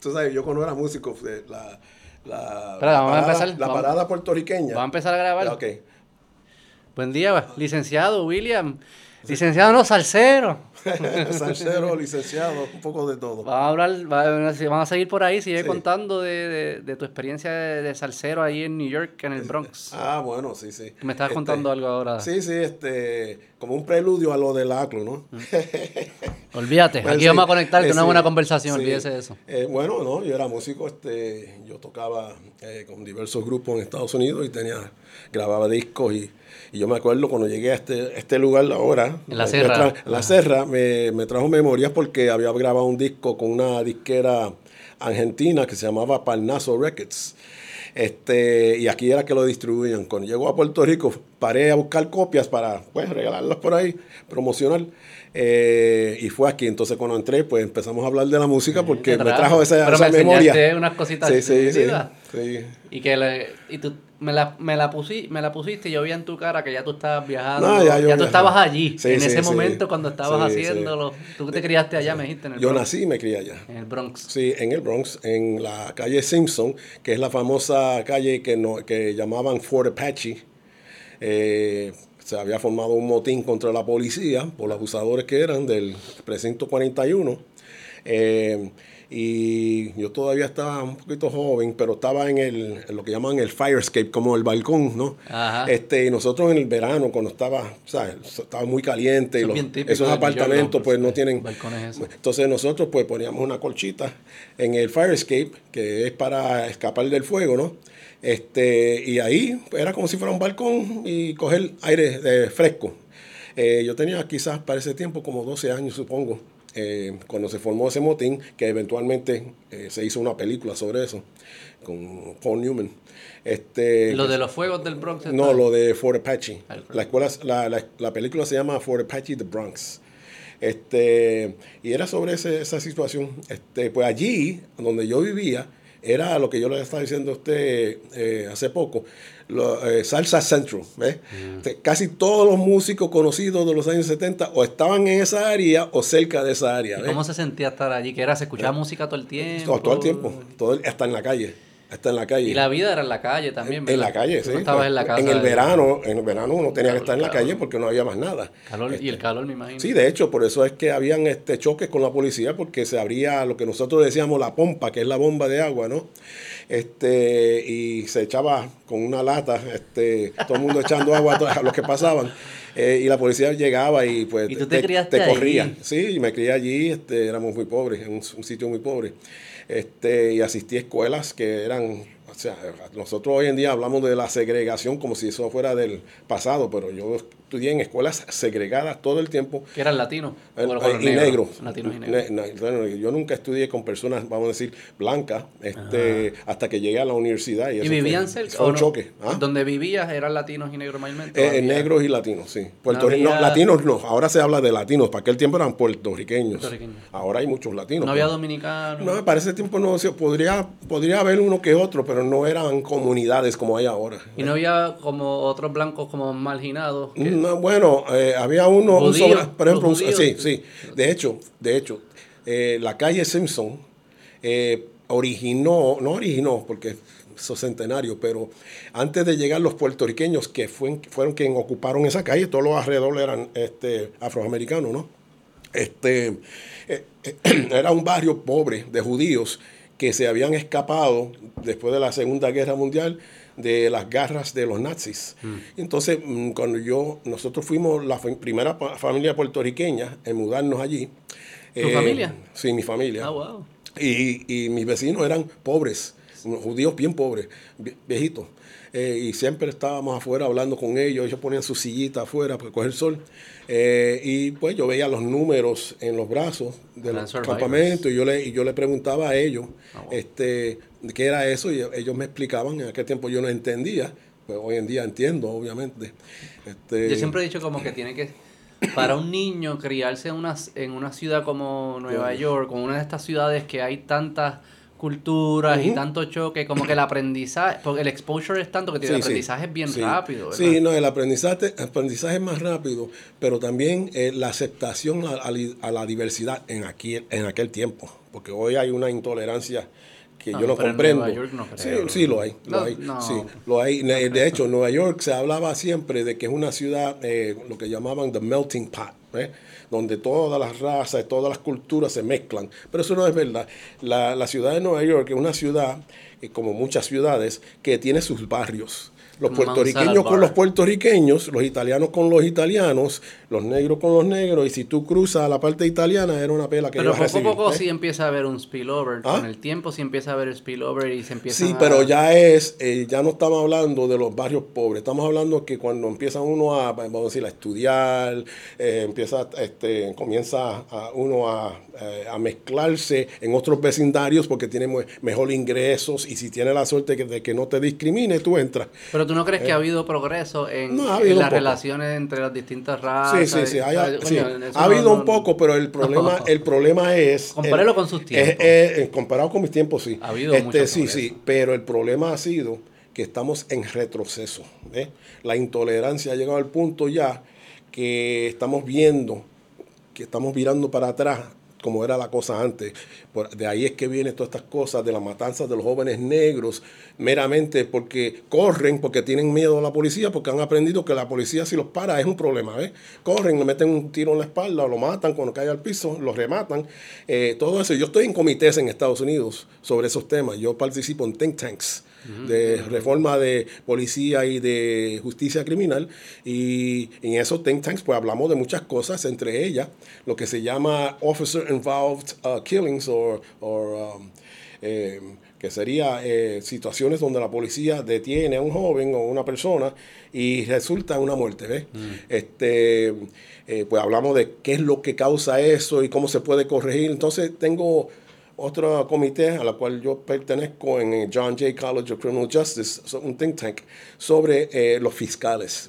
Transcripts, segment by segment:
tú sabes, yo cuando era músico, eh, la, la, Espera, vamos a parada, empezar, la vamos- parada puertorriqueña. Vamos a empezar a grabar. Ok. Buen día, licenciado William. Licenciado no, salsero. Salsero, licenciado, un poco de todo. Vamos a hablar, va- vamos a seguir por ahí, sigue Sí. contando de, de- de tu experiencia de, de salsero ahí en New York, en el Bronx. Ah, bueno, sí, sí. Me estabas Este, contando algo ahora. Sí, sí, este, como un preludio a lo del ACLO, ¿no? Olvídate, Bueno, aquí sí, vamos a conectar, que eh, una sí, buena conversación, olvídese de eso. Eh, bueno, no, yo era músico, este, yo tocaba eh, con diversos grupos en Estados Unidos y tenía, grababa discos y, y yo me acuerdo cuando llegué a este, este lugar ahora, En La me- Serra. me en la Serra, me, me trajo memorias porque había grabado un disco con una disquera argentina que se llamaba Parnaso Records. Este, y aquí era que lo distribuían. Cuando llegó a Puerto Rico, paré a buscar copias para pues, regalarlas por ahí, promocionar. eh, y fue aquí. Entonces, cuando entré, pues empezamos a hablar de la música porque me trajo esa, Pero esa me memoria. unas cositas Sí, sí, sí, sí. Y que le- y tú me la, me la pusi- me la pusiste y yo vi en tu cara que ya tú estabas viajando. No, ya ya tú estabas allí. Sí, en sí, ese sí. momento cuando estabas haciéndolo. Tú te criaste allá, me dijiste, en el Yo Bronx. nací y me crié allá. En el Bronx. Sí, en el Bronx, en la calle Simpson, que es la famosa calle que, no, que llamaban Fort Apache. Eh, se había formado un motín contra la policía por los abusadores que eran del precinto 41. Eh, y yo todavía estaba un poquito joven, pero estaba en, el, en lo que llaman el fire escape, como el balcón, ¿no? Ajá. Este, y nosotros en el verano, cuando estaba, ¿sabes? Estaba muy caliente, y Eso los- esos apartamentos ¿no? pues no tienen Balcones entonces nosotros pues poníamos una colchita en el fire escape, que es para escapar del fuego, ¿no? Este, y ahí era como si fuera un balcón y coger aire eh, fresco. Eh, yo tenía quizás para ese tiempo como 12 años, supongo, eh, cuando se formó ese motín, que eventualmente eh, se hizo una película sobre eso, con Paul Newman. Este, Lo de los fuegos del Bronx. no, lo de Fort Apache. Ah, La, escuela, la, la, la película se llama Fort Apache The Bronx. Este, y era sobre ese- esa situación. Este, pues allí, donde yo vivía, era lo que yo le estaba diciendo a usted eh, hace poco, lo, eh, Salsa Central. ¿ves? Este, Casi todos los músicos conocidos de los años 70 o estaban en esa área o cerca de esa área. ¿Y ¿ves? ¿Cómo se sentía estar allí? Que era, se escuchaba música todo el tiempo. Todo, todo el tiempo, todo el- hasta en la calle. Hasta en la calle. Y la vida era en la calle también. En ¿verdad? la calle, sí. no estabas en la casa. En el verano, en el verano uno tenía que estar en la calor. calle porque no había más nada. Calor, y el calor, me imagino. Sí, de hecho, por eso es que habían este choques con la policía porque se abría lo que nosotros decíamos la pompa, que es la bomba de agua, ¿no? Este, y se echaba con una lata, este, todo el mundo echando agua a los que pasaban. eh, y la policía llegaba y pues ¿Y tú te corría. ahí? Sí, y me crié allí, este, éramos muy pobres, en un, un sitio muy pobre. Este, y asistí a escuelas que eran, o sea, nosotros hoy en día hablamos de la segregación como si eso fuera del pasado, pero yo estudié en escuelas segregadas todo el tiempo. Que eran latinos. Eh, eh, y negros. Latinos y negros. Ne- ne- yo nunca estudié con personas, vamos a decir, blancas, este, hasta que llegué a la universidad. ¿Y, ¿Y vivían fue, cerca? Un no? choque. ¿ah? ¿Donde vivías eran latinos y negros mayormente? Eh, había negros y latinos, sí. Puerto No Ri- no, había- latinos no, ahora se habla de latinos, para aquel tiempo eran puertorriqueños. Puertorriqueños. Ahora hay muchos latinos. No había pero- dominicanos. No, para ese tiempo no, podría, podría haber uno que otro, pero no eran comunidades como hay ahora. Y no había como otros blancos como marginados. que- No, bueno, eh, había uno, un sobra- por ejemplo, un- sí, sí. De hecho, de hecho, eh, la calle Simpson eh, originó, no originó, porque eso es centenario, pero antes de llegar los puertorriqueños que fue- fueron quienes ocuparon esa calle, todos los alrededores eran este, afroamericanos, ¿no? Este, era un barrio pobre de judíos que se habían escapado después de la Segunda Guerra Mundial de las garras de los nazis. Entonces, mm, cuando yo, nosotros fuimos la primera familia puertorriqueña en mudarnos allí. eh, ¿Tu familia? Sí, mi familia. Ah, wow. Y, y mis vecinos eran pobres, judíos bien pobres, vie- viejitos. Eh, y siempre estábamos afuera hablando con ellos, ellos ponían su sillita afuera para coger sol. Eh, y pues yo veía los números en los brazos de Eran los survivors. campamentos y yo le, y yo le preguntaba a ellos este, qué era eso y ellos me explicaban, en aquel tiempo yo no entendía, pues hoy en día entiendo, obviamente. Este, Yo siempre he dicho como que tiene que, para un niño criarse en una, en una ciudad como Nueva York, como una de estas ciudades que hay tantas culturas y tanto choque, como que el aprendizaje, porque el exposure es tanto que tiene el aprendizaje es bien rápido. Sí, no, el aprendizaje, aprendizaje es más rápido, pero también eh, la aceptación a, la diversidad en, aquí, en aquel tiempo, porque hoy hay una intolerancia que yo no comprendo. sí, sí, lo hay. Lo hay sí, lo hay. De hecho, en Nueva York se hablaba siempre de que es una ciudad, eh, lo que llamaban the melting pot, ¿eh? Donde todas las razas, todas las culturas se mezclan. Pero eso no es verdad. La, la ciudad de Nueva York es una ciudad, eh, como muchas ciudades, que tiene sus barrios los puertorriqueños con los puertorriqueños, los italianos con los italianos, los negros con los negros, y si tú cruzas a la parte italiana era una pela que Pero poco a poco ¿eh? sí empieza a haber un spillover, ¿Ah? con el tiempo sí empieza a haber spillover y se empieza Sí, pero ya es, eh, ya no estamos hablando de los barrios pobres, estamos hablando que cuando empieza uno a, vamos a decir, a estudiar, eh, empieza, este, comienza a, uno a, a, mezclarse en otros vecindarios porque tiene mejor ingresos y si tiene la suerte de que no te discrimine, tú entras. Pero tú no crees que ha habido progreso en, las relaciones entre las distintas razas. Sí, sí, sí. ha habido un poco, pero el problema, el problema es. Compárelo con sus tiempos. comparado con mis tiempos, sí. Ha habido este, Sí, sí. Pero el problema ha sido que estamos en retroceso. La intolerancia ha llegado al punto ya que estamos viendo, que estamos mirando para atrás como era la cosa antes. de ahí es que vienen todas estas cosas de las matanzas de los jóvenes negros, meramente porque corren, porque tienen miedo a la policía, porque han aprendido que la policía si los para es un problema. ¿ves? Corren, le meten un tiro en la espalda, lo matan cuando cae al piso, los rematan. Eh, todo eso. Yo estoy en comités en Estados Unidos sobre esos temas. Yo participo en think tanks de reforma de policía y de justicia criminal. Y en esos think tanks pues hablamos de muchas cosas, entre ellas lo que se llama Officer Involved uh, Killings o um, eh, que sería eh, situaciones donde la policía detiene a un joven o una persona y resulta una muerte. ¿ves? Mm. Este, eh, pues hablamos de qué es lo que causa eso y cómo se puede corregir. Entonces tengo otro comité a la cual yo pertenezco en el John Jay College of Criminal Justice, un think tank, sobre eh, los fiscales,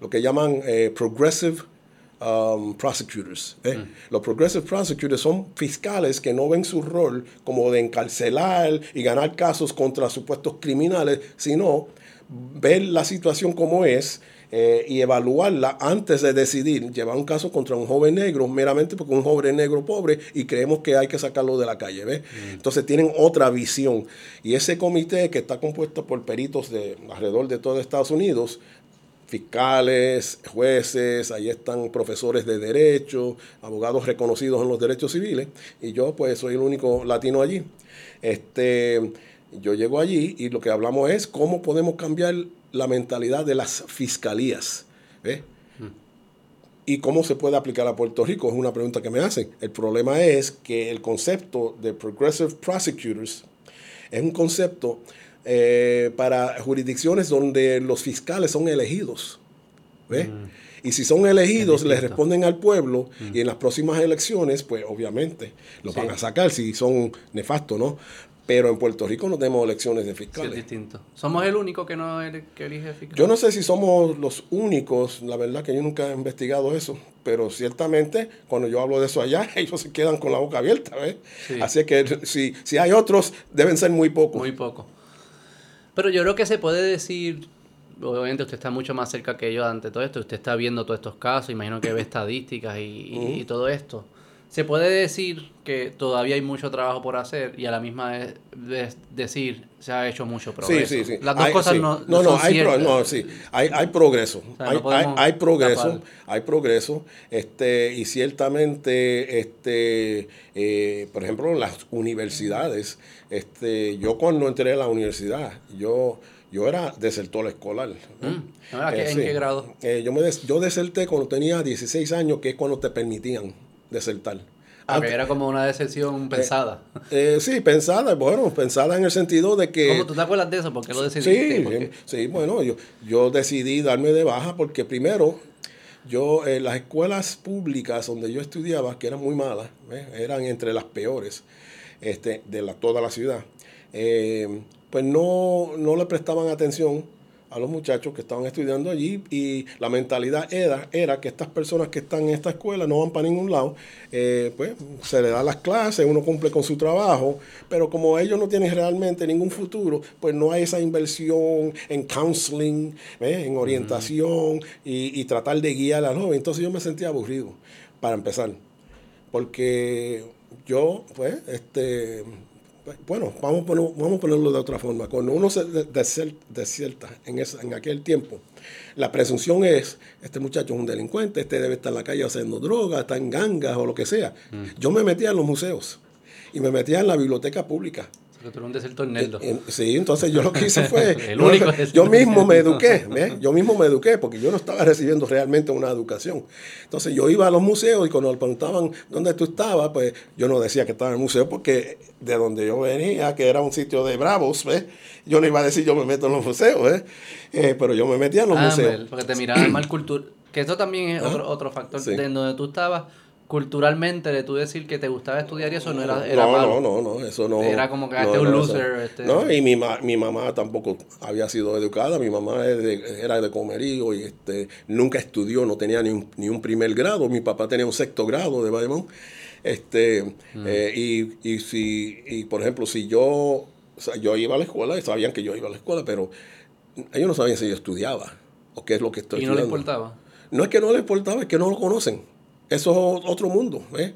lo que llaman eh, progressive um, prosecutors. Mm. Los progressive prosecutors son fiscales que no ven su rol como de encarcelar y ganar casos contra supuestos criminales, sino ver la situación como es eh, y evaluarla antes de decidir llevar un caso contra un joven negro, meramente porque un joven negro pobre y creemos que hay que sacarlo de la calle. ¿ves? Mm. Entonces tienen otra visión. Y ese comité que está compuesto por peritos de alrededor de todo Estados Unidos, fiscales, jueces, ahí están profesores de derecho, abogados reconocidos en los derechos civiles, y yo pues soy el único latino allí. Este, yo llego allí y lo que hablamos es cómo podemos cambiar la mentalidad de las fiscalías. ¿Y cómo se puede aplicar a Puerto Rico? Es una pregunta que me hacen. El problema es que el concepto de progressive prosecutors es un concepto eh, para jurisdicciones donde los fiscales son elegidos. Mm. Y si son elegidos, les responden al pueblo mm. y en las próximas elecciones, pues obviamente los van a sacar si son nefastos, ¿no? Pero en Puerto Rico no tenemos elecciones de fiscales. Sí, es distinto. ¿Somos el único que no que elige fiscal? Yo no sé si somos los únicos, la verdad que yo nunca he investigado eso, pero ciertamente cuando yo hablo de eso allá, ellos se quedan con la boca abierta. ¿ves? Así que si, si hay otros, deben ser muy pocos. Muy pocos. Pero yo creo que se puede decir, obviamente usted está mucho más cerca que yo ante todo esto, usted está viendo todos estos casos, imagino que ve estadísticas y, y todo esto. Se puede decir que todavía hay mucho trabajo por hacer y a la misma vez decir se ha hecho mucho progreso. Sí, sí, sí. Las dos cosas no, no, no, hay, no, sí. hay, hay progreso. hay, hay, progreso, hay progreso. Este, y ciertamente, este, eh, por ejemplo, las universidades, este, yo cuando entré a la universidad, yo yo era desertor escolar. Mm. ¿En qué eh, grado? Eh, yo, me yo deserté cuando tenía 16 años, que es cuando te permitían desertar. Porque era como una deserción eh, pensada. Eh, sí, pensada, bueno, pensada en el sentido de que... ¿Cómo tú te acuerdas de eso? ¿Por qué lo decidiste? Sí, sí bueno, yo, yo decidí darme de baja porque primero, yo, en las escuelas públicas donde yo estudiaba, que eran muy malas, eran entre las peores este, de la, toda la ciudad, eh, pues no, no le prestaban atención a los muchachos que estaban estudiando allí y la mentalidad era, era que estas personas que están en esta escuela no van para ningún lado, eh, pues se le da las clases, uno cumple con su trabajo, pero como ellos no tienen realmente ningún futuro, pues no hay esa inversión en counseling, en orientación y, y tratar de guiar a los jóvenes. Entonces yo me sentía aburrido, para empezar, porque yo, pues, este, bueno, vamos a, ponerlo, vamos a ponerlo de otra forma. Cuando uno se desierta en, en aquel tiempo, la presunción es, este muchacho es un delincuente, este debe estar en la calle haciendo droga, está en gangas o lo que sea. Mm. Yo me metía en los museos y me metía en la biblioteca pública eh, sí, entonces yo lo que hice fue, yo mismo me eduqué, yo mismo me eduqué porque yo no estaba recibiendo realmente una educación. Entonces yo iba a los museos y cuando me preguntaban dónde tú estabas, pues yo no decía que estaba en el museo porque de donde yo venía, que era un sitio de bravos, ¿ves? yo no iba a decir yo me meto en los museos, eh, pero yo me metía en los ah, museos. Porque te miraban mal cultura, que eso también es otro, otro factor de donde tú estabas culturalmente de tú decir que te gustaba estudiar y eso no era, era no, malo. No, no, no, eso no. Era como que este no, un loser. Este. No, y mi, mi mamá tampoco había sido educada, mi mamá era de comerío y este, nunca estudió, no tenía ni un, ni un primer grado, mi papá tenía un sexto grado de Bayamón. Este, mm. eh, y, y, si, y por ejemplo, si yo, o sea, yo iba a la escuela, sabían que yo iba a la escuela, pero ellos no sabían si yo estudiaba o qué es lo que estoy estudiando. ¿Y no les importaba? No es que no les importaba, es que no lo conocen. Eso es otro mundo. ¿eh?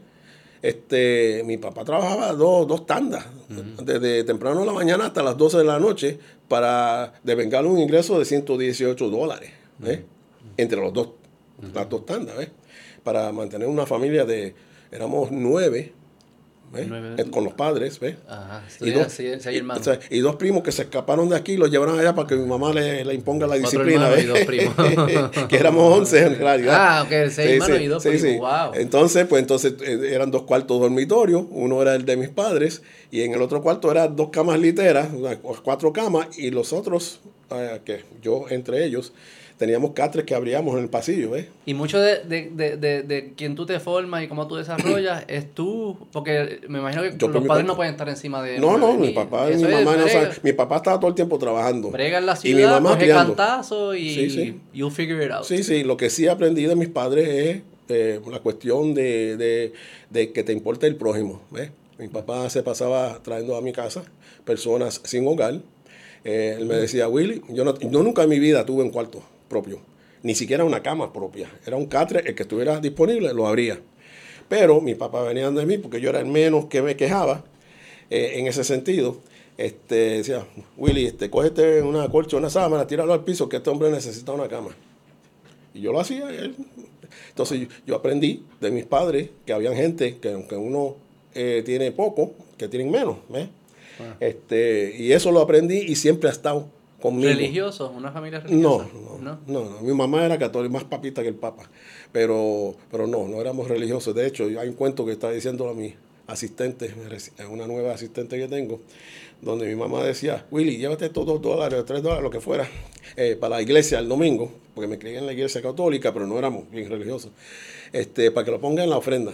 Este, mi papá trabajaba dos, dos tandas, desde temprano en la mañana hasta las 12 de la noche, para devengar un ingreso de 118 dólares, ¿eh? entre los dos, las dos tandas, ¿eh? para mantener una familia de, éramos nueve, eh, con los padres, ¿ves? Ajá, y, dos, y, dos primos que se escaparon de aquí y los llevaron allá para que mi mamá le, le imponga la disciplina, ¿ves? que éramos once en realidad. Ah, ok, seis hermanos y dos primos, wow. Entonces, pues entonces eh, eran dos cuartos dormitorios, uno era el de mis padres y en el otro cuarto eran dos camas literas, cuatro camas y los otros, eh, que yo entre ellos, teníamos catres que abríamos en el pasillo, ¿eh? Y mucho de, de, de, de, quien tú te formas y cómo tú desarrollas es tú, porque me imagino que los padres no pueden estar encima de... No, no, mi papá y mi mamá no saben. Mi papá estaba todo el tiempo trabajando. Brega en la ciudad, y mi mamá coge cantazo y sí, sí. you'll figure it out. Sí, sí, lo que sí aprendí de mis padres es eh, la cuestión de, de, de que te importe el prójimo, ¿ves? Mi papá se pasaba trayendo a mi casa personas sin hogar. Eh, él me decía, Willy, yo, no, yo nunca en mi vida tuve un cuarto ni siquiera una cama propia. Era un catre, el que estuviera disponible lo abría. Pero mi papá venía de mí porque yo era el menos que me quejaba eh, en ese sentido. Este, decía, Willy, este, cógete una colcha, una sábana, tíralo al piso, que este hombre necesita una cama. Y yo lo hacía. Entonces yo aprendí de mis padres que había gente que aunque uno eh, tiene poco, que tienen menos. Ah. Este, y eso lo aprendí y siempre ha estado ¿Religioso? ¿Una familia religiosa? No no, no, Mi mamá era católica, más papita que el papa. Pero, pero no, no éramos religiosos. De hecho, hay un cuento que está diciendo a mi asistente, una nueva asistente que tengo, donde mi mamá decía, Willy, llévate estos dos dólares, tres dólares, lo que fuera, eh, para la iglesia el domingo, porque me crié en la iglesia católica, pero no éramos bien religiosos este, para que lo ponga en la ofrenda,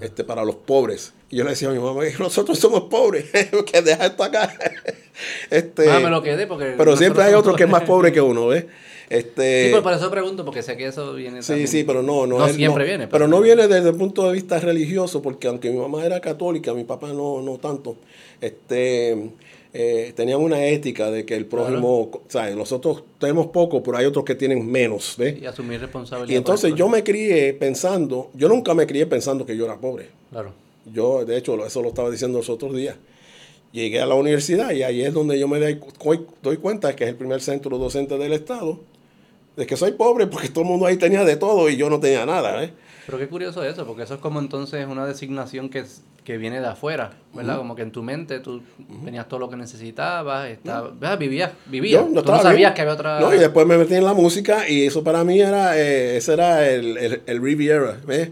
este, para los pobres. Y yo le decía a mi mamá, nosotros somos pobres, que deja esto acá. este, ah, me lo quedé porque... Pero siempre hay otro que es más pobre que uno, ¿ves? Este, sí, pero por eso pregunto, porque sé que eso viene Sí, sí, pero no, no, no siempre viene. Pero, no viene desde el punto de vista religioso, porque aunque mi mamá era católica, mi papá no, no tanto. Este, eh, tenían una ética de que el prójimo, o sea, nosotros tenemos poco, pero hay otros que tienen menos, ¿ves? Y asumir responsabilidad. Y entonces yo me crié pensando, yo nunca me crié pensando que yo era pobre. Claro. Yo, de hecho, eso lo estaba diciendo los otros días. Llegué a la universidad y ahí es donde yo me doy, doy cuenta que es el primer centro docente del Estado, de que soy pobre porque todo el mundo ahí tenía de todo y yo no tenía nada, ¿eh? Pero qué curioso eso, porque eso es como entonces una designación que, que viene de afuera, ¿verdad? Como que en tu mente tú tenías todo lo que necesitabas, estaba, vivías, vivías. Yo, no sabías que había otra... No, y después me metí en la música y eso para mí era, eh, ese era el, el, el Riviera, ¿ves?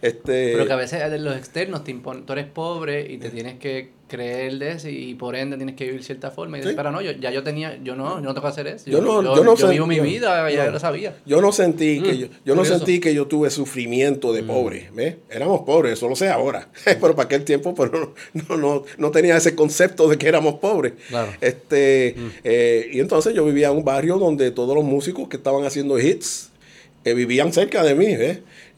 Este... Pero que a veces los externos te imponen, tú eres pobre y te tienes que creer de eso y por ende tienes que vivir cierta forma. Y ¿Sí? pero no, yo, ya yo tenía, yo no, yo no tengo que hacer eso. Yo, no, yo, no yo vivo mi vida, ya lo sabía. Yo no sentí que mm, yo, yo no sentí que yo tuve sufrimiento de mm. pobre, ¿ves? Éramos pobres, eso lo sé ahora. pero para aquel tiempo, pero no, no, no tenía ese concepto de que éramos pobres. Este, mm. eh, y entonces yo vivía en un barrio donde todos los músicos que estaban haciendo hits eh, vivían cerca de mí.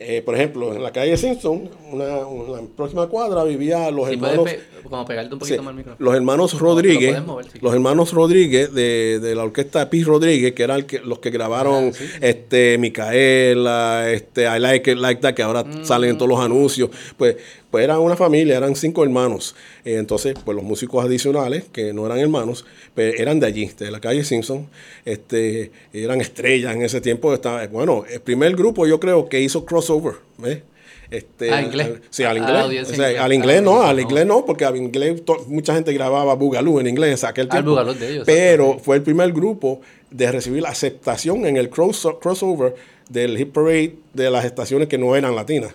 Eh, por ejemplo, en la calle Simpson, una, una próxima cuadra, vivía los hermanos. como pegarte un poquito más Los hermanos Rodríguez. los hermanos Rodríguez de, de, la orquesta Pi Rodríguez, que eran los que grabaron ah, este Micaela, este I Like It Like That, que ahora mm. salen en todos los anuncios. Pues pues eran una familia, eran cinco hermanos. Eh, entonces, pues los músicos adicionales, que no eran hermanos, pues eran de allí, de la calle Simpson. Este, eran estrellas en ese tiempo. Estaba, bueno, el primer grupo yo creo que hizo crossover. ¿ves? Este, ¿Al inglés? Sí, al inglés. O sea, al inglés no, al inglés no, porque al inglés mucha gente grababa Boogaloo en inglés aquel tiempo. de ellos. Pero fue el primer grupo de recibir la aceptación en el crossover del hit parade de las estaciones que no eran latinas.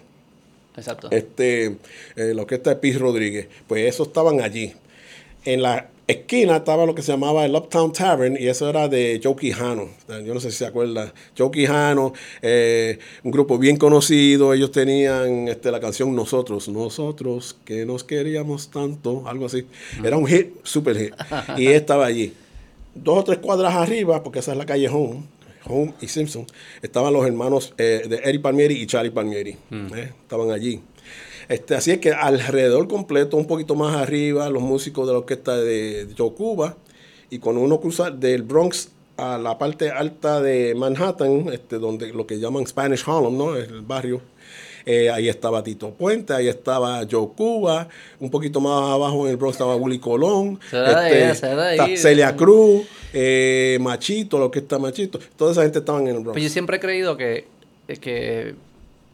Exacto. Este, eh, lo que está de Piz Rodríguez, pues esos estaban allí. En la esquina estaba lo que se llamaba el Uptown Tavern y eso era de Joe Quijano. Yo no sé si se acuerdan. Joe Quijano, eh, un grupo bien conocido. Ellos tenían este, la canción Nosotros, Nosotros, que nos queríamos tanto, algo así. Era un hit, super hit. y estaba allí. Dos o tres cuadras arriba, porque esa es la calle Home y Simpson, estaban los hermanos eh, de Eric Palmieri y Charlie Palmieri. Mm. Eh, estaban allí. Este, así es que alrededor completo, un poquito más arriba, los músicos de la orquesta de Joe Cuba. Y cuando uno cruza del Bronx a la parte alta de Manhattan, este, donde lo que llaman Spanish Harlem, ¿no? El barrio. Eh, ahí estaba Tito Puente, ahí estaba Joe Cuba, un poquito más abajo en el Bronx estaba Willy Colón, este, Celia Cruz, eh, Machito, lo que está Machito, toda esa gente estaba en el Bronx. Pues yo siempre he creído que, que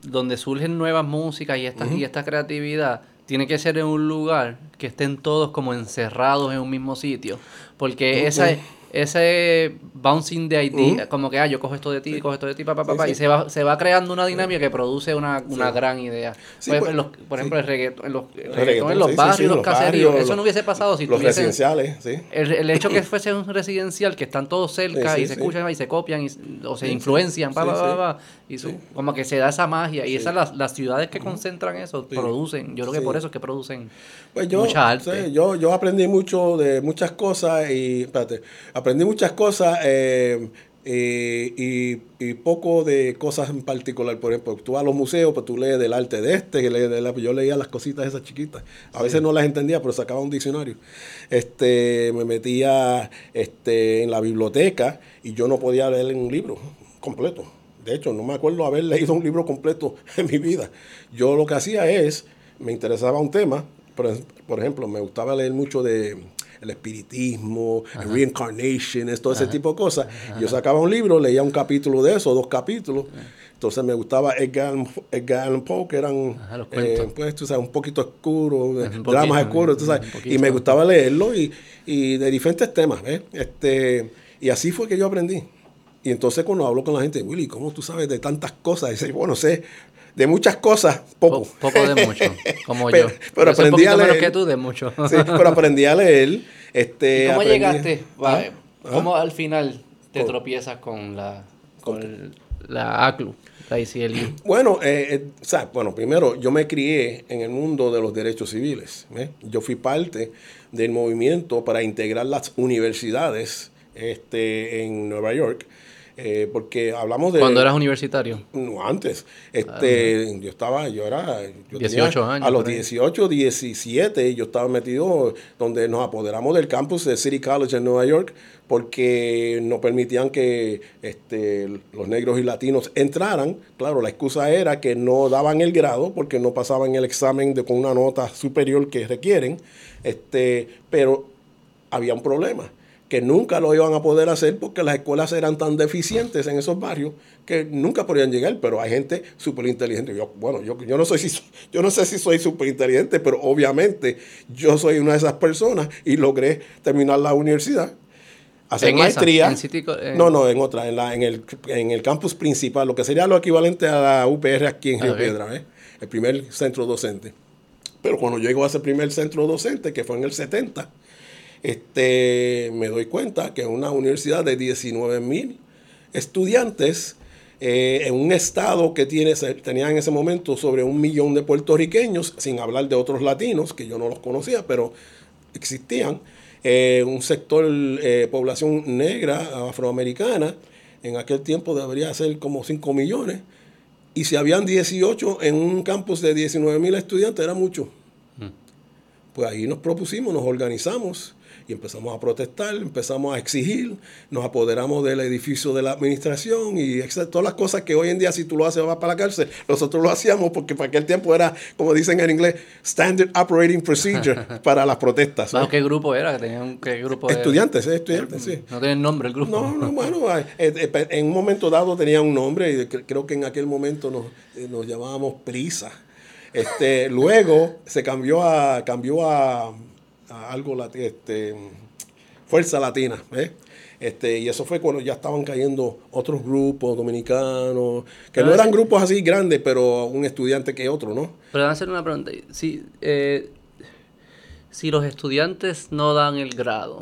donde surgen nuevas músicas y esta, y esta creatividad, tiene que ser en un lugar que estén todos como encerrados en un mismo sitio. Porque esa es ese bouncing de idea, como que, ah, yo cojo esto de ti, cojo esto de ti, papá, papá, y se va, se va creando una dinámica que produce una, una gran idea. Pues, pues, los, por ejemplo, el reggaetón, en los, en los barrios, los caseríos, eso no hubiese pasado si Los residenciales, sí. El, el, hecho que fuese un residencial, que están todos cerca y se escuchan y se copian y, o se influencian, pa, pa, pa, y como que se da esa magia. Y esas las, las ciudades que concentran eso, producen, yo creo que por eso es que producen pues yo, mucha arte. yo, yo aprendí mucho de muchas cosas y, espérate, aprendí muchas cosas eh, y, y, poco de cosas en particular. Por ejemplo, tú vas a los museos, pues tú lees del arte de este, lees de la, yo leía las cositas esas chiquitas. A veces no las entendía, pero sacaba un diccionario. Este, me metía este, en la biblioteca y yo no podía leer un libro completo. De hecho, no me acuerdo haber leído un libro completo en mi vida. Yo lo que hacía es, me interesaba un tema, por, por ejemplo, me gustaba leer mucho de el espiritismo, el reincarnation, todo ese tipo de cosas. Yo sacaba un libro, leía un capítulo de eso, dos capítulos. Entonces me gustaba Edgar, Allan Poe, que eran eh, pues, tú sabes, un poquito oscuro, dramas oscuros, tú sabes, y me gustaba leerlo y, y de diferentes temas. ¿eh? Este, y así fue que yo aprendí. Y entonces cuando hablo con la gente, Willy, ¿cómo tú sabes de tantas cosas? Y dice, bueno, sé de muchas cosas, poco. poco de mucho, como yo. Pero aprendí a leer. que tú de mucho. sí, pero aprendí a leer. Este, ¿Y cómo llegaste? ¿Ah? ¿Cómo al final te tropiezas con la, con la ACLU? La ICLU? Bueno, eh, eh, o sea, bueno, primero yo me crié en el mundo de los derechos civiles. ¿eh? Yo fui parte del movimiento para integrar las universidades este, en Nueva York eh, porque hablamos de... ¿Cuándo eras universitario? No, antes. Este, ah, yo estaba, yo era... 18 años. A los 18, 17, yo estaba metido donde nos apoderamos del campus de City College en Nueva York porque no permitían que este, los negros y latinos entraran. Claro, la excusa era que no daban el grado porque no pasaban el examen de, con una nota superior que requieren, este, pero había un problema que nunca lo iban a poder hacer porque las escuelas eran tan deficientes en esos barrios que nunca podían llegar, pero hay gente súper inteligente. Yo, bueno, yo, yo, no soy, yo no sé si soy súper inteligente, pero obviamente yo soy una de esas personas y logré terminar la universidad. Hacer maestría. No, no, en otra, en, la, en, el, en el campus principal, lo que sería lo equivalente a la UPR aquí en Río Piedra, ¿eh? el primer centro docente. Pero cuando llego a ese primer centro docente, que fue en el 70, este, me doy cuenta que una universidad de 19 mil estudiantes eh, en un estado que tiene, tenía en ese momento sobre un millón de puertorriqueños, sin hablar de otros latinos, que yo no los conocía, pero existían, eh, un sector, eh, población negra, afroamericana, en aquel tiempo debería ser como 5 millones, y si habían 18 en un campus de 19 mil estudiantes, era mucho. Mm. Pues ahí nos propusimos, nos organizamos y empezamos a protestar, empezamos a exigir, nos apoderamos del edificio de la administración y todas las cosas que hoy en día si tú lo haces vas para la cárcel, nosotros lo hacíamos porque para aquel tiempo era, como dicen en inglés, Standard Operating Procedure para las protestas. ¿Qué grupo era? ¿Qué grupo estudiantes, estudiantes, sí. No tienen nombre el grupo. No, no, bueno, eh, eh, en un momento dado tenía un nombre y creo que en aquel momento nos, eh, nos llamábamos Prisa. Este, luego se cambió a, cambió a algo, este, Fuerza Latina, ¿eh? Este, y eso fue cuando ya estaban cayendo otros grupos dominicanos, que no eran grupos así grandes, pero un estudiante que otro, ¿no? Pero a hacer una pregunta. Si, eh, si los estudiantes no dan el grado,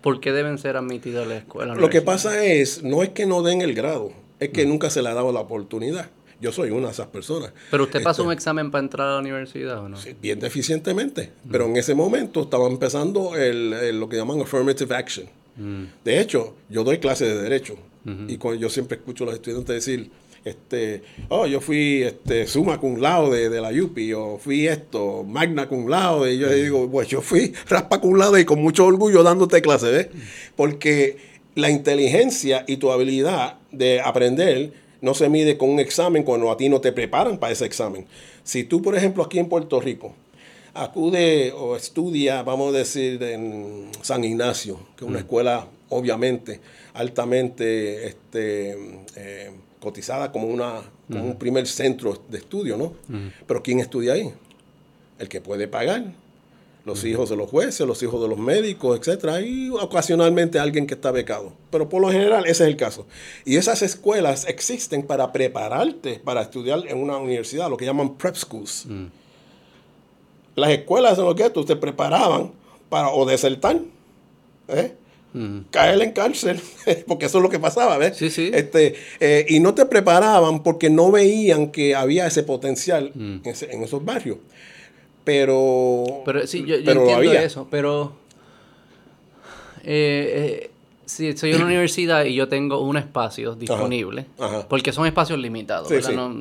¿por qué deben ser admitidos a la escuela? Lo que pasa es, no es que no den el grado, es que nunca se le ha dado la oportunidad. Yo soy una de esas personas. ¿Pero usted pasó este, un examen para entrar a la universidad o no? Sí, bien deficientemente. Pero en ese momento estaba empezando el, lo que llaman affirmative action. Mm. De hecho, yo doy clases de derecho. Y cuando yo siempre escucho a los estudiantes decir, este, oh, yo fui este, suma cum laude de, la UPI, o fui esto, magna cum laude, y yo digo, pues yo fui raspa cum laude y con mucho orgullo dándote clases, ¿ves? Porque la inteligencia y tu habilidad de aprender no se mide con un examen cuando a ti no te preparan para ese examen. Si tú, por ejemplo, aquí en Puerto Rico, acude o estudia, vamos a decir, en San Ignacio, que es una mm. escuela obviamente altamente este, eh, cotizada como, una, un primer centro de estudio, ¿no? Pero ¿quién estudia ahí? El que puede pagar los hijos de los jueces, los hijos de los médicos, etcétera, y ocasionalmente alguien que está becado. Pero por lo general ese es el caso. Y esas escuelas existen para prepararte para estudiar en una universidad, lo que llaman prep schools. Mm. Las escuelas en lo que tú te preparaban para o desertar, ¿eh? mm. caer en cárcel, porque eso es lo que pasaba, ¿ves? Sí, sí. Este, eh, y no te preparaban porque no veían que había ese potencial mm. en esos barrios. Pero. Pero sí, yo, entiendo eso, pero. Eh, eh, si soy una universidad y yo tengo un espacio disponible, porque son espacios limitados. No,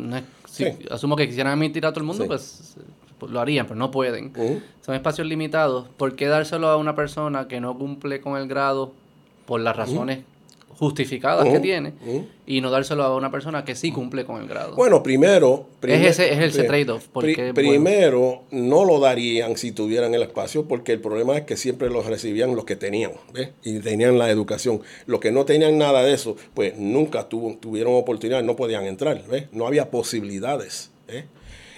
Asumo que quisieran admitir a todo el mundo, pues, pues, lo harían, pero no pueden. Son espacios limitados. ¿Por qué dárselo a una persona que no cumple con el grado por las razones justificadas que tiene y no dárselo a una persona que sí cumple con el grado. Bueno, primero... es ese, es trade-off. primero, no lo darían si tuvieran el espacio porque el problema es que siempre los recibían los que tenían ¿ves? y tenían la educación. Los que no tenían nada de eso, pues nunca tuvo, tuvieron oportunidad, no podían entrar. ¿ves? No había posibilidades.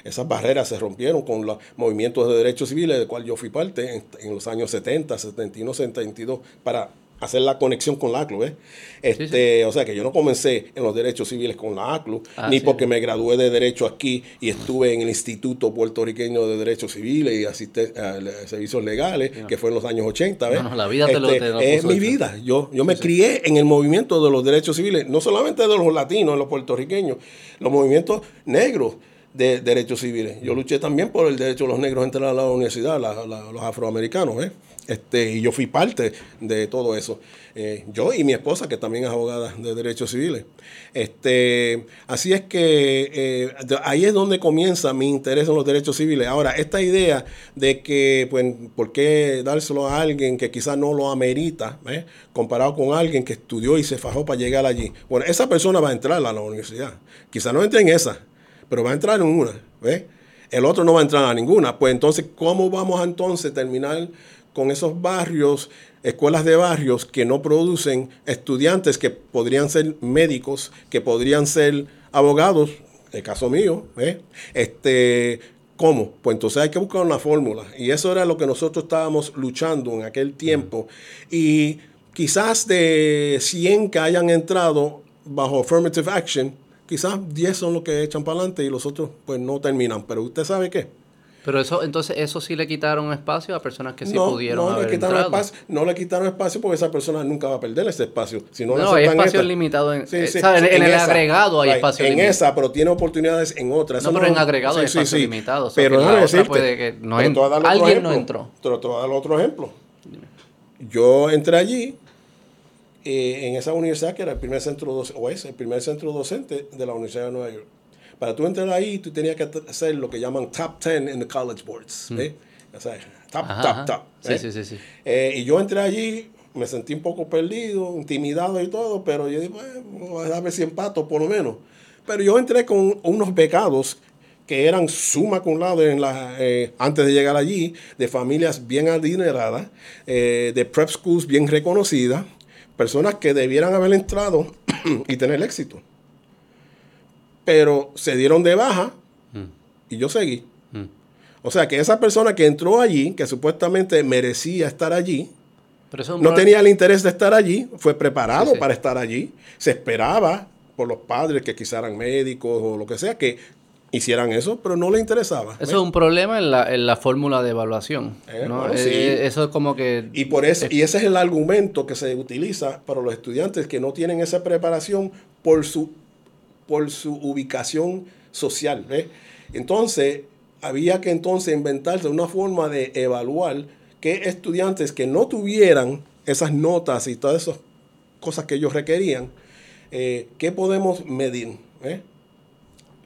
Esas barreras se rompieron con los movimientos de derechos civiles, del cual yo fui parte en, en los años 70, 71, 72, para hacer la conexión con la ACLU. ¿eh? Este, O sea que yo no comencé en los derechos civiles con la ACLU, ah, ni porque me gradué de Derecho aquí y estuve en el Instituto Puertorriqueño de Derechos Civiles y asistí a servicios legales, que fue en los años 80. ¿ves? la vida te lo, este, Es mi vida. Yo, yo me crié en el movimiento de los derechos civiles, no solamente de los latinos, de los puertorriqueños, los movimientos negros de derechos civiles. Yo luché también por el derecho de los negros a entrar a la universidad, los afroamericanos. ¿eh? Este, y yo fui parte de todo eso. Eh, yo y mi esposa, que también es abogada de derechos civiles. Este, así es que eh, ahí es donde comienza mi interés en los derechos civiles. Ahora, esta idea de que, pues, ¿por qué dárselo a alguien que quizás no lo amerita, eh? comparado con alguien que estudió y se fajó para llegar allí? Bueno, esa persona va a entrar a la universidad. Quizás no entre en esa, pero va a entrar en una. El otro no va a entrar a ninguna. Pues entonces, ¿cómo vamos a entonces terminar con esos barrios, escuelas de barrios que no producen estudiantes que podrían ser médicos, que podrían ser abogados, el caso mío, ¿eh? este, ¿cómo? Pues entonces hay que buscar una fórmula. Y eso era lo que nosotros estábamos luchando en aquel tiempo. Y quizás de 100 que hayan entrado bajo affirmative action, quizás 10 son los que echan para adelante y los otros pues no terminan. Pero usted sabe qué? Pero eso, entonces, eso sí le quitaron espacio a personas que sí no, pudieron no haber le quitaron entrado. espacio, no le quitaron espacio porque esa persona nunca va a perder ese espacio. Si no, No, hay espacio limitado en, Sí, eh, sí, sí, en, el esa. agregado hay Right, espacio En limitado. esa, pero tiene oportunidades en otras. No, pero en agregado hay espacio limitado, o sea, Pero otra decirte, puede que no en- alguien ejemplo. no entró. Pero te voy a dar otro ejemplo. Yo entré allí eh, en esa universidad que era el primer centro o es el primer centro docente de la Universidad de Nueva York. Para tú entrar ahí, tú tenías que hacer lo que llaman top 10 en the college boards. ¿eh? O sea, top, Mm. Ajá, top, ajá. top. Sí, ¿eh? sí, sí, sí. Eh, y yo entré allí, me sentí un poco perdido, intimidado y todo, pero yo dije, bueno, a ver si empato por lo menos. Pero yo entré con unos becados que eran suma con lado en la, eh, antes de llegar allí, de familias bien adineradas, eh, de prep schools bien reconocidas, personas que debieran haber entrado y tener éxito. Pero se dieron de baja y yo seguí. Mm. O sea que esa persona que entró allí, que supuestamente merecía estar allí, Pero no problema- tenía el interés de estar allí, fue preparado Sí, sí. para estar allí. Se esperaba por los padres que quizás eran médicos o lo que sea, que hicieran eso, pero no le interesaba. Eso es un problema en la, en la fórmula de evaluación. Eh, ¿no? bueno, Eh, eso es como que... Y, por eso, y ese es el argumento que se utiliza para los estudiantes que no tienen esa preparación por su, por su ubicación social. ¿ves? Entonces, había que entonces inventarse una forma de evaluar que estudiantes que no tuvieran esas notas y todas esas cosas que ellos requerían, eh, ¿qué podemos medir? ¿eh?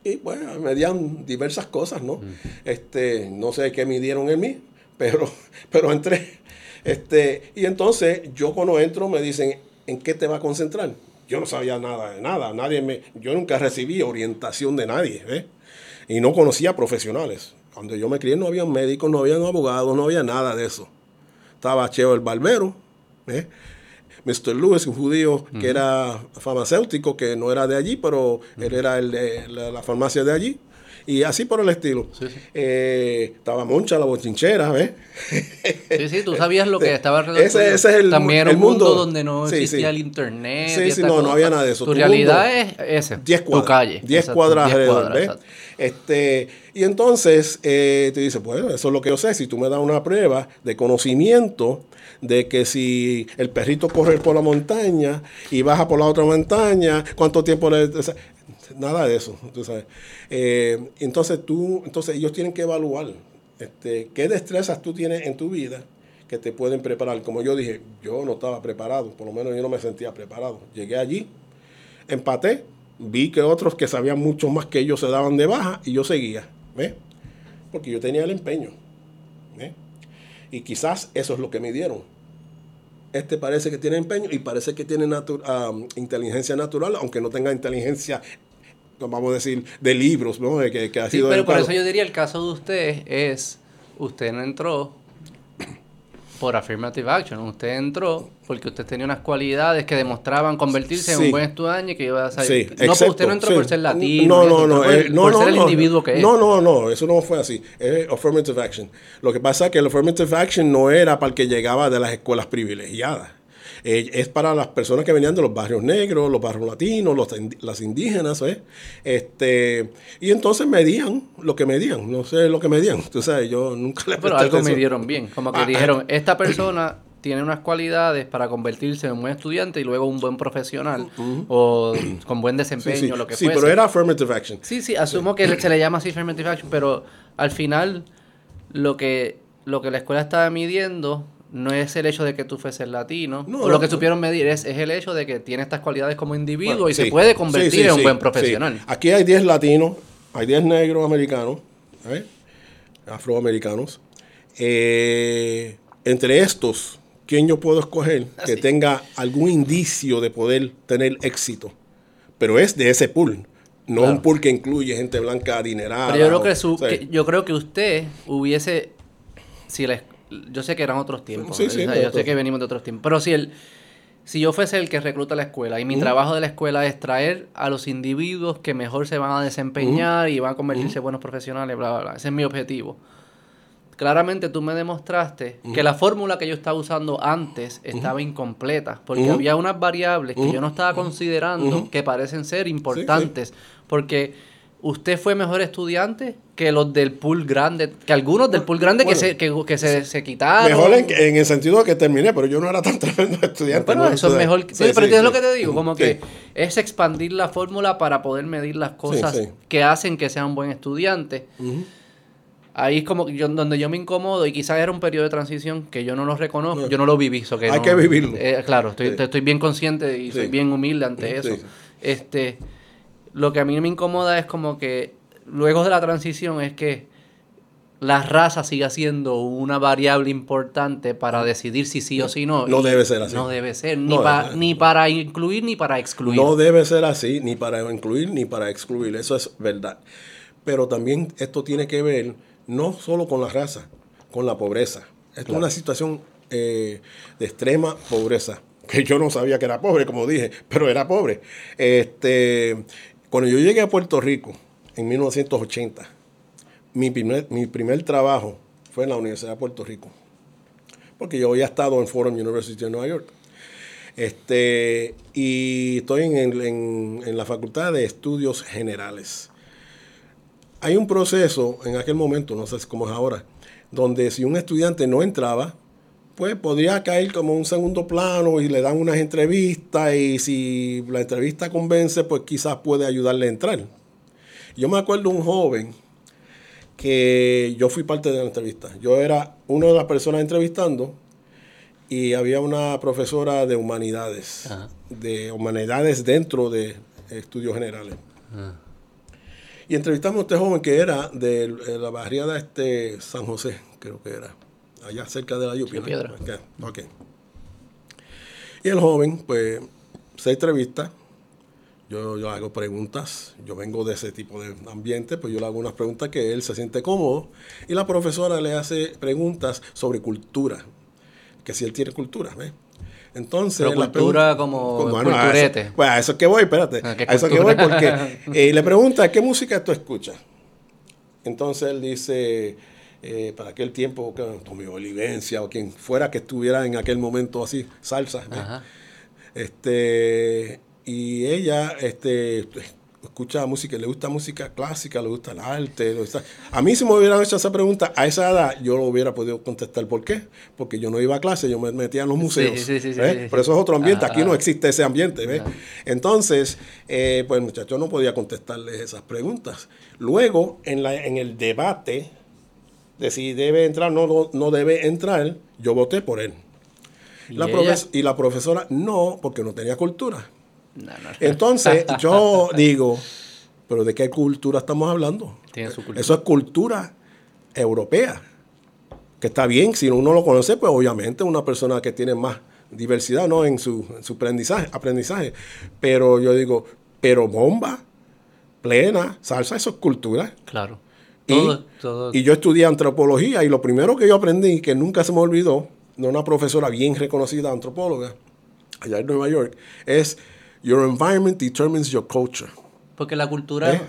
Y bueno, medían diversas cosas, ¿no? Este, no sé qué midieron en mí, pero, pero entré. Este, y entonces yo cuando entro me dicen, ¿en qué te va a concentrar? Yo no sabía nada de nada, nadie me, yo nunca recibí orientación de nadie, ¿ves? Y no conocía profesionales. Cuando yo me crié no había médicos, no había abogados, no había nada de eso. Estaba Cheo el barbero, ¿eh? Mr. Lewis, un judío que era farmacéutico, que no era de allí, pero él era el de la, la farmacia de allí. Y así por el estilo. Sí, sí. Eh, estaba Moncha, la bochinchera, ¿ves? Sí, sí, tú sabías lo que estaba alrededor. Ese- ese es el También era el un mundo, mundo. donde no existía el internet. Sí, sí, no, no había nada de eso. Tu Tu realidad mundo- es ese. 10 cuadras. Tu calle. 10 Exacto, cuadras 10 alrededor, ¿ves? exacto. Este, y entonces eh, te dice, pues eso es lo que yo sé. Si tú me das una prueba de conocimiento de que si el perrito corre por la montaña y baja por la otra montaña, ¿cuánto tiempo le...? o sea, nada de eso, tú sabes. Eh, entonces tú, entonces ellos tienen que evaluar este, qué destrezas tú tienes en tu vida que te pueden preparar. Como yo dije, yo no estaba preparado, por lo menos yo no me sentía preparado. Llegué allí, empaté, vi que otros que sabían mucho más que ellos se daban de baja y yo seguía, ¿ves? Porque yo tenía el empeño. Y quizás eso es lo que me dieron. Este parece que tiene empeño y parece que tiene ah, inteligencia natural, aunque no tenga inteligencia, vamos a decir, de libros, ¿no? De Que, que ha Sí, sido pero por eso yo diría el caso de usted es, usted no entró por affirmative action, usted entró porque usted tenía unas cualidades que demostraban convertirse en un buen estudiante y que iba a Sí, salir. no, excepto, usted no entró sí. por ser latino, No, no, no, eh, por, no, por no, ser el no, individuo que es. No, no, no, eso no fue así. Es affirmative action. Lo que pasa es que el affirmative action no era para el que llegaba de las escuelas privilegiadas. Eh, es para las personas que venían de los barrios negros, los barrios latinos, los, las indígenas, ¿eh? Este, y entonces medían lo que medían, no sé lo que medían. Tú sabes, yo nunca le Pero algo me atención. dieron bien. Como que Ah, dijeron, esta persona tiene unas cualidades para convertirse en un buen estudiante y luego un buen profesional o con buen desempeño, sí, lo que sí fuese. pero era affirmative action. Sí, sí, asumo que se le llama así affirmative action, pero al final lo que, lo que la escuela estaba midiendo no es el hecho de que tú fueses latino, No, o lo que supieron medir es, es el hecho de que tiene estas cualidades como individuo Bueno, y sí. se puede convertir sí, en un buen profesional. Aquí hay 10 latinos, hay 10 negros americanos, ¿eh? afroamericanos. Eh, entre estos, ¿quién yo puedo escoger que Así. tenga algún indicio de poder tener éxito? Pero es de ese pool. No Claro. un pool que incluye gente blanca adinerada. Pero yo creo o- que, su, o sea, que- yo creo que usted hubiese, si la, yo sé que eran otros tiempos, Sí, sí, O sea, no, yo sé que venimos de otros tiempos, pero si el, si yo fuese el que recluta la escuela y mi trabajo de la escuela es traer a los individuos que mejor se van a desempeñar y van a convertirse en buenos profesionales, bla, bla, bla, ese es mi objetivo. Claramente tú me demostraste que la fórmula que yo estaba usando antes estaba incompleta, porque había unas variables que yo no estaba considerando que parecen ser importantes, porque usted fue mejor estudiante que los del pool grande, que algunos del pool grande que, se, que, que se, se, quitaron. Mejor en, el sentido de que terminé, pero yo no era tan tremendo estudiante. Pero eso es mejor. Sí, pero es lo que te digo, como que es expandir la fórmula para poder medir las cosas que hacen que sea un buen estudiante. Ahí es como yo, donde yo me incomodo y quizás era un periodo de transición que yo no lo reconozco, yo no lo viví. que Hay que vivirlo. Eh, claro, estoy, estoy bien consciente y soy bien humilde ante eso. Este, lo que a mí me incomoda es como que luego de la transición es que la raza siga siendo una variable importante para decidir si sí o si no. No debe ser así. No debe ser, ni, ni para incluir ni para excluir. No debe ser así, ni para incluir ni para excluir, eso es verdad. Pero también esto tiene que ver no solo con la raza, con la pobreza. Esto es una situación eh, de extrema pobreza, que yo no sabía que era pobre, como dije, pero era pobre. Este, cuando yo llegué a Puerto Rico, en 1980. Mi primer, mi primer trabajo fue en la Universidad de Puerto Rico, porque yo había estado en Fordham University de Nueva York. Este, y estoy en, la Facultad de Estudios Generales. Hay un proceso en aquel momento, no sé cómo es ahora, donde si un estudiante no entraba, pues podría caer como un segundo plano y le dan unas entrevistas y si la entrevista convence, pues quizás puede ayudarle a entrar. Yo me acuerdo un joven que yo fui parte de la entrevista. Yo era una de las personas entrevistando y había una profesora de humanidades, de humanidades dentro de estudios generales. Y entrevistamos a este joven que era de la barriada este San José, creo que era, allá cerca de la Yupi. Y el joven, pues, se entrevista yo, yo, hago preguntas, yo vengo de ese tipo de ambiente, pues yo le hago unas preguntas que él se siente cómodo y la profesora le hace preguntas sobre cultura, que si él tiene cultura, ¿ves? Entonces, Pero cultura como, bueno, culturete. A eso, bueno, a eso que voy, espérate. Ah, a eso que voy porque eh, le pregunta, ¿qué música tú escuchas? Entonces él dice, eh, para aquel tiempo, Tommy Olivencia o quien fuera que estuviera en aquel momento así, salsa. Este, y ella este, escucha música, le gusta música clásica, le gusta el arte. A mí si me hubieran hecho esa pregunta a esa edad, yo lo hubiera podido contestar. ¿Por qué? Porque yo no iba a clase, yo me metía en los museos. Sí, sí, sí, Pero eso es otro ambiente, aquí no existe ese ambiente. ¿ves? Entonces, eh, pues el muchacho no podía contestarle esas preguntas. Luego, en, la, en el debate de si debe entrar o no, no debe entrar, yo voté por él. ¿Y la, y la profesora no, porque no tenía cultura. Entonces, yo digo, ¿pero de qué cultura estamos hablando? Eso es cultura europea. Que está bien, si uno lo conoce, pues obviamente una persona que tiene más diversidad ¿no? en, su, aprendizaje, aprendizaje. Pero yo digo, pero bomba, plena, salsa, eso es cultura. Claro. Y, yo estudié antropología y lo primero que yo aprendí, que nunca se me olvidó, de una profesora bien reconocida antropóloga allá en Nueva York, es Your environment determines your culture. Porque la cultura, ¿Eh?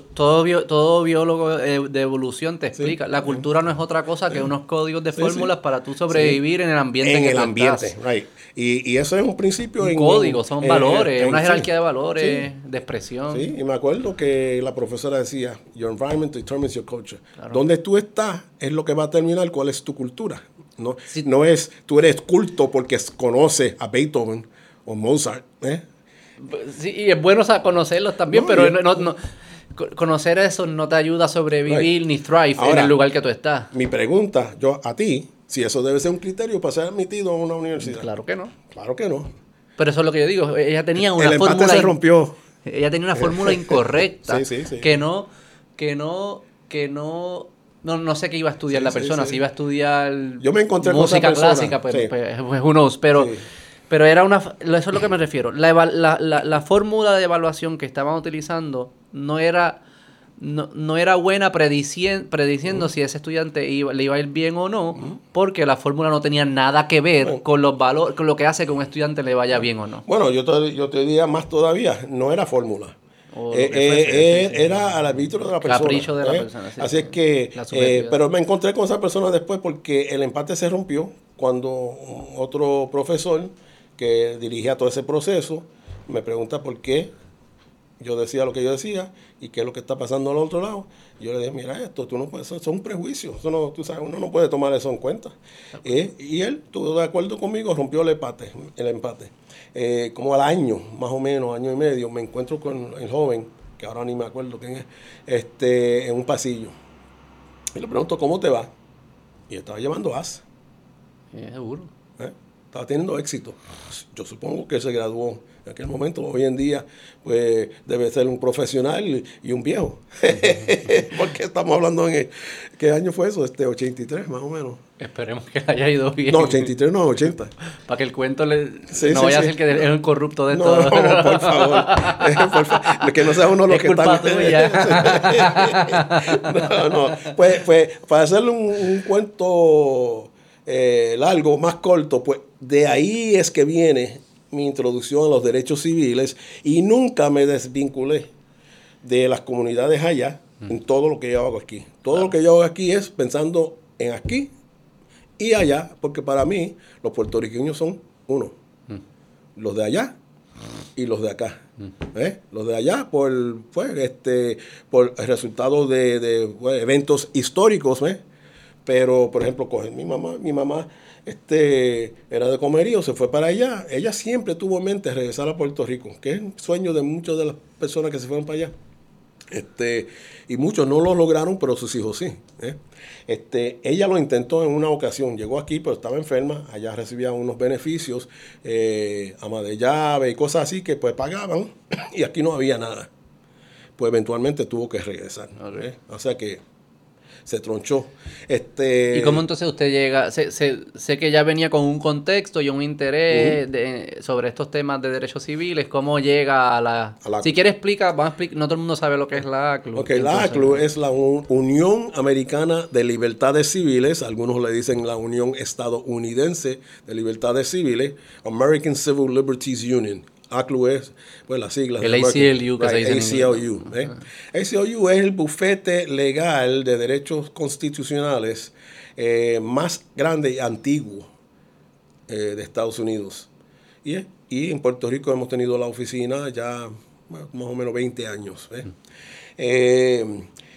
Todo, todo biólogo de evolución te explica, la cultura no es otra cosa que unos códigos de fórmulas para tú sobrevivir en el ambiente en, el ambiente. Right. Y, y, eso es un principio. Un código, son valores, una jerarquía de valores, de expresión. Sí, y me acuerdo que la profesora decía, Your environment determines your culture. Donde tú estás es lo que va a determinar cuál es tu cultura. No, no es, tú eres culto porque conoces a Beethoven o Mozart. ¿eh? Sí, y es bueno conocerlos también, pero no, conocer eso no te ayuda a sobrevivir ni thrive en el lugar que tú estás. Mi pregunta, yo a ti, si eso debe ser un criterio para ser admitido a una universidad. Claro que no. Claro que no. Pero eso es lo que yo digo. Ella tenía una el fórmula. se rompió. Ella tenía una fórmula incorrecta. Que no, que no, que no. No, no sé qué iba a estudiar la persona, si iba a estudiar yo me encontré música clásica, pues, pues, pues, who knows, pero pero era una. Eso es lo que me refiero. La, la, la, fórmula de evaluación que estaban utilizando no era. No, era buena prediciendo, prediciendo si ese estudiante le iba a ir bien o no, porque la fórmula no tenía nada que ver con los valores, con lo que hace que un estudiante le vaya bien o no. Bueno, yo te, yo te diría más todavía, no era fórmula. Eh, eh, eh, era al arbitrio de la persona. Capricho de la persona. Así es que, pero me encontré con esa persona después porque el empate se rompió cuando otro profesor que dirigía todo ese proceso, me pregunta por qué yo decía lo que yo decía y qué es lo que está pasando al otro lado. Yo le dije, mira esto, tú no puedes, eso es un prejuicio, eso no, tú sabes, uno no puede tomar eso en cuenta. Eh, y él estuvo de acuerdo conmigo, rompió el empate. El empate. Eh, como al año, más o menos, año y medio, me encuentro con el joven, que ahora ni me acuerdo quién es, este, en un pasillo. Y le pregunto, ¿cómo te va? Y estaba llevando as. seguro. ¿Eh? Estaba teniendo éxito. Yo supongo que se graduó en aquel momento, hoy en día, pues debe ser un profesional y un viejo. Porque estamos hablando en, ¿qué año fue eso? Este 83 más o menos. Esperemos que haya ido bien. No, 83 no, 80. Para que el cuento le, no vaya a ser que es el corrupto de todo. No, por favor. por favor. Que no sea uno los que están. no, no. Pues, pues para hacerle un, un cuento eh, largo, más corto, pues de ahí es que viene mi introducción a los derechos civiles y nunca me desvinculé de las comunidades allá en todo lo que yo hago aquí. Todo lo que yo hago aquí es pensando en aquí y allá, porque para mí los puertorriqueños son uno. Los de allá y los de acá. ¿eh? Los de allá por, pues, este, por el resultado de, eventos históricos. ¿eh? Pero, por ejemplo, coger mi mamá, mi mamá este, era de comerío, se fue para allá. Ella siempre tuvo en mente regresar a Puerto Rico, que es el sueño de muchas de las personas que se fueron para allá. Este, y muchos no lo lograron, pero sus hijos sí. ¿eh? Este, ella lo intentó en una ocasión, llegó aquí, pero estaba enferma, allá recibía unos beneficios, eh, ama de llave y cosas así que pues pagaban, y aquí no había nada. Pues eventualmente tuvo que regresar. ¿eh? O sea que se tronchó. Este, ¿Y cómo entonces usted llega? Sé, sé, que ya venía con un contexto y un interés de, sobre estos temas de derechos civiles. ¿Cómo llega a la...? si quiere explica, vamos a explicar, no todo el mundo sabe lo que es la ACLU. Ok, la ACLU es la Unión Americana de Libertades Civiles, algunos le dicen la Unión Estadounidense de Libertades Civiles, American Civil Liberties Union. ACLU es, pues las siglas. El ACLU, que se dice ACLU, ¿eh? ACLU es el bufete legal de derechos constitucionales eh, más grande y antiguo eh, de Estados Unidos. Y, y, en Puerto Rico hemos tenido la oficina ya más o menos 20 años.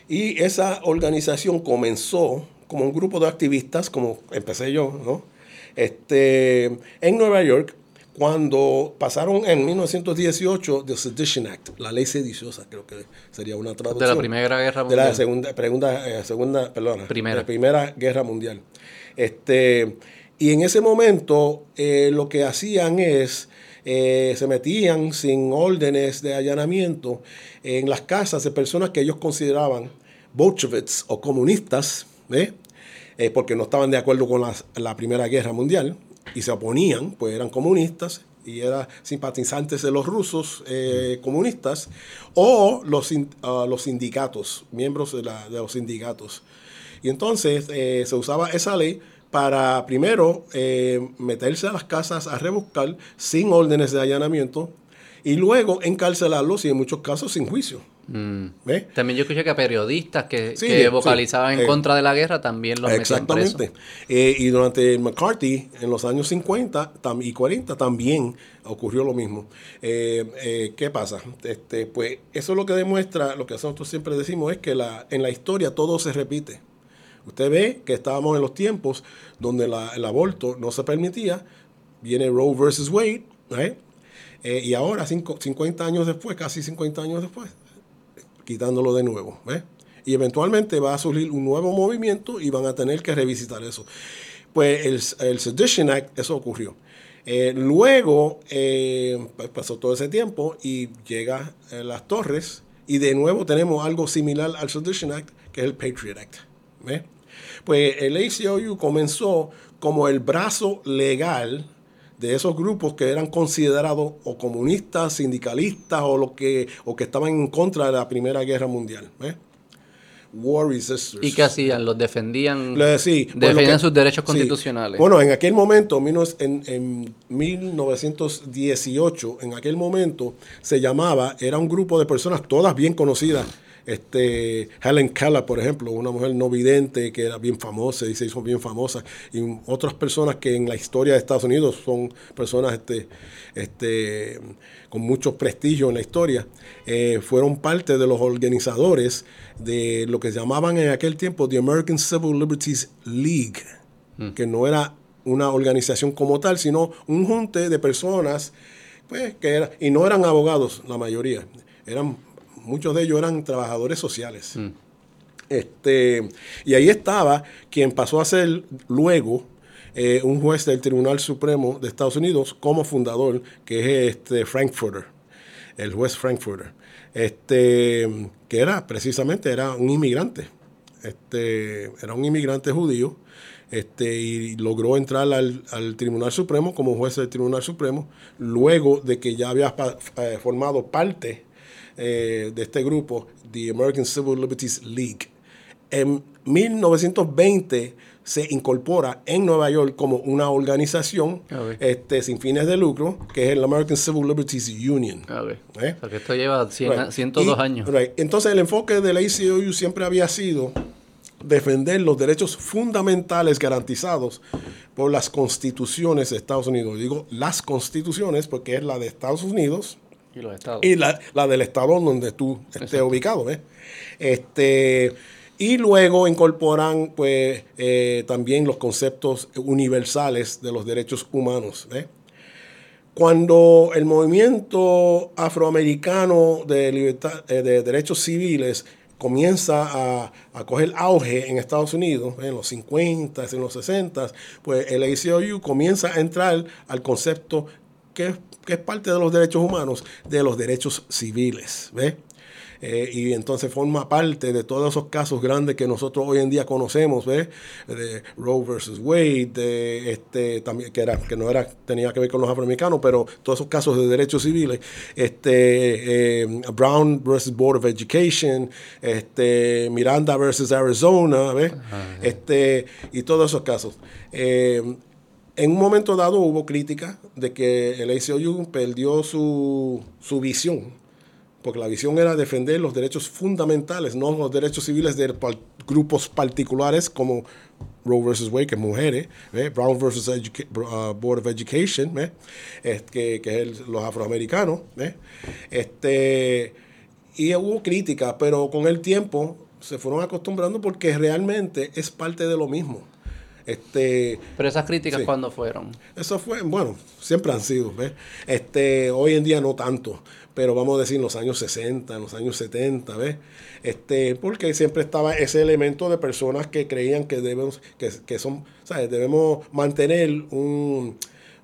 y esa organización comenzó como un grupo de activistas, como empecé yo, ¿no? Este, en Nueva York, cuando pasaron en 1918 The Sedition Act, la ley sediciosa, creo que sería una traducción. De la Primera Guerra Mundial. De la Segunda, segunda, eh, segunda perdona, primera. De la Primera Guerra Mundial. Este, y en ese momento eh, lo que hacían es, eh, se metían sin órdenes de allanamiento en las casas de personas que ellos consideraban bolcheviks o comunistas, porque no estaban de acuerdo con la Primera Guerra Mundial y se oponían, pues eran comunistas y eran simpatizantes de los rusos eh, comunistas, o los, ah, los sindicatos, miembros de, los sindicatos. Y entonces eh, se usaba esa ley para primero eh, meterse a las casas a rebuscar sin órdenes de allanamiento y luego encarcelarlos y en muchos casos sin juicio. Mm. También yo escuché que a periodistas que, vocalizaban en eh, contra de la guerra también los Exactamente. Eh, y durante McCarthy, en los años 50 y 40, también ocurrió lo mismo. Eh, ¿Qué pasa? Este, pues eso es lo que demuestra, lo que nosotros siempre decimos, es que la, en la historia todo se repite. Usted ve que estábamos en los tiempos donde el aborto no se permitía, viene Roe versus Wade, y ahora, 50 años después, casi 50 años después, quitándolo de nuevo. Y eventualmente va a surgir un nuevo movimiento y van a tener que revisitar eso. Pues el, Sedition Act, eso ocurrió. Eh, luego eh, pues, pasó todo ese tiempo y llega eh, las torres y de nuevo tenemos algo similar al Sedition Act, que es el Patriot Act. Pues el ACLU comenzó como el brazo legal de esos grupos que eran considerados o comunistas, sindicalistas o, lo que, o que estaban en contra de la Primera Guerra Mundial. War resistors. ¿Y qué hacían? ¿Los defendían? sí, defendían sus derechos constitucionales. Bueno, en aquel momento, en, en 1918, en aquel momento se llamaba, era un grupo de personas todas bien conocidas este, Helen Keller, por ejemplo, una mujer no vidente que era bien famosa y se hizo bien famosa, y otras personas que en la historia de Estados Unidos son personas este, este, con mucho prestigio en la historia, eh, fueron parte de los organizadores de lo que llamaban en aquel tiempo The American Civil Liberties League, mm. que no era una organización como tal, sino un junte de personas pues, que era, y no eran abogados la mayoría, eran muchos de ellos eran trabajadores sociales. Mm. Este, y ahí estaba quien pasó a ser luego eh, un juez del Tribunal Supremo de Estados Unidos como fundador, que es este Frankfurter, el juez Frankfurter, este, que era precisamente era un inmigrante, este, era un inmigrante judío, este, y logró entrar al, Tribunal Supremo como juez del Tribunal Supremo, luego de que ya había eh, formado parte eh, de este grupo, The American Civil Liberties League. En 1920 se incorpora en Nueva York como una organización este, sin fines de lucro, que es el American Civil Liberties Union. ¿Eh? Porque esto lleva 102 años. Entonces el enfoque de la ACLU siempre había sido defender los derechos fundamentales garantizados por las constituciones de Estados Unidos. Digo las constituciones porque es la de Estados Unidos, y los estados. Y la, del estado donde tú estés ubicado, Este, y luego incorporan pues eh, también los conceptos universales de los derechos humanos. Cuando el movimiento afroamericano de, libertad, eh, de derechos civiles comienza a, a, coger auge en Estados Unidos, en los 50, en los 60, pues el ACLU comienza a entrar al concepto que que es parte de los derechos humanos, de los derechos civiles. ¿ves? Eh, y entonces forma parte de todos esos casos grandes que nosotros hoy en día conocemos, ¿ves? de Roe versus Wade, de este también que era que no era tenía que ver con los afroamericanos, pero todos esos casos de derechos civiles, este eh, Brown versus Board of Education, este Miranda versus Arizona, ¿ves? este y todos esos casos. Eh, en un momento dado hubo crítica de que el ACLU perdió su, visión, porque la visión era defender los derechos fundamentales, no los derechos civiles de grupos particulares como Roe versus Wade, que es mujeres, Brown versus uh, Board of Education, que, es los afroamericanos. Este, y hubo crítica, pero con el tiempo se fueron acostumbrando porque realmente es parte de lo mismo. Este, Pero esas críticas, ¿cuándo fueron? Eso fue, bueno, siempre han sido, ¿ves? Este, hoy en día no tanto, pero vamos a decir en los años 60, en los años 70, ¿ves? Este, porque siempre estaba ese elemento de personas que creían que debemos, que, que son, ¿sabes? Debemos mantener un,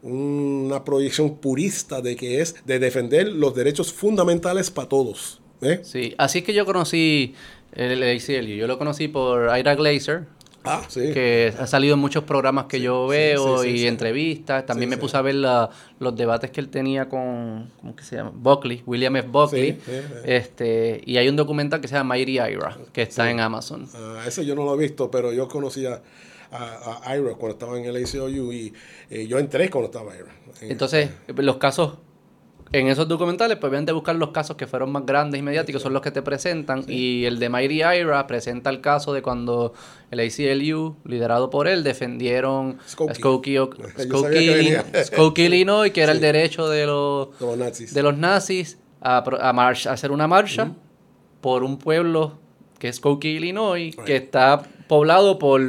una proyección purista de que es de defender los derechos fundamentales para todos. ¿eh? Sí, así es que yo conocí el ACLU. Yo lo conocí por Ira Glazer, Ah, sí. Que ha salido en muchos programas que yo veo y entrevistas. También me puse a ver los debates que él tenía con, ¿cómo que se llama? Buckley, William F. Buckley. este, y hay un documental que se llama Mighty Ira, que está en Amazon. Ah, ese yo no lo he visto, pero yo conocía a, Ira cuando estaba en el ACOU y eh, yo entré cuando estaba Ira. Entonces, los casos en esos documentales, pues obviamente buscar los casos que fueron más grandes y mediáticos, son los que te presentan. Y el de Mighty Ira presenta el caso de cuando el ACLU, liderado por él, defendieron Skokie, Illinois, que era el derecho de los, de los nazis, a, a, hacer una marcha por un pueblo que es Skokie, Illinois, que está poblado por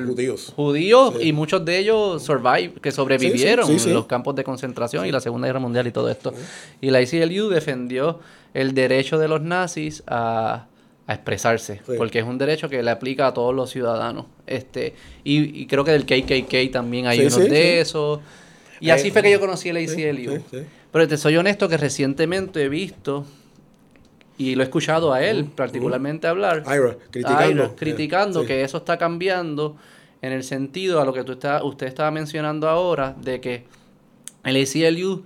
judíos, y muchos de ellos survive, que sobrevivieron en los campos de concentración y la Segunda Guerra Mundial y todo esto. Y la ICLU defendió el derecho de los nazis a, expresarse, porque es un derecho que le aplica a todos los ciudadanos. Este, y, creo que del KKK también hay unos de esos. Y así fue que yo conocí el ACLU. Pero te soy honesto que recientemente he visto y lo he escuchado a él particularmente hablar. Ira, criticando. criticando que eso está cambiando en el sentido a lo que tú está, usted estaba mencionando ahora, de que el ACLU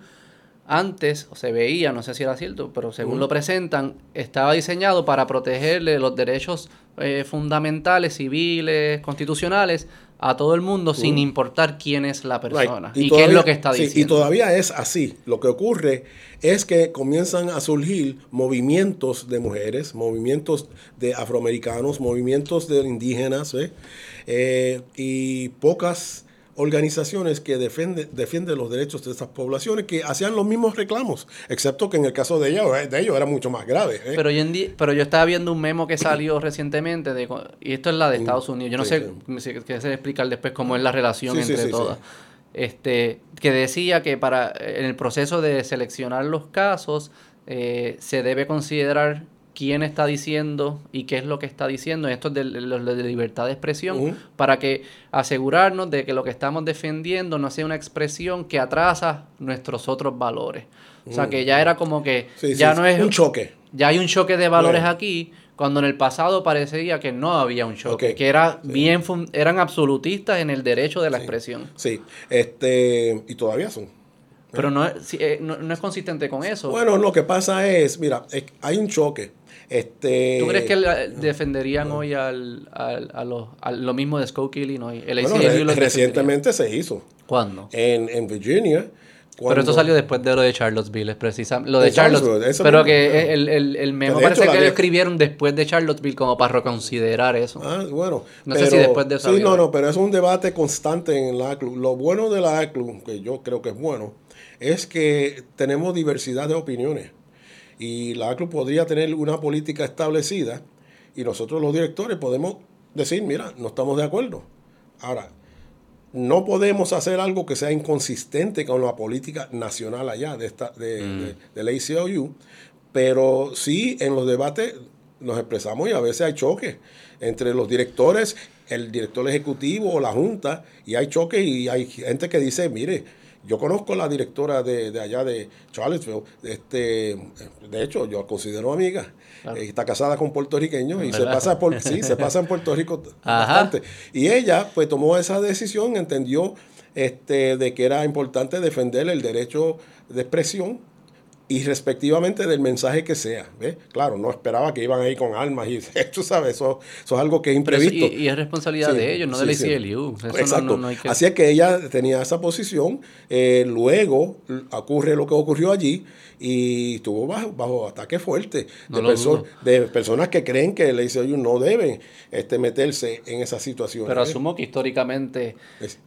antes, o se veía, no sé si era cierto, pero según lo presentan, estaba diseñado para protegerle los derechos eh, fundamentales, civiles, constitucionales a todo el mundo sin importar quién es la persona y, qué es lo que está diciendo. y todavía es así. Lo que ocurre es que comienzan a surgir movimientos de mujeres, movimientos de afroamericanos, movimientos de indígenas eh, y pocas organizaciones que defienden, defienden los derechos de estas poblaciones que hacían los mismos reclamos, excepto que en el caso de ellos, eh, de ellos era mucho más grave. ¿eh? Pero, yo pero yo estaba viendo un memo que salió recientemente, de, y esto es la de mm, Estados Unidos, yo no sé si quieres explicar después cómo es la relación entre todas. Este, que decía que para en el proceso de seleccionar los casos eh, se debe considerar quién está diciendo y qué es lo que está diciendo, esto es de, de, libertad de expresión, para que asegurarnos de que lo que estamos defendiendo no sea una expresión que atrasa nuestros otros valores. O sea, que ya era como que ya no es un choque. Ya hay un choque de valores aquí, cuando en el pasado parecía que no había un choque, que era bien eran absolutistas en el derecho de la expresión. Sí, este y todavía son. Pero no es, eh, no, no, es consistente con eso. Bueno, lo que pasa es, mira, hay un choque. Este, ¿Tú crees que defenderían hoy al, al, a, los, a lo mismo de Skokie, Illinois? El bueno, recientemente se hizo. ¿Cuándo? En, en Virginia. Pero esto salió después de lo de Charlottesville, precisamente. Lo de, Charlottesville. Pero que el, el, el memo parece que lo escribieron después de Charlottesville como para reconsiderar eso. Ah, bueno. No sé si después de eso. Sí, no, no, pero es un debate constante en la ACLU. Lo bueno de la ACLU, que yo creo que es bueno, es que tenemos diversidad de opiniones y la ACLU podría tener una política establecida y nosotros los directores podemos decir, mira, no estamos de acuerdo. Ahora, no podemos hacer algo que sea inconsistente con la política nacional allá de, esta, de, mm. de, la ACLU, pero sí en los debates nos expresamos y a veces hay choques entre los directores, el director ejecutivo o la junta, y hay choques y hay gente que dice, mire, yo conozco a la directora de, de allá de Charlottesville, este, de hecho, yo la considero amiga. Eh, está casada con puertorriqueños y se pasa por sí, se pasa en Puerto Rico bastante. Y ella pues tomó esa decisión, entendió este de que era importante defender el derecho de expresión y respectivamente del mensaje que sea. ¿ves? Claro, no esperaba que iban ahí con armas y tú sabes, eso, eso es algo que es imprevisto. y, es responsabilidad de ellos, no de la ICLU. Exacto. Así es que ella tenía esa posición, eh, luego ocurre lo que ocurrió allí y estuvo bajo, bajo ataque fuerte de, de personas que creen que el ICLU no deben este, meterse en esa situación. Pero asumo que históricamente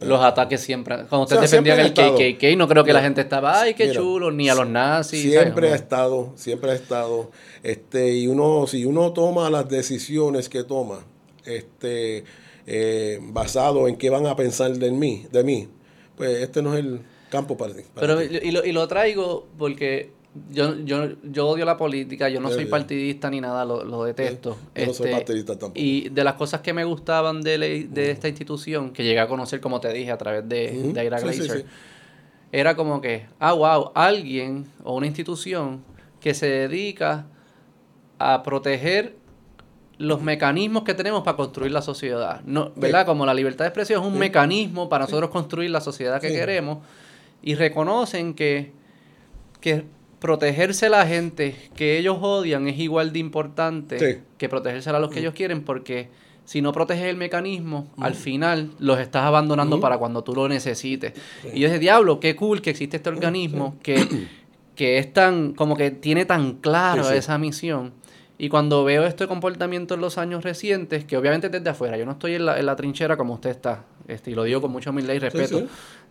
los ataques siempre, cuando ustedes defendían el KKK, no creo que la gente estaba, ay, qué chulo, ni a los nazis siempre ha estado, siempre ha estado. Este, y uno, si uno toma las decisiones que toma, este, eh, basado en qué van a pensar de mí, de mí, pues este no es el campo para, ti. Pero y lo, y lo traigo porque yo, yo, yo odio la política, yo no soy partidista ni nada, lo, detesto. Yo no soy este, partidista tampoco. Y de las cosas que me gustaban de, de esta institución, que llegué a conocer, como te dije, a través de, de Ira Glazer, era como que, ah, wow, alguien o una institución que se dedica a proteger los mecanismos que tenemos para construir la sociedad. No, ¿Verdad? Como la libertad de expresión es un mecanismo para nosotros construir la sociedad que queremos y reconocen que, que protegerse a la gente que ellos odian es igual de importante que protegerse a los que ellos quieren porque si no proteges el mecanismo, al final los estás abandonando para cuando tú lo necesites. Y yo dije, diablo, qué cool que existe este organismo que, que es tan, como que tiene tan claro esa misión. Y cuando veo este comportamiento en los años recientes, que obviamente desde afuera, yo no estoy en la, en la trinchera como usted está, este, y lo digo con mucha humildad y respeto,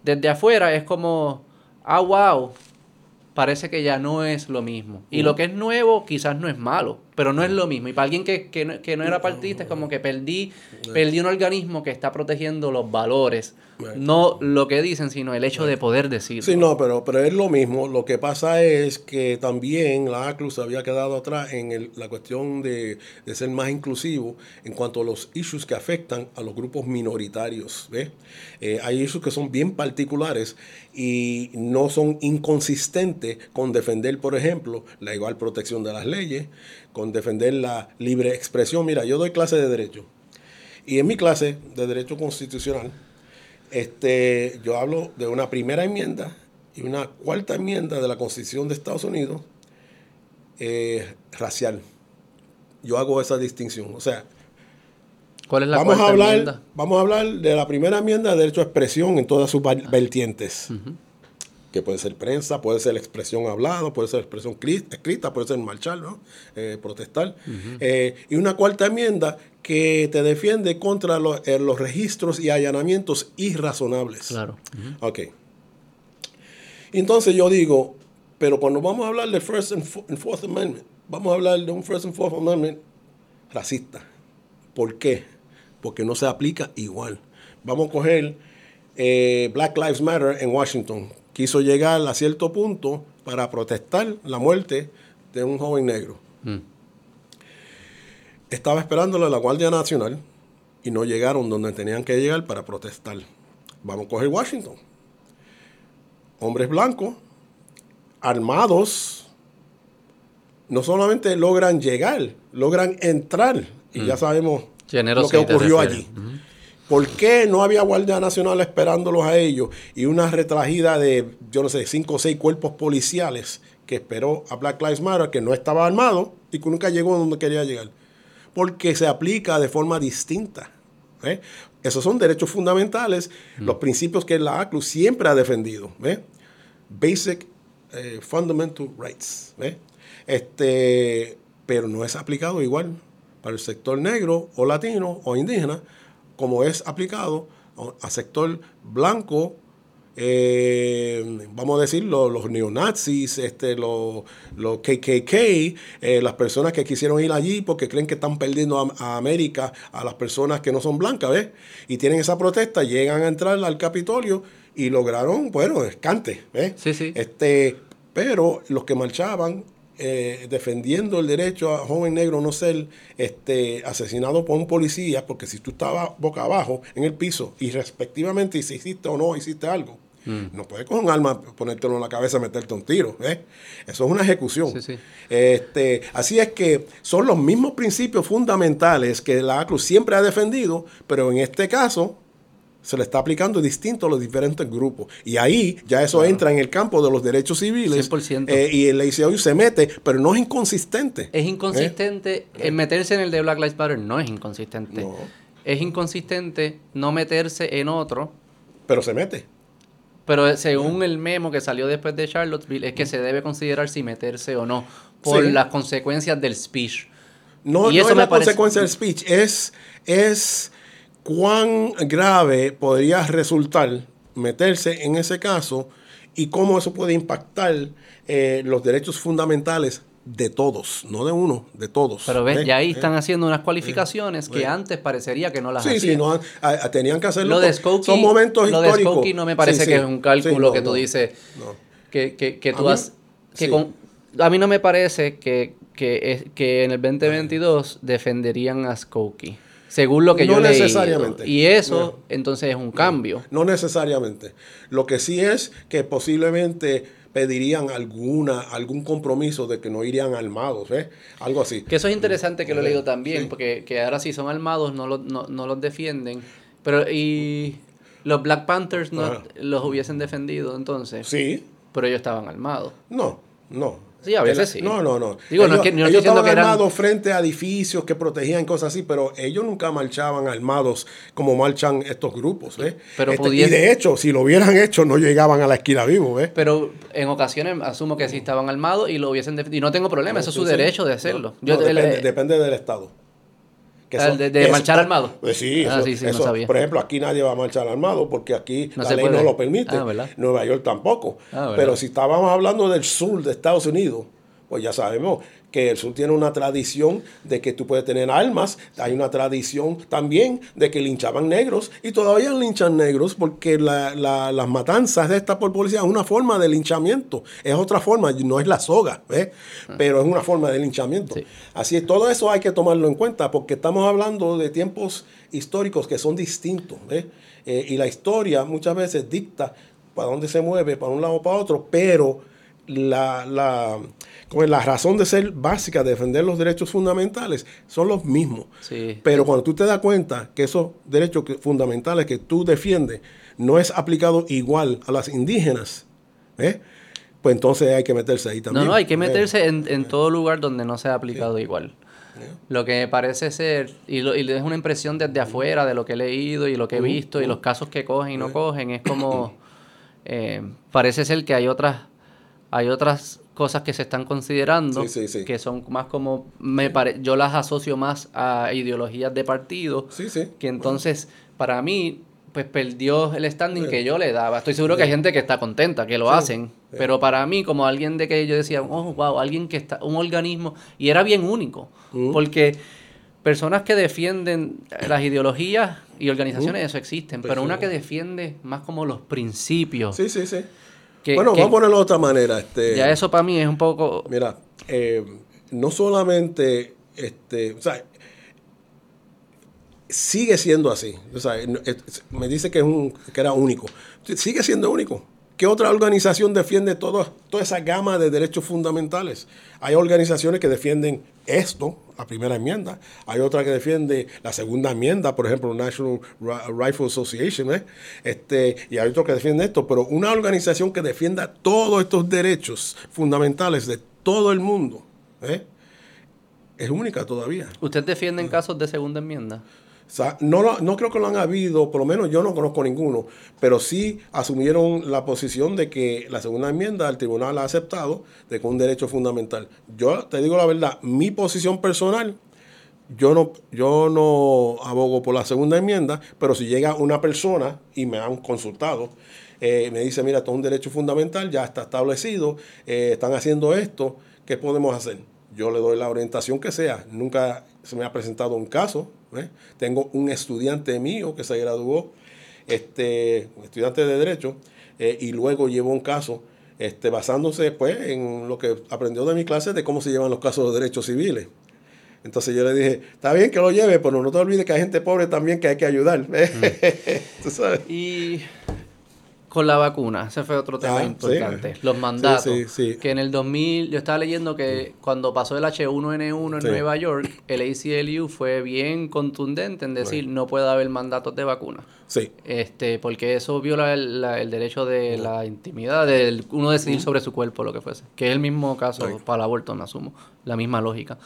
desde afuera es como, ah, wow, parece que ya no es lo mismo. Y lo que es nuevo quizás no es malo, pero no es lo mismo. Y para alguien que, que, no, que no era partista es como que perdí, perdí un organismo que está protegiendo los valores no lo que dicen, sino el hecho de poder decirlo. Sí, no, pero, pero es lo mismo. Lo que pasa es que también la ACLU se había quedado atrás en la cuestión de, ser más inclusivo en cuanto a los issues que afectan a los grupos minoritarios. Eh, hay issues que son bien particulares y no son inconsistentes con defender, por ejemplo, la igual protección de las leyes, con defender la libre expresión. Mira, yo doy clase de derecho. Y en mi clase de derecho constitucional, este, yo hablo de una primera enmienda y una cuarta enmienda de la Constitución de Estados Unidos eh, racial. Yo hago esa distinción. O sea, ¿Cuál es la vamos a, hablar, enmienda? vamos a hablar de la primera enmienda de derecho a expresión en todas sus vertientes. Que puede ser prensa, puede ser expresión hablada, puede ser expresión cri- escrita, puede ser marchar, ¿no? Eh, protestar. Eh, y una cuarta enmienda que te defiende contra lo- eh, los registros y allanamientos irrazonables. Claro. Ok. Entonces yo digo, pero cuando vamos a hablar del First and Fo- and Fourth Amendment, vamos a hablar de un First and Fourth Amendment racista. ¿Por qué? Porque no se aplica igual. Vamos a coger eh, Black Lives Matter en Washington. Quiso llegar a cierto punto para protestar la muerte de un joven negro. Mm. Estaba esperándolo la Guardia Nacional y no llegaron donde tenían que llegar para protestar. Vamos a coger Washington. Hombres blancos, armados, no solamente logran llegar, logran entrar. Y ya sabemos lo que ocurrió allí. ¿Por qué no había Guardia Nacional esperándolos a ellos y una retragida de, yo no sé, cinco o seis cuerpos policiales que esperó a Black Lives Matter, que no estaba armado y que nunca llegó donde quería llegar? Porque se aplica de forma distinta. ¿eh? Esos son derechos fundamentales, los principios que la ACLU siempre ha defendido. ¿eh? Basic eh, Fundamental Rights. ¿eh? Este, pero no es aplicado igual para el sector negro o latino o indígena como es aplicado a, sector blanco, eh, vamos a decir, los, los neonazis, este, los, los KKK, eh, las personas que quisieron ir allí porque creen que están perdiendo a, a América a las personas que no son blancas, ¿ves? Y tienen esa protesta, llegan a entrar al Capitolio y lograron, bueno, escante, ¿ves? Sí, sí. Este, pero los que marchaban eh, defendiendo el derecho a joven negro no ser este, asesinado por un policía, porque si tú estabas boca abajo en el piso y respectivamente si hiciste o no hiciste algo, no puedes con un arma ponértelo en la cabeza y meterte un tiro. ¿eh? Eso es una ejecución. Sí, sí. Este, así es que son los mismos principios fundamentales que la ACLU siempre ha defendido, pero en este caso se le está aplicando distinto a los diferentes grupos. Y ahí ya eso entra en el campo de los derechos civiles. 100%. eh, y el ACLU se mete, pero no es inconsistente. Es inconsistente. El meterse en el de Black Lives Matter no es inconsistente. No. Es inconsistente no meterse en otro. Pero se mete. Pero según el memo que salió después de Charlottesville, es que se debe considerar si meterse o no por Sí. las consecuencias del speech. No, Y no eso es la parece- consecuencia del speech, es, es cuán grave podría resultar meterse en ese caso y cómo eso puede impactar eh, los derechos fundamentales de todos, no de uno, de todos. Pero ves, ¿eh? ya ahí ¿eh? están haciendo unas cualificaciones que antes parecería que no las Sí, sí, hacían. no, a- a- tenían que hacerlo. Lo de Skokie, son momentos lo de. Skokie no me parece Sí, que sí. es un cálculo Sí, no, que tú no, dices no. que, que, que A tú mí- has... Que sí. con- a mí no me parece que, que, que en el 2022 defenderían a Skokie. Según lo que yo No he leído. necesariamente. Y eso, entonces, es un cambio. No necesariamente. Lo que sí es que posiblemente pedirían alguna algún compromiso de que no irían armados, ¿eh? Algo así. Que eso es interesante que lo he leído también, Sí. porque que ahora si son armados no, lo- no, no los defienden. Pero, y los Black Panthers no Ajá. los hubiesen defendido entonces, Sí, pero ellos estaban armados. no, no. Sí, a veces sí. No, no, no. Digo, no ellos, es que- yo no ellos estaban que eran- armados frente a edificios que protegían cosas así, pero ellos nunca marchaban armados como marchan estos grupos, ¿eh? Pero Este, pudiese- Y de hecho, si lo hubieran hecho, no llegaban a la esquina vivo, ¿eh? Pero en ocasiones asumo que sí estaban armados y lo hubiesen defendido. Y no tengo problema, eso es su Sí, derecho de hacerlo. no, Yo- el- depende, eh, depende del Estado. Que de- de marchar armado. Pues sí, Ah, eso- sí, sí, no eso- sabía. por ejemplo, aquí nadie va a marchar armado porque aquí No la ley puede. no lo permite. Ah. Nueva York tampoco. Ah. Pero si estábamos hablando del sur de Estados Unidos, pues ya sabemos que el sur tiene una tradición de que tú puedes tener armas. Hay una tradición también de que linchaban negros y todavía linchan negros porque la- la- las matanzas de esta por policía es una forma de linchamiento. Es otra forma, no es la soga, ¿ves? pero es una forma de linchamiento. Ah. Sí. Así es, todo eso hay que tomarlo en cuenta porque estamos hablando de tiempos históricos que son distintos. ¿ves? Eh, y la historia muchas veces dicta para dónde se mueve, para un lado o para otro, pero la, la, como es la razón de ser básica de defender los derechos fundamentales son los mismos. Sí. Pero cuando tú te das cuenta que esos derechos fundamentales que tú defiendes no es aplicado igual a las indígenas, ¿eh? pues entonces hay que meterse ahí también. No, no, hay que meterse en, en todo lugar donde no se ha aplicado igual. Lo que parece ser, y, lo, y es una impresión desde afuera de lo que he leído y lo que he visto y los casos que cogen y no cogen, es como, eh, parece ser que hay otras, hay otras cosas que se están considerando que son más como, me pare, yo las asocio más a ideologías de partido, que entonces para mí pues perdió el standing que yo le daba. Estoy seguro que hay gente que está contenta, que lo hacen, pero para mí, como alguien de que yo decía, oh, wow, alguien que está, un organismo, y era bien único, porque personas que defienden las ideologías y organizaciones, eso existen, pero una que defiende más como los principios. Sí, sí, sí. Bueno, vamos a ponerlo de otra manera. Este, ya eso para mí es un poco... Mira, eh, no solamente, este, o sea, sigue siendo así. O sea, me dice que, es un, que era único. Sigue siendo único. ¿Qué otra organización defiende todo, toda esa gama de derechos fundamentales? Hay organizaciones que defienden esto, la primera enmienda. Hay otra que defiende la segunda enmienda, por ejemplo, National Rifle Association. ¿eh? Este, y hay otro que defiende esto. Pero una organización que defienda todos estos derechos fundamentales de todo el mundo ¿eh? es única todavía. ¿Usted defiende en casos de segunda enmienda? No, no creo que lo han habido, por lo menos yo no conozco ninguno, pero sí asumieron la posición de que la segunda enmienda el tribunal ha aceptado de que un derecho fundamental. Yo te digo la verdad, mi posición personal, yo no, yo no abogo por la segunda enmienda, pero si llega una persona y me han consultado, eh, me dice, mira, esto es un derecho fundamental, ya está establecido, eh, están haciendo esto, ¿qué podemos hacer? Yo le doy la orientación que sea. Nunca se me ha presentado un caso ¿eh? Tengo un estudiante mío que se graduó, este, estudiante de Derecho, eh, y luego llevó un caso este, basándose pues, en lo que aprendió de mi clase de cómo se llevan los casos de derechos civiles. Entonces yo le dije, está bien que lo lleve, pero no te olvides que hay gente pobre también que hay que ayudar. Mm. Y con la vacuna, ese fue otro tema ah, importante. Los mandatos. que en el 2000, yo estaba leyendo que cuando pasó el H1N1 en Nueva York, el ACLU fue bien contundente en decir no puede haber mandatos de vacuna. Sí. Este, porque eso viola el, derecho de la intimidad, de uno decidir sobre su cuerpo, lo que fuese. Que es el mismo caso para el aborto, me asumo. La misma lógica.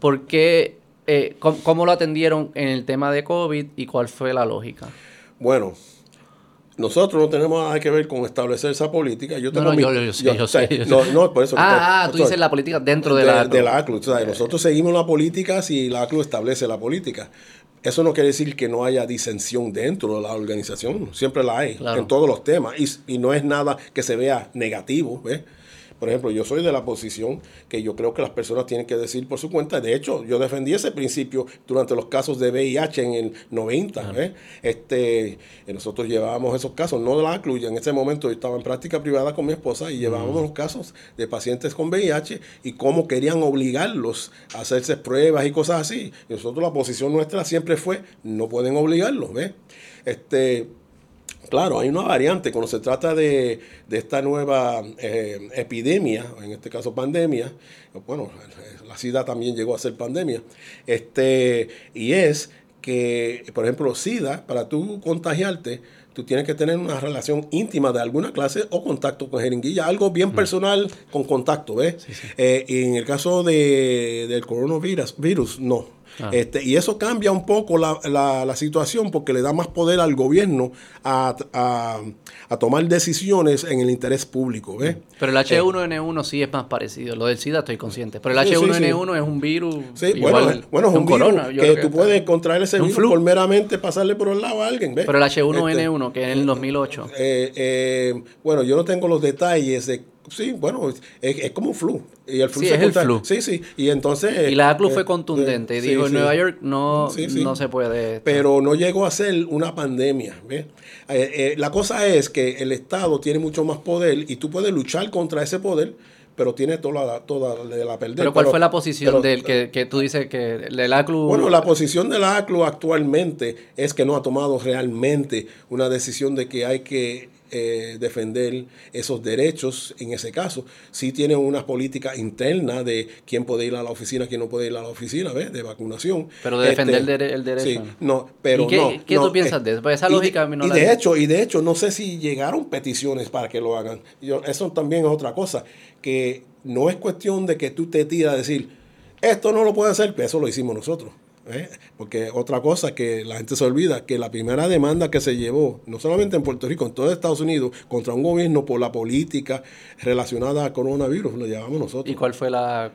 ¿Por qué, eh, cómo, cómo lo atendieron en el tema de COVID y cuál fue la lógica? Bueno, nosotros no tenemos nada que ver con establecer esa política. Yo tengo no, yo, yo, sé, No, por eso. Ah, ah tú dices la política dentro de, la ACLU. De la ACLU. nosotros seguimos la política si la ACLU establece la política. Eso no quiere decir que no haya disensión dentro de la organización. Siempre la hay en todos los temas. Y, y, no es nada que se vea negativo. ¿ves? Por ejemplo, yo soy de la posición que yo creo que las personas tienen que decir por su cuenta. De hecho, yo defendí ese principio durante los casos de VIH en el 90. ¿eh? Este, nosotros llevábamos esos casos, no de la ACLU, en ese momento yo estaba en práctica privada con mi esposa y llevábamos los casos de pacientes con VIH y cómo querían obligarlos a hacerse pruebas y cosas así. Y nosotros la posición nuestra siempre fue, no pueden obligarlos. ¿ves? Este, Claro, hay una variante cuando se trata de, esta nueva eh, epidemia, en este caso pandemia, bueno, la SIDA también llegó a ser pandemia, este, y es que, por ejemplo, SIDA, para tú contagiarte, tú tienes que tener una relación íntima de alguna clase o contacto con jeringuilla, algo bien mm. personal con contacto, ¿ves? Eh, y en el caso de, del coronavirus, virus, no. Ah. Este, y eso cambia un poco la, la, situación porque le da más poder al gobierno a, tomar decisiones en el interés público. ¿ves? Pero el H1N1 sí es más parecido. Lo del SIDA estoy consciente. Pero el H1N1 es un virus. Sí, bueno, es un, corona, que, tú puedes contraer ese virus por meramente pasarle por el lado a alguien. ¿ves? Pero el H1N1, este, que es en el 2008. Eh, eh, bueno, yo no tengo los detalles de Sí, bueno, es, como un flu. Y el flu sí, es el flu. Sí, sí. Y entonces. Y la ACLU fue eh, contundente. dijo, en Nueva York no, no se puede. Pero no llegó a ser una pandemia. ¿ves? Eh, eh, la cosa es que el Estado tiene mucho más poder y tú puedes luchar contra ese poder pero tiene toda la, toda la perder. Pero ¿cuál fue la posición del que, que, tú dices que el ACLU... Bueno, la posición del ACLU actualmente es que no ha tomado realmente una decisión de que hay que eh, defender esos derechos en ese caso. Sí tienen una política interna de quién puede ir a la oficina, quién no puede ir a la oficina, ¿ves? De vacunación. Pero de defender este, el, derecho. Sí, no, pero ¿Y qué, ¿qué tú piensas de eso? Pues esa lógica y de, hecho, y de hecho, no sé si llegaron peticiones para que lo hagan. Yo, eso también es otra cosa, que no es cuestión de que tú te tiras a decir, esto no lo puede hacer, que eso lo hicimos nosotros. ¿Eh? Porque otra cosa que la gente se olvida, que la primera demanda que se llevó, no solamente en Puerto Rico, en todo Estados Unidos, contra un gobierno por la política relacionada al coronavirus, lo llevamos nosotros. ¿Y cuál fue la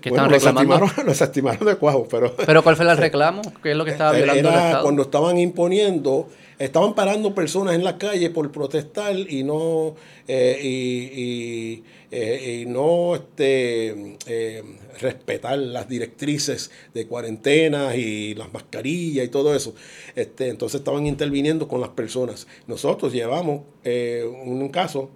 que estaban reclamando? Lo estimaron de cuajo, pero... ¿Pero cuál fue el reclamo? ¿Qué es lo que estaba violando el Estado? cuando estaban imponiendo, estaban parando personas en la calle por protestar y no... Eh, y eh, y no este, eh, respetar las directrices de cuarentena y las mascarillas y todo eso. Este, entonces estaban interviniendo con las personas. Nosotros llevamos eh, un caso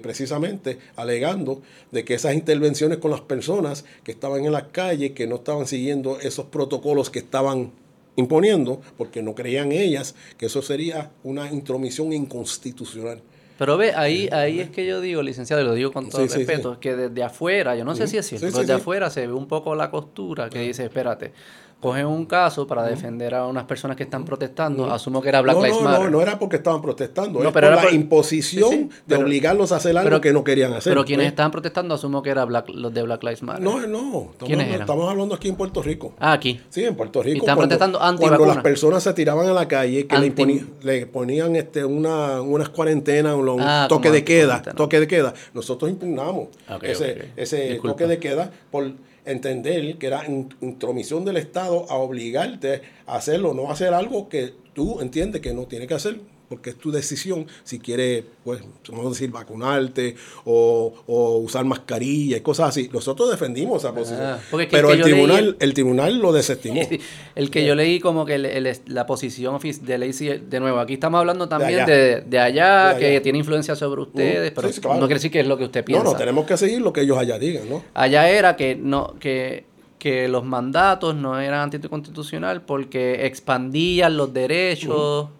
precisamente alegando de que esas intervenciones con las personas que estaban en las calles, que no estaban siguiendo esos protocolos que estaban imponiendo, porque no creían ellas que eso sería una intromisión inconstitucional. Pero ve, ahí, ahí es que yo digo, licenciado, y lo digo con todo respeto, que desde afuera, yo no sé si es cierto, pero desde afuera se ve un poco la costura que dice, espérate, cogen un caso para defender a unas personas que están protestando, asumo que era Black Lives Matter. No, no era porque estaban protestando, no, pero por la imposición de obligarlos a hacer algo que no querían hacer. Pero quienes estaban protestando, asumo que eran los de Black Lives Matter. No, no, estamos, estamos hablando aquí en Puerto Rico. Ah, aquí. Sí, en Puerto Rico. Y están protestando anti Cuando las personas se tiraban a la calle, que le, ponían, este, una, unas cuarentenas, un ah, toque de queda, toque de queda. Nosotros impugnamos ese, ese toque de queda por entender que era intromisión del Estado a obligarte a hacerlo, no hacer algo que tú entiendes que no tiene que hacer porque es tu decisión si quieres, pues, vamos a decir, vacunarte o, usar mascarilla y cosas así.Nosotros defendimos esa posición. Ah, pero el, tribunal, el tribunal lo desestimó. el que yo leí como que la posición de ley, de nuevo, aquí estamos hablando también de allá, que tiene influencia sobre ustedes, pero no quiere decir que es lo que usted piensa. No, no, tenemos que seguir lo que ellos allá digan, ¿no? Allá era que no, que que los mandatos no eran anticonstitucional porque expandían los derechos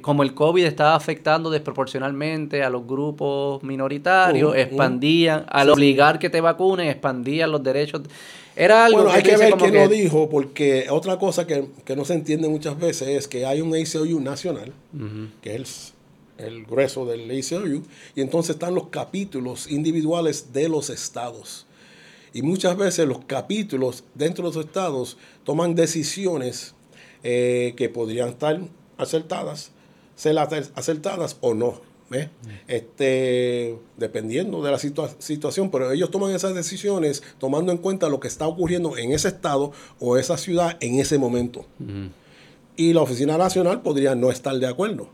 como el COVID estaba afectando desproporcionalmente a los grupos minoritarios, expandían, al obligar que te vacunen, expandían los derechos. Era algo bueno, hay que, ver quién lo dijo, porque otra cosa que, no se entiende muchas veces es que hay un ACLU nacional, que es el, grueso del ACLU, y entonces están los capítulos individuales de los estados. Y muchas veces los capítulos dentro de los estados toman decisiones eh, que podrían estar acertadas, ser acertadas o no. Este, dependiendo de la situación, pero ellos toman esas decisiones tomando en cuenta lo que está ocurriendo en ese estado o esa ciudad en ese momento. Y la Oficina Nacional podría no estar de acuerdo.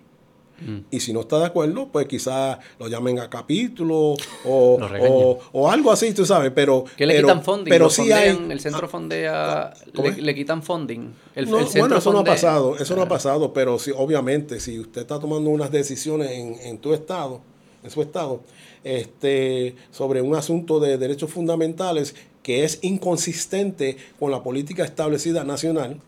Y si no está de acuerdo, pues quizás lo llamen a capítulo o, o, algo así, tú sabes, pero... Que le quitan funding, pero sí hay, el centro fondea, le, quitan funding. El, bueno, eso no ha pasado, eso no ha pasado, pero sí, obviamente, si usted está tomando unas decisiones en, en tu estado, en su estado, este, sobre un asunto de derechos fundamentales que es inconsistente con la política establecida nacional,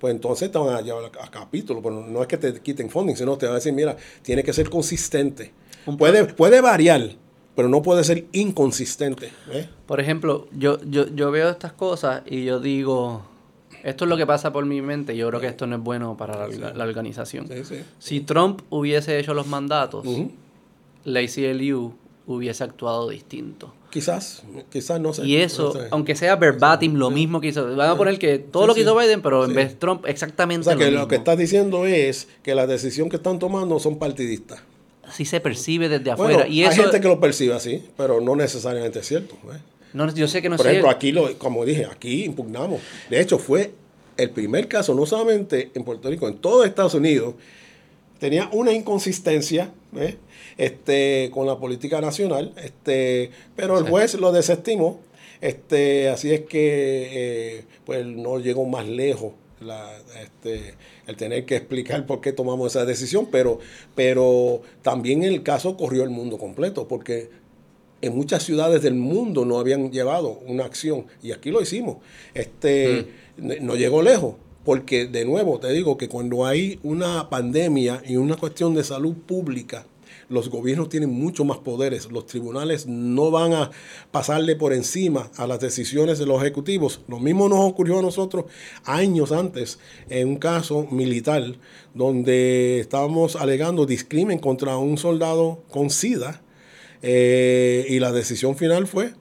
pues entonces te van a llevar a, capítulo. Pero no es que te quiten funding, sino te van a decir, mira, tiene que ser consistente. Puede, puede variar, pero no puede ser inconsistente. ¿eh? Por ejemplo, yo, yo, yo veo estas cosas y yo digo, esto es lo que pasa por mi mente. Yo creo que esto no es bueno para la, organización. si Trump hubiese hecho los mandatos, la ACLU hubiese actuado distinto. Quizás, quizás no sé. Y eso, aunque sea verbatim, lo mismo que hizo. Van a poner que todo lo que hizo Biden, pero en vez de Trump, exactamente o sea, que lo que estás diciendo es que la decisión que están tomando son partidistas. Así se percibe desde afuera. y hay gente que lo percibe así, pero no necesariamente es cierto. ¿eh? No, yo sé que no Por ejemplo, aquí, lo, como dije, aquí impugnamos. De hecho, fue el primer caso, no solamente en Puerto Rico, en todo Estados Unidos, tenía una inconsistencia. ¿eh? Este, con la política nacional, este, pero el juez lo desestimó, este, así es que eh, pues no llegó más lejos la, este, el tener que explicar por qué tomamos esa decisión, pero, pero también el caso corrió el mundo completo, porque en muchas ciudades del mundo no habían llevado una acción y aquí lo hicimos. Este, mm. No llegó lejos, porque de nuevo te digo que cuando hay una pandemia y una cuestión de salud pública, los gobiernos tienen mucho más poderes. Los tribunales no van a pasarle por encima a las decisiones de los ejecutivos. Lo mismo nos ocurrió a nosotros años antes en un caso militar donde estábamos alegando discrimen contra un soldado con SIDA eh, y la decisión final fue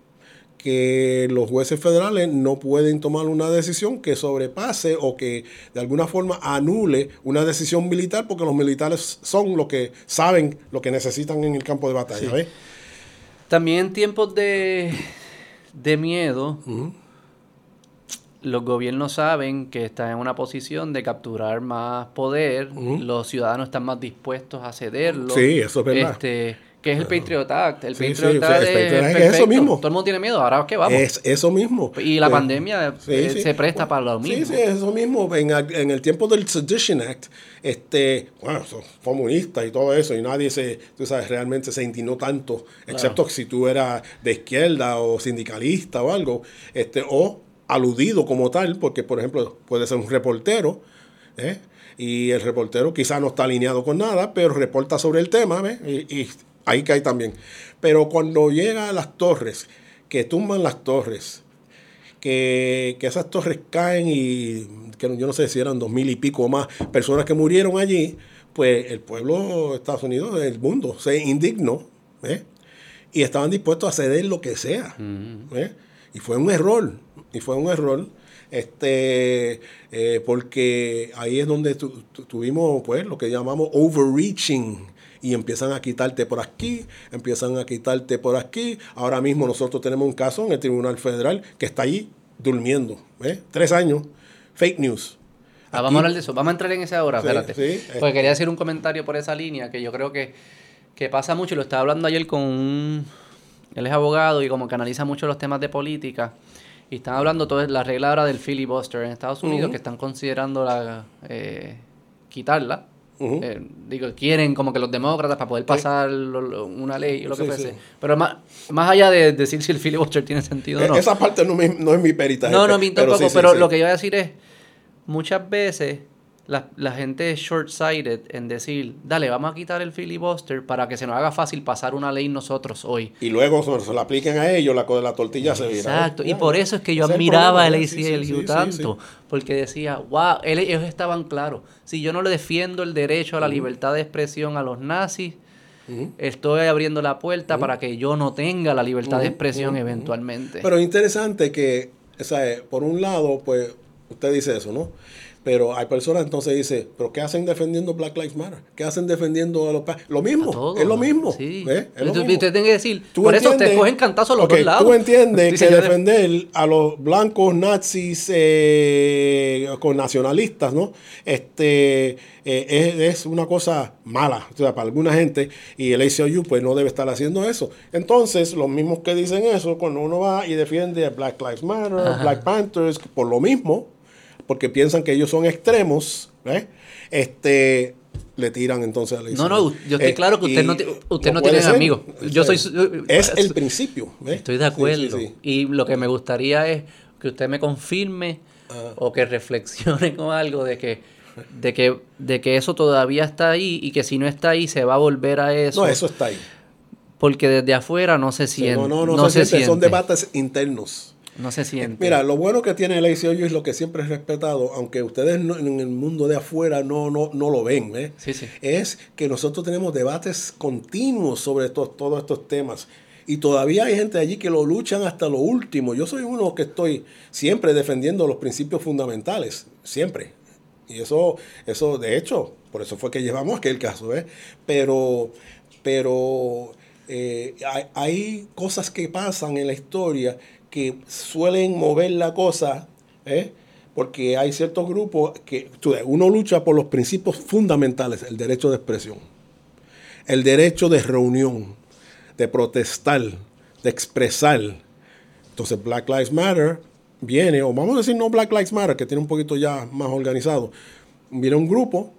que los jueces federales no pueden tomar una decisión que sobrepase o que de alguna forma anule una decisión militar porque los militares son los que saben lo que necesitan en el campo de batalla. También en tiempos de, miedo, los gobiernos saben que están en una posición de capturar más poder, los ciudadanos están más dispuestos a cederlo. Sí, eso es verdad. Este, que es el Patriot Act. El Patriot Act es, eso mismo. Todo el mundo tiene miedo, ahora qué vamos. Es eso mismo. Y la pandemia eh, se presta para lo mismo. Sí, sí, eso mismo. En, en, el tiempo del Sedition Act, este, bueno, son comunistas y todo eso, y nadie se, tú sabes, realmente se indignó tanto, excepto si tú eras de izquierda o sindicalista o algo, este, o aludido como tal, porque por ejemplo puede ser un reportero, ¿eh? y el reportero quizá no está alineado con nada, pero reporta sobre el tema, ¿ves? y ahí cae también. Pero cuando llega a las torres, que tumban las torres, que, esas torres caen y que yo no sé si eran dos mil y pico o más personas que murieron allí, pues el pueblo de Estados Unidos, el mundo, se indignó ¿eh? y estaban dispuestos a ceder lo que sea. ¿eh? Y fue un error, y fue un error este eh, porque ahí es donde tuvimos pues lo que llamamos overreaching y empiezan a quitarte por aquí, empiezan a quitarte por aquí. Ahora mismo nosotros tenemos un caso en el Tribunal Federal que está ahí durmiendo. ¿eh? Tres años, fake news. Ah, vamos a hablar de eso, vamos a entrar en esa hora, espérate. Porque quería hacer un comentario por esa línea que yo creo que, que pasa mucho, lo estaba hablando ayer con un... Él es abogado y como que analiza mucho los temas de política. Y están hablando toda la regla ahora del filibuster en Estados Unidos, que están considerando la, eh, quitarla. Eh, digo, quieren como que los demócratas para poder pasar una ley o lo que fuese. Pero más, más allá de decir si el filibuster tiene sentido o no. Esa parte no, es mi perita. No, no, tampoco, pero lo que yo voy a decir es, muchas veces la, la gente es short-sighted en decir, dale, vamos a quitar el filibuster para que se nos haga fácil pasar una ley nosotros hoy. Y luego se, la apliquen a ellos, la, la tortilla se vira. Exacto, y por eso es que yo admiraba el ACLU tanto, porque decía, wow, ellos estaban claros, si yo no le defiendo el derecho a la libertad de expresión a los nazis, Estoy abriendo la puerta para que yo no tenga la libertad de expresión eventualmente. Pero interesante que, o sea, por un lado, pues, usted dice eso, ¿no? Pero hay personas entonces dice, pero ¿qué hacen defendiendo Black Lives Matter? ¿Qué hacen defendiendo a los Lo mismo, es lo mismo. Sí. Usted tiene que decir, por eso te cogen cantazos a los dos lados. Tú entiendes que defender a los blancos nazis eh, con nacionalistas, ¿no? Este eh, es, una cosa mala o sea, para alguna gente y el ACLU pues no debe estar haciendo eso. Entonces, los mismos que dicen eso, cuando uno va y defiende a Black Lives Matter, Black Panthers, por lo mismo, porque piensan que ellos son extremos, ¿eh? este, le tiran entonces a la No, no, yo estoy eh, claro que usted no, usted no, tiene amigos. Yo soy, es el principio. Estoy de acuerdo. Y lo que me gustaría es que usted me confirme ah. o que reflexione con algo de que, de, que, de que eso todavía está ahí y que si no está ahí se va a volver a eso. No, eso está ahí. Porque desde afuera no se siente. no, no, no, se, siente. Son debates internos. No se siente. Mira, lo bueno que tiene el ACLU es lo que siempre he respetado, aunque ustedes en el mundo de afuera no, no, no lo ven, ¿eh? es que nosotros tenemos debates continuos sobre todos estos temas. Y todavía hay gente allí que lo luchan hasta lo último. Yo soy uno que estoy siempre defendiendo los principios fundamentales, siempre. Y eso, eso de hecho, por eso fue que llevamos aquel caso, ¿eh? Pero, pero eh, hay, hay, cosas que pasan en la historia que suelen mover la cosa, ¿eh? porque hay ciertos grupos que uno lucha por los principios fundamentales, el derecho de expresión, el derecho de reunión, de protestar, de expresar. Entonces Black Lives Matter viene, o vamos a decir no Black Lives Matter, que tiene un poquito ya más organizado, viene un grupo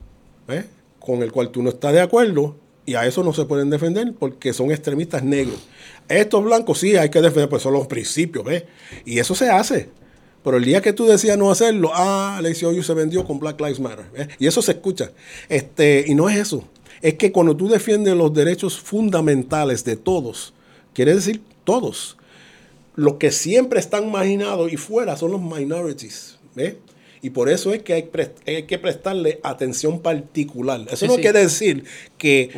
¿eh? con el cual tú no estás de acuerdo y a eso no se pueden defender porque son extremistas negros. Estos blancos sí hay que defender, pues son los principios, ¿ves? Y eso se hace. Pero el día que tú decías no hacerlo, ah, la ICOU se vendió con Black Lives Matter. Y eso se escucha. Este, y no es eso. es que cuando tú defiendes los derechos fundamentales de todos, quiere decir todos, los que siempre están marginados y fuera son los minorities. ¿ves? Y por eso es que hay, que prestarle atención particular. Eso no quiere decir que,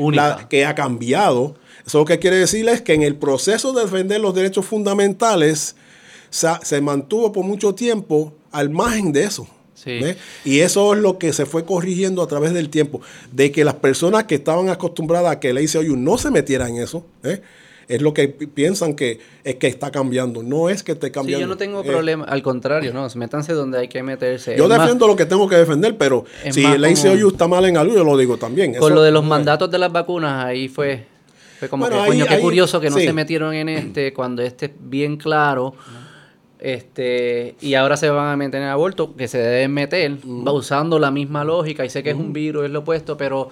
que ha cambiado. Eso lo que quiere decir es que en el proceso de defender los derechos fundamentales se, mantuvo por mucho tiempo al margen de eso. Y eso es lo que se fue corrigiendo a través del tiempo, de que las personas que estaban acostumbradas a que el ACLU no se metiera en eso, ¿eh? Es lo que piensan que es que está cambiando. No es que esté cambiando. Sí, yo no tengo problema. Al contrario, no. Métanse donde hay que meterse. Yo defiendo lo que tengo que defender, pero si el ACLU está mal en algo, yo lo digo también. Con lo de los mandatos de las vacunas, ahí fue, fue como que, coño, qué curioso que no se metieron en este cuando este es bien claro. Este, y ahora se van a meter en aborto, que se deben meter, va usando la misma lógica. Y sé que es un virus, es lo opuesto, pero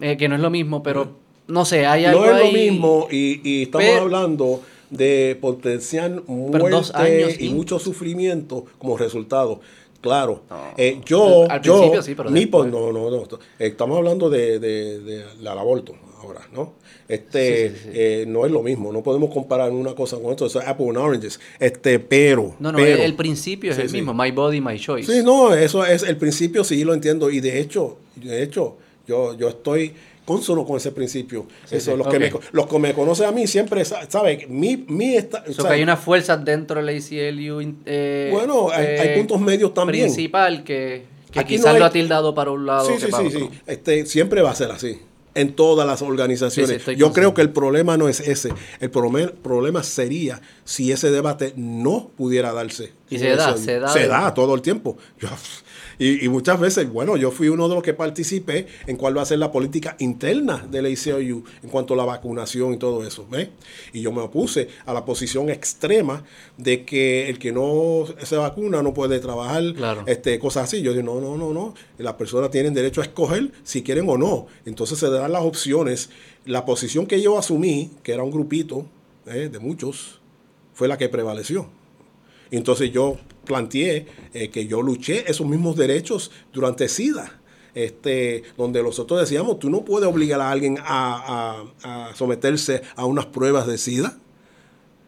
eh, que no es lo mismo, pero no sé, hay algo. No es lo mismo y, estamos hablando de potencial muerte y mucho sufrimiento como resultado. Claro, eh, yo, Al yo, sí, pero no, no, no, estamos hablando de, de, del aborto ahora, ¿no? Este eh, no es lo mismo, no podemos comparar una cosa con esto, eso es apple and oranges, este, pero... No, no, pero, el principio es el mismo, my body, my choice. Sí, no, eso es, el principio sí lo entiendo y de hecho, de hecho, yo, yo estoy consono con ese principio. Eso, los, que me, los que me conocen a mí siempre saben, mi, mi está, que hay una fuerza dentro del ACLU. Eh, bueno, hay, eh, puntos medios también. Principal que, que quizás lo ha tildado para un lado. Sí, sí, sí, sí. Este, siempre va a ser así en todas las organizaciones. Yo creo que el problema no es ese. El problema sería si ese debate no pudiera darse. Y se da, se da. Se da todo el tiempo. Yo, y, muchas veces, bueno, yo fui uno de los que participé en cuál va a ser la política interna del ACLU en cuanto a la vacunación y todo eso. ¿ves? Y yo me opuse a la posición extrema de que el que no se vacuna no puede trabajar, este, cosas así. Yo digo, no, no, no, no. Las personas tienen derecho a escoger si quieren o no. Entonces se dan las opciones. La posición que yo asumí, que era un grupito ¿eh? de muchos, fue la que prevaleció. Entonces yo planteé eh, que yo luché esos mismos derechos durante SIDA. Este, donde nosotros decíamos, tú no puedes obligar a alguien a, someterse a unas pruebas de SIDA.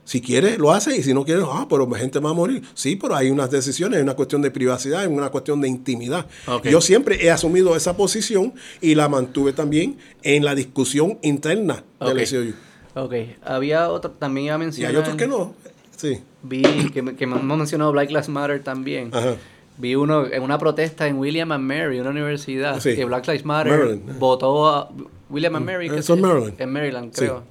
Si quiere, lo hace, y si no quiere, ah, pero gente va a morir. Sí, pero hay unas decisiones, hay una cuestión de privacidad, hay una cuestión de intimidad. Yo siempre he asumido esa posición y la mantuve también en la discusión interna del SIU. Ok, había otro, también iba a mencionar... Y hay otros que no. Sí. Vi que, que hemos mencionado Black Lives Matter también. Vi uno en una protesta en William and Mary, una universidad, que Black Lives Matter votó a William and Mary. Eso en Maryland. En Maryland, creo.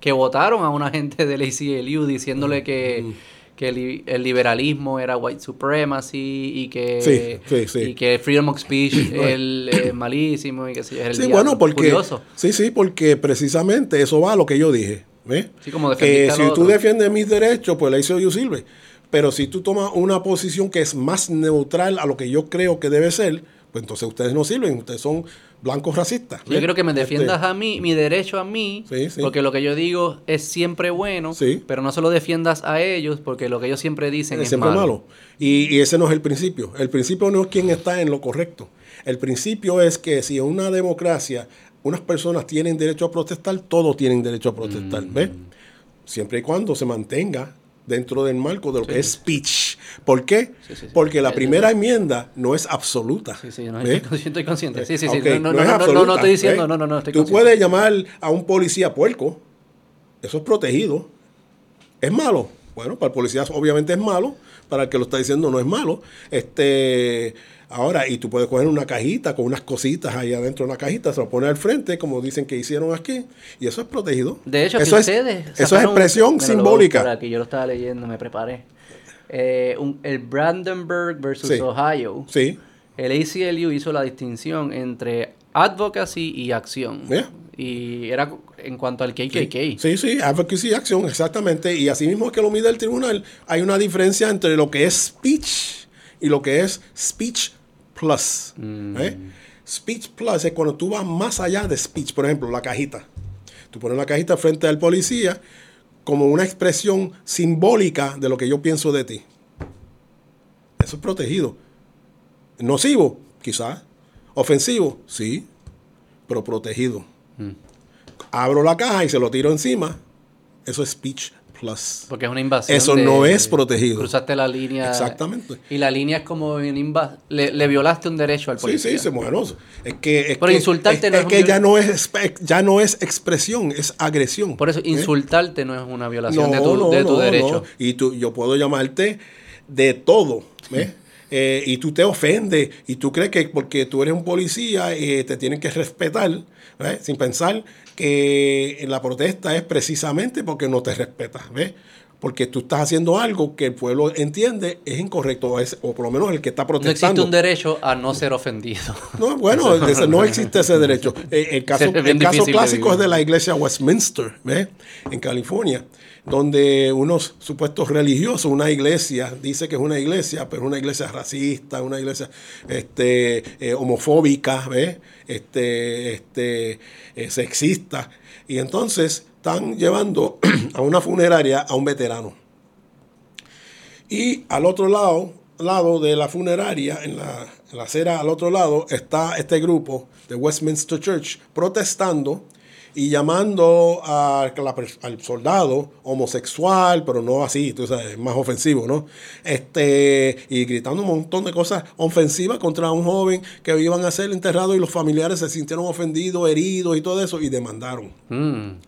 Que votaron a una gente del ACLU diciéndole que, que el, liberalismo era white supremacy y que, Y que freedom of speech es malísimo y que sí, es el bueno, porque, curioso. Sí, sí, porque precisamente eso va a lo que yo dije que si tú defiendes mis derechos, pues la ICOU sirve. Pero si tú tomas una posición que es más neutral a lo que yo creo que debe ser, pues entonces ustedes no sirven, ustedes son blancos racistas. Yo creo que me defiendas este a mí, mi derecho a mí, porque lo que yo digo es siempre bueno, pero no solo defiendas a ellos, porque lo que ellos siempre dicen es, siempre malo. Y, y, ese no es el principio. El principio no es quien está en lo correcto. El principio es que si una democracia unas personas tienen derecho a protestar, todos tienen derecho a protestar, mm. ¿ves? Siempre y cuando se mantenga dentro del marco de lo que es speech. ¿Por qué? Porque la primera enmienda no es absoluta. Sí, sí, no, estoy, consciente. Sí, sí, sí. No, no, no, no, estoy diciendo, no, no, no, Tú puedes llamar a un policía puerco. Eso es protegido. ¿Es malo? Bueno, para el policía obviamente es malo. Para el que lo está diciendo no es malo. Este Ahora, y tú puedes coger una cajita con unas cositas ahí adentro de una cajita, se lo pones al frente, como dicen que hicieron aquí, y eso es protegido. De hecho, eso es, eso es expresión simbólica. Aquí yo lo estaba leyendo, me preparé. Eh, el Brandenburg versus Ohio. Sí. El ACLU hizo la distinción entre advocacy y acción. Y era en cuanto al KKK. Sí, sí, advocacy y acción, exactamente. Y así mismo es que lo mide el tribunal. Hay una diferencia entre lo que es speech y lo que es speech plus. Mm. ¿eh? Speech plus es cuando tú vas más allá de speech. Por ejemplo, la cajita. Tú pones la cajita frente al policía como una expresión simbólica de lo que yo pienso de ti. Eso es protegido. Nocivo, quizás. Ofensivo, sí. pero protegido. Abro la caja y se lo tiro encima. Eso es speech plus. Porque es una invasión. Eso de- no es protegido. Cruzaste la línea. Exactamente. Y la línea es como un inva- le, le violaste un derecho al policía. sí, sí, bueno, es que, es Pero que, insultarte es, no es es que ya no es ya no es expresión, es agresión. Por eso, ¿Eh? insultarte no es una violación no, de tu, no, de tu no, derecho. no. Y tú, yo puedo llamarte de todo, ¿ves? Eh, y tú te ofendes y tú crees que porque tú eres un policía eh, te tienen que respetar, ¿ves? sin pensar que la protesta es precisamente porque no te respetas, ¿ves? Porque tú estás haciendo algo que el pueblo entiende es incorrecto, o, es- o por lo menos el que está No existe protestando. un derecho a no ser ofendido. No, bueno, no existe ese derecho. Eh, el caso, el caso de clásico es de la iglesia Westminster, ¿ves? En California, donde unos supuestos religiosos, una iglesia, dice que es una iglesia, pero una iglesia racista, una iglesia este, eh, homofóbica, ¿ves? Este, este, eh, sexista. Y entonces están llevando a una funeraria a un veterano. Y al otro lado, lado de la funeraria, en la, en la acera al otro lado, está este grupo de Westminster Church protestando y llamando a la al soldado homosexual, pero no así, tú sabes, más ofensivo, ¿no? Este, y gritando un montón de cosas ofensivas contra un joven que iban a ser enterrado y los familiares se sintieron ofendidos, heridos y todo eso, y demandaron. Mm.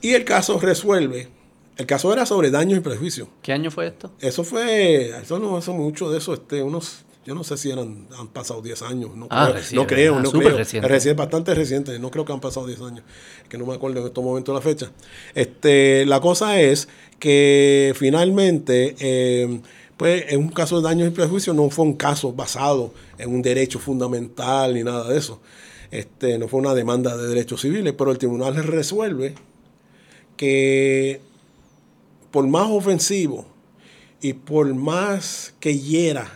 Y el caso resuelve. El caso era sobre daños y prejuicios. ¿Qué año fue esto? Eso fue, eso no hace mucho de eso, este, unos, yo no sé si eran, han pasado 10 años, no Ah, creo, recién, no creo, ah, no súper creo. reciente. Es recién, bastante reciente, no creo que han pasado 10 años, que no me acuerdo en estos momentos la fecha. Este, la cosa es que finalmente, eh, pues en un caso de daños y prejuicios no fue un caso basado en un derecho fundamental ni nada de eso. Este, no fue una demanda de derechos civiles, pero el tribunal resuelve que por más ofensivo y por más que hiera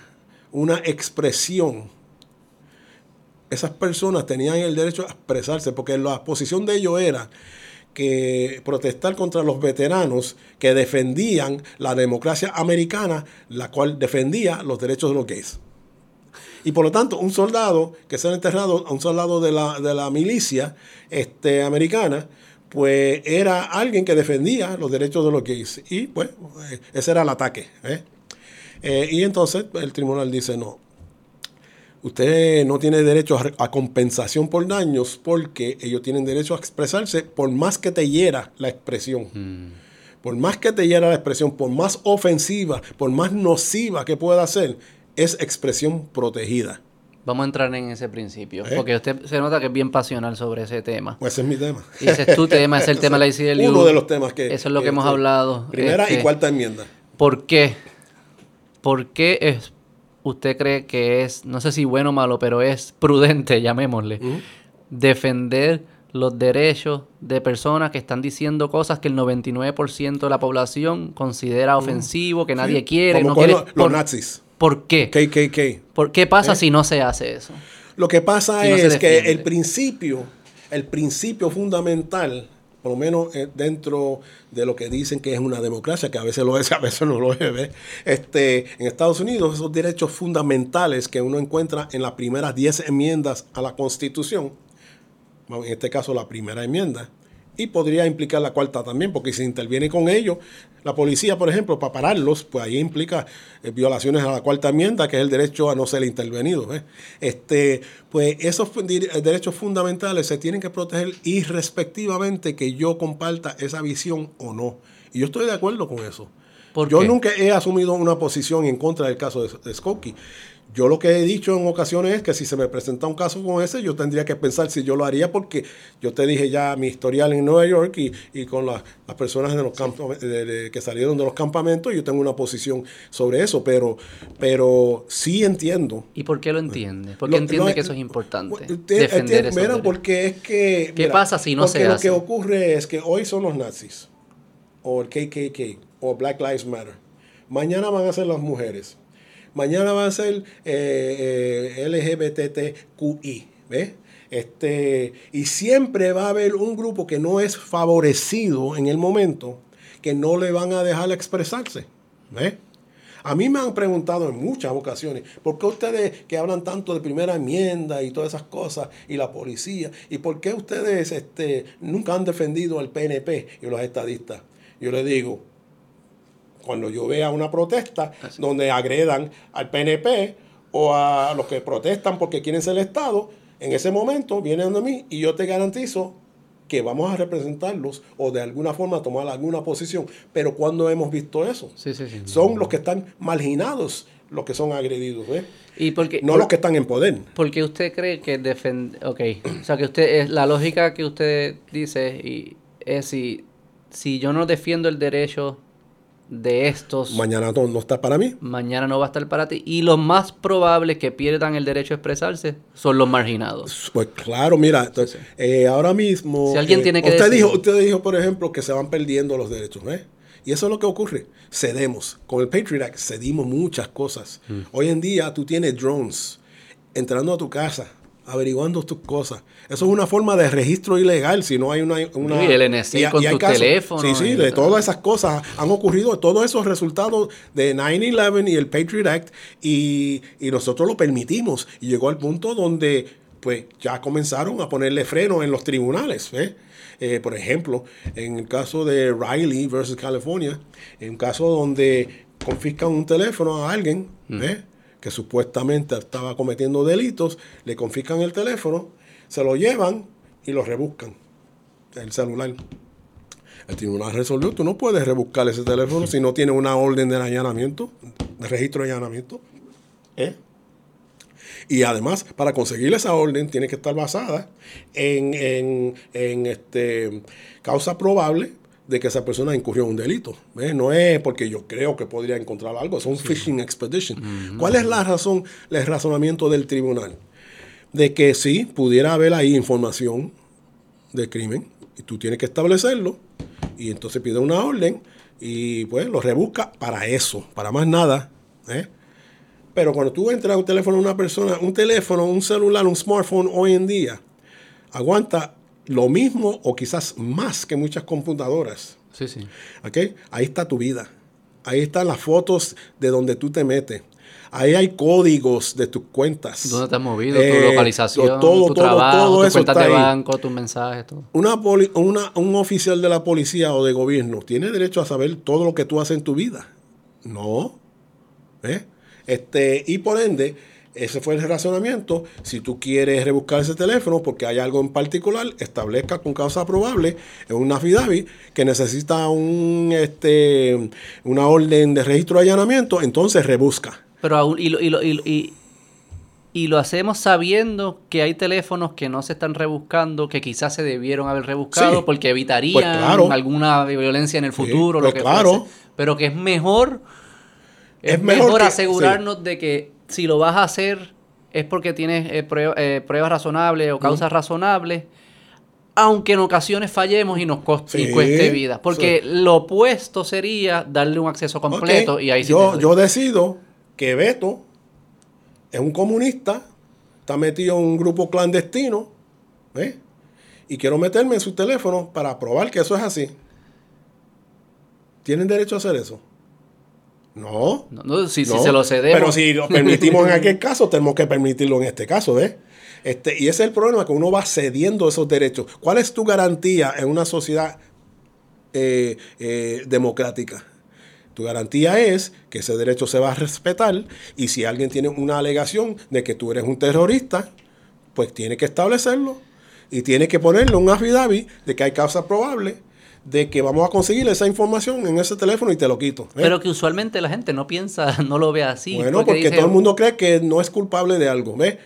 una expresión, esas personas tenían el derecho a expresarse, porque la posición de ellos era que protestar contra los veteranos que defendían la democracia americana, la cual defendía los derechos de los gays. Y por lo tanto, un soldado que se ha enterrado, un soldado de la, de la milicia este, americana, pues era alguien que defendía los derechos de los gays. Y pues eh, ese era el ataque. ¿eh? Eh, y entonces el tribunal dice, no, usted no tiene derecho a, compensación por daños porque ellos tienen derecho a expresarse por más que te hiera la expresión. Por más que te hiera la expresión, por más ofensiva, por más nociva que pueda ser, es expresión protegida. Vamos a entrar en ese principio. ¿Eh? Porque usted se nota que es bien pasional sobre ese tema. Pues ese es mi tema. Y ese es tu tema, ese es el tema de la ICLU. Uno de los temas que... Eso es lo que hemos hablado. Primera y Este, cuarta enmienda. ¿Por qué? ¿Por qué es, usted cree que es, no sé si bueno o malo, pero es prudente, llamémosle, defender los derechos de personas que están diciendo cosas que el 99% de la población considera ofensivo, que nadie Sí, quiere, como no quiere? los, los ¿Por, nazis. ¿Por qué? KKK. ¿Por qué pasa ¿Eh? si no se hace eso? Lo que pasa no es que el principio, el principio fundamental, por lo menos eh, dentro de lo que dicen que es una democracia, que a veces lo es, a veces no lo es, este, en Estados Unidos esos derechos fundamentales que uno encuentra en las primeras 10 enmiendas a la Constitución, en este caso la primera enmienda, y podría implicar la cuarta también, porque si interviene con ellos, la policía, por ejemplo, para pararlos, pues ahí implica eh, violaciones a la cuarta enmienda, que es el derecho a no ser intervenido. ¿ves? Este, pues esos eh, derechos fundamentales se tienen que proteger irrespectivamente que yo comparta esa visión o no. Y yo estoy de acuerdo con eso. ¿Por yo qué? nunca he asumido una posición en contra del caso de, de Skokie. Yo lo que he dicho en ocasiones es que si se me presenta un caso como ese, yo tendría que pensar si yo lo haría porque yo te dije ya mi historial en Nueva York y, y con la- las personas de los campos, de- de- que salieron de los campamentos, yo tengo una posición sobre eso, pero, pero sí entiendo. ¿Y por qué lo entiende? ¿Por qué Lo- entiende lo- que eso es importante? Usted- defender entiende- esos mira, derechos. porque es que... ¿Qué pasa si no se lo hace? que ocurre es que hoy son los nazis, o el KKK, o Black Lives Matter. Mañana van a ser las mujeres. Mañana van a ser eh, eh, LGBTQI. Este, y siempre va a haber un grupo que no es favorecido en el momento, que no le van a dejar expresarse, ¿ves? A mí me han preguntado en muchas ocasiones, ¿por qué ustedes que hablan tanto de primera enmienda y todas esas cosas, y la policía, y por qué ustedes este, nunca han defendido al PNP y los estadistas? Yo les digo, cuando yo vea una protesta donde agredan al PNP o a los que protestan porque quieren ser el Estado, en ese momento vienen a mí y yo te garantizo que vamos a representarlos o de alguna forma tomar alguna posición. Pero cuando hemos visto eso? Son los que están marginados los que son agredidos, ¿eh? ¿Y porque, no los que están en poder. Porque usted cree que defender... Ok, o sea que usted, es la lógica que usted dice y es si, si yo no defiendo el derecho de estos. Mañana no, está para mí. Mañana no va a estar para ti. Y los más probables que pierdan el derecho a expresarse son los marginados. Pues claro, mira, entonces, eh, ahora mismo. Si alguien eh, tiene que usted dijo, usted dijo, por ejemplo, que se van perdiendo los derechos, ¿eh? Y eso es lo que ocurre. Cedemos. Con el Patriot Act cedimos muchas cosas. Mm. Hoy en día tú tienes drones entrando a tu casa averiguando tus cosas. Eso es una forma de registro ilegal, si no hay una... una y el NSC con tu teléfono. Sí, sí, de todas esas cosas han ocurrido, todos esos resultados de 9-11 y el Patriot Act, y, nosotros lo permitimos. Y llegó al punto donde pues ya comenzaron a ponerle freno en los tribunales. Eh, por ejemplo, en el caso de Riley versus California, en un caso donde confiscan un teléfono a alguien, mm que supuestamente estaba cometiendo delitos, le confiscan el teléfono, se lo llevan y lo rebuscan, el celular. El tribunal resolvió, tú no puedes rebuscar ese teléfono si no tiene una orden de allanamiento, de registro de allanamiento. ¿eh? Y además, para conseguir esa orden, tiene que estar basada en, en, en este, causa probable de que esa persona incurrió en un delito. No es porque yo creo que podría encontrar algo, es un fishing expedition. ¿Cuál es la razón, el razonamiento del tribunal? De que sí, pudiera haber ahí información de crimen y tú tienes que establecerlo y entonces pide una orden y pues lo rebusca para eso, para más nada. ¿eh? Pero cuando tú entras a un teléfono de una persona, un teléfono, un celular, un smartphone hoy en día, aguanta lo mismo o quizás más que muchas computadoras. Sí, sí. ¿Okay? Ahí está tu vida. Ahí están las fotos de donde tú te metes. Ahí hay códigos de tus cuentas. ¿Dónde te has movido? tu eh, localización, tu trabajo, tu cuenta de banco, tus mensajes, todo. Una, una un oficial de la policía o de gobierno tiene derecho a saber todo lo que tú haces en tu vida. No. ¿Eh? Este, y por ende, ese fue el razonamiento. Si tú quieres rebuscar ese teléfono porque hay algo en particular, establezca con causa probable en una affidavit que necesita un, este, una orden de registro de allanamiento, entonces rebusca. Pero aún, y, lo, y, lo, y, y, lo hacemos sabiendo que hay teléfonos que no se están rebuscando, que quizás se debieron haber rebuscado porque evitarían pues alguna violencia en el futuro, lo pues que claro. pero que es mejor, es, mejor, asegurarnos de que si lo vas a hacer es porque tienes eh, eh, pruebas razonables o causas razonables, aunque en ocasiones fallemos y nos cueste vida. Porque lo opuesto sería darle un acceso completo y ahí sí yo, yo decido que Beto es un comunista, está metido en un grupo clandestino, y quiero meterme en su teléfono para probar que eso es así. ¿Tienen derecho a hacer eso? No. no, si, se lo cedemos. Pero si lo permitimos en aquel caso, tenemos que permitirlo en este caso, ¿ves? Este, y ese es el problema, que uno va cediendo esos derechos. ¿Cuál es tu garantía en una sociedad eh, eh, democrática? Tu garantía es que ese derecho se va a respetar y si alguien tiene una alegación de que tú eres un terrorista, pues tiene que establecerlo y tiene que ponerlo en un affidavit de que hay causa probable de que vamos a conseguir esa información en ese teléfono y te lo quito. ¿eh? Pero que usualmente la gente no piensa, no lo ve así. Bueno, porque, todo el mundo cree que no es culpable de algo. ¿ves?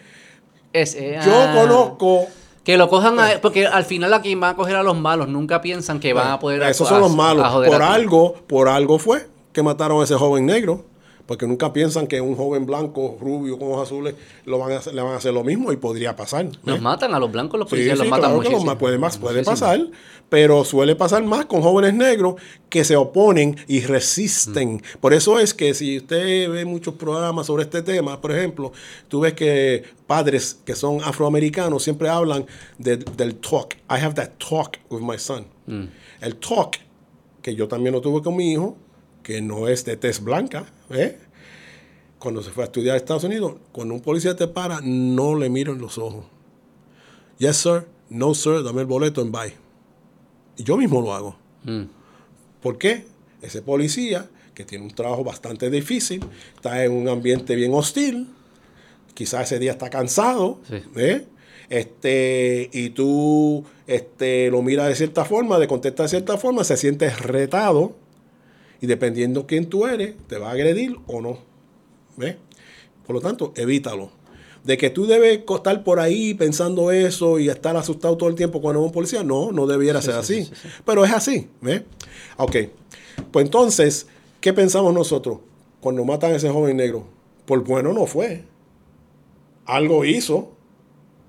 Eh, Yo ah, conozco... Que lo cojan, a, porque al final aquí van a coger a los malos, nunca piensan que van a poder... Esos son los malos. Por algo, por algo fue que mataron a ese joven negro porque nunca piensan que un joven blanco, rubio, con ojos azules, lo van a le van a hacer lo mismo y podría pasar. Los matan a los blancos, los policías los matan muchísimo. puede, más, puede pasar, pero suele pasar más con jóvenes negros que se oponen y resisten. Mm. Por eso es que si usted ve muchos programas sobre este tema, por ejemplo, tú ves que padres que son afroamericanos siempre hablan del talk. I have that talk with my son. Mm. El talk, que yo también lo tuve con mi hijo, que no es de tez blanca, ¿eh? cuando se fue a estudiar a Estados Unidos, cuando un policía te para, no le miro en los ojos. Yes, sir. No, sir. Dame el boleto en bye. Y yo mismo lo hago. Mm. ¿Por qué? Ese policía, que tiene un trabajo bastante difícil, está en un ambiente bien hostil, quizás ese día está cansado, Sí. ¿eh? este, y tú este, lo miras de cierta forma, de contestar de cierta forma, se siente retado, y dependiendo quién tú eres, te va a agredir o no. ¿Ves? Por lo tanto, evítalo. De que tú debes estar por ahí pensando eso y estar asustado todo el tiempo cuando es un policía, no, no debiera ser así. Pero es así, ¿ves? Ok. Pues entonces, ¿qué pensamos nosotros cuando matan a ese joven negro? Por bueno no fue. Algo hizo.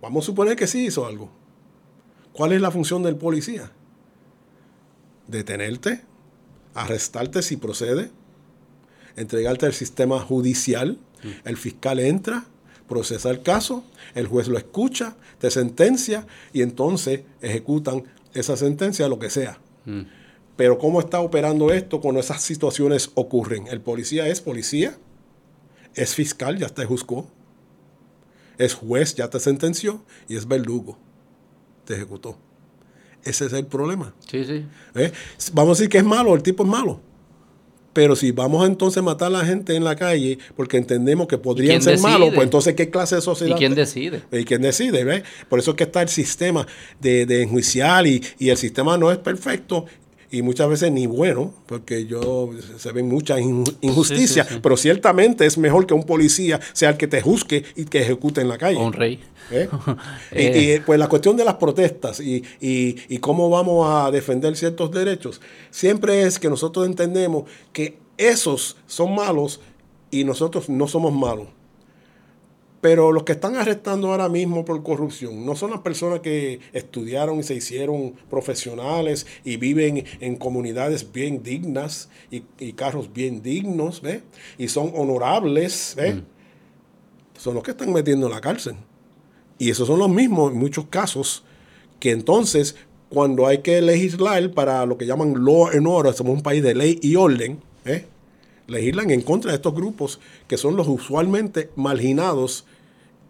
Vamos a suponer que sí hizo algo. ¿Cuál es la función del policía? Detenerte, arrestarte si procede, entregarte al sistema judicial, el fiscal entra, procesa el caso, el juez lo escucha, te sentencia y entonces ejecutan esa sentencia, lo que sea. Mm. Pero ¿cómo está operando esto cuando esas situaciones ocurren? El policía es policía, es fiscal, ya te juzgó, es juez, ya te sentenció y es verdugo, te ejecutó. Ese es el problema. Sí, sí. ¿eh? Vamos a decir que es malo, el tipo es malo. Pero si vamos a entonces matar a la gente en la calle porque entendemos que podrían ser decide? malos, pues entonces ¿qué clase de ¿Y sociedad? quién decide? ¿Y quién decide? ¿ves? Por eso es que está el sistema de, de enjuiciar y, y el sistema no es perfecto y muchas veces ni bueno, porque yo se ven muchas in- injusticias, Sí, sí, sí. pero ciertamente es mejor que un policía sea el que te juzgue y que ejecute en la calle. O un rey. ¿Eh? y, Eh. y, pues la cuestión de las protestas y, y- y cómo vamos a defender ciertos derechos, siempre es que nosotros entendemos que esos son malos y nosotros no somos malos. Pero los que están arrestando ahora mismo por corrupción no son las personas que estudiaron y se hicieron profesionales y viven en comunidades bien dignas y, y carros bien dignos, ¿ves? Y son honorables, ¿ves? Son los que están metiendo en la cárcel. Y esos son los mismos en muchos casos que entonces cuando hay que legislar para lo que llaman law and order, somos un país de ley y orden, ¿eh? legislan en contra de estos grupos que son los usualmente marginados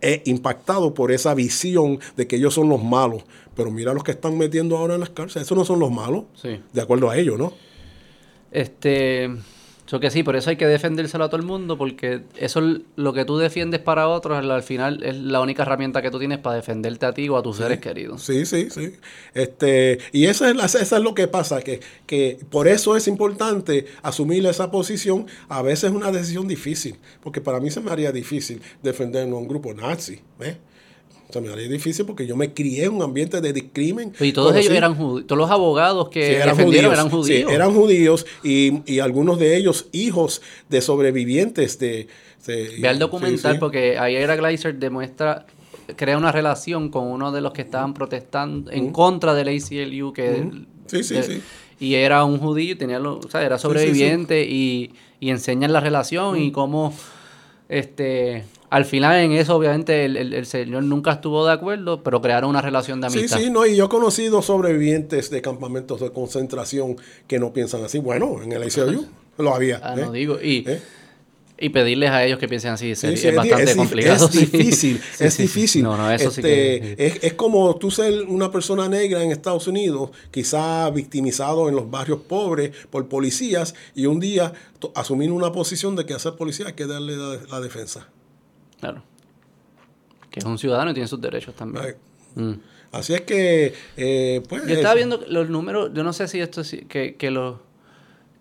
e impactados por esa visión de que ellos son los malos. Pero mira los que están metiendo ahora en las cárceles, esos no son los malos, Sí. de acuerdo a ellos, ¿no? Este. Yo que sí, por eso hay que defendérselo a todo el mundo, porque eso es lo que tú defiendes para otros, al al final es la única herramienta que tú tienes para defenderte a ti o a tus seres queridos. Sí, sí, sí. Este, y eso es, la- eso es lo que pasa, que, que por eso es importante asumir esa posición. A veces es una decisión difícil, porque para mí se me haría difícil defender a un grupo nazi. ¿ves? Se me haría difícil porque yo me crié en un ambiente de discrimen. Y todos ellos eran judíos, todos los abogados que Sí, eran defendieron judíos. eran judíos. Sí, eran judíos y, y algunos de ellos hijos de sobrevivientes de... de- Ve al documental porque ahí era Gleiser demuestra, crea una relación con uno de los que estaban protestando en contra del ACLU que Sí, sí, de- sí. y era un judío, tenía lo- o sea, era sobreviviente Y, y enseñan la relación y cómo este al final en eso obviamente el, el- el señor nunca estuvo de acuerdo, pero crearon una relación de Sí, amistad. sí, no, y yo he conocido sobrevivientes de campamentos de concentración que no piensan así. Bueno, en el ACLU lo había. Ah, ¿eh? no digo, y, ¿Eh? y pedirles a ellos que piensen así Sí, sí, es bastante es, complicado. es sí. difícil, Sí, es sí, sí. difícil. No, no, eso sí Este, que... es, es como tú ser una persona negra en Estados Unidos, quizá victimizado en los barrios pobres por policías, y un día asumir una posición de que hacer policía hay que darle la, la defensa. Claro. Que es un ciudadano y tiene sus derechos también. Mm. Así es que, eh, pues... Yo estaba es- viendo los números, yo no sé si esto sí- que, que los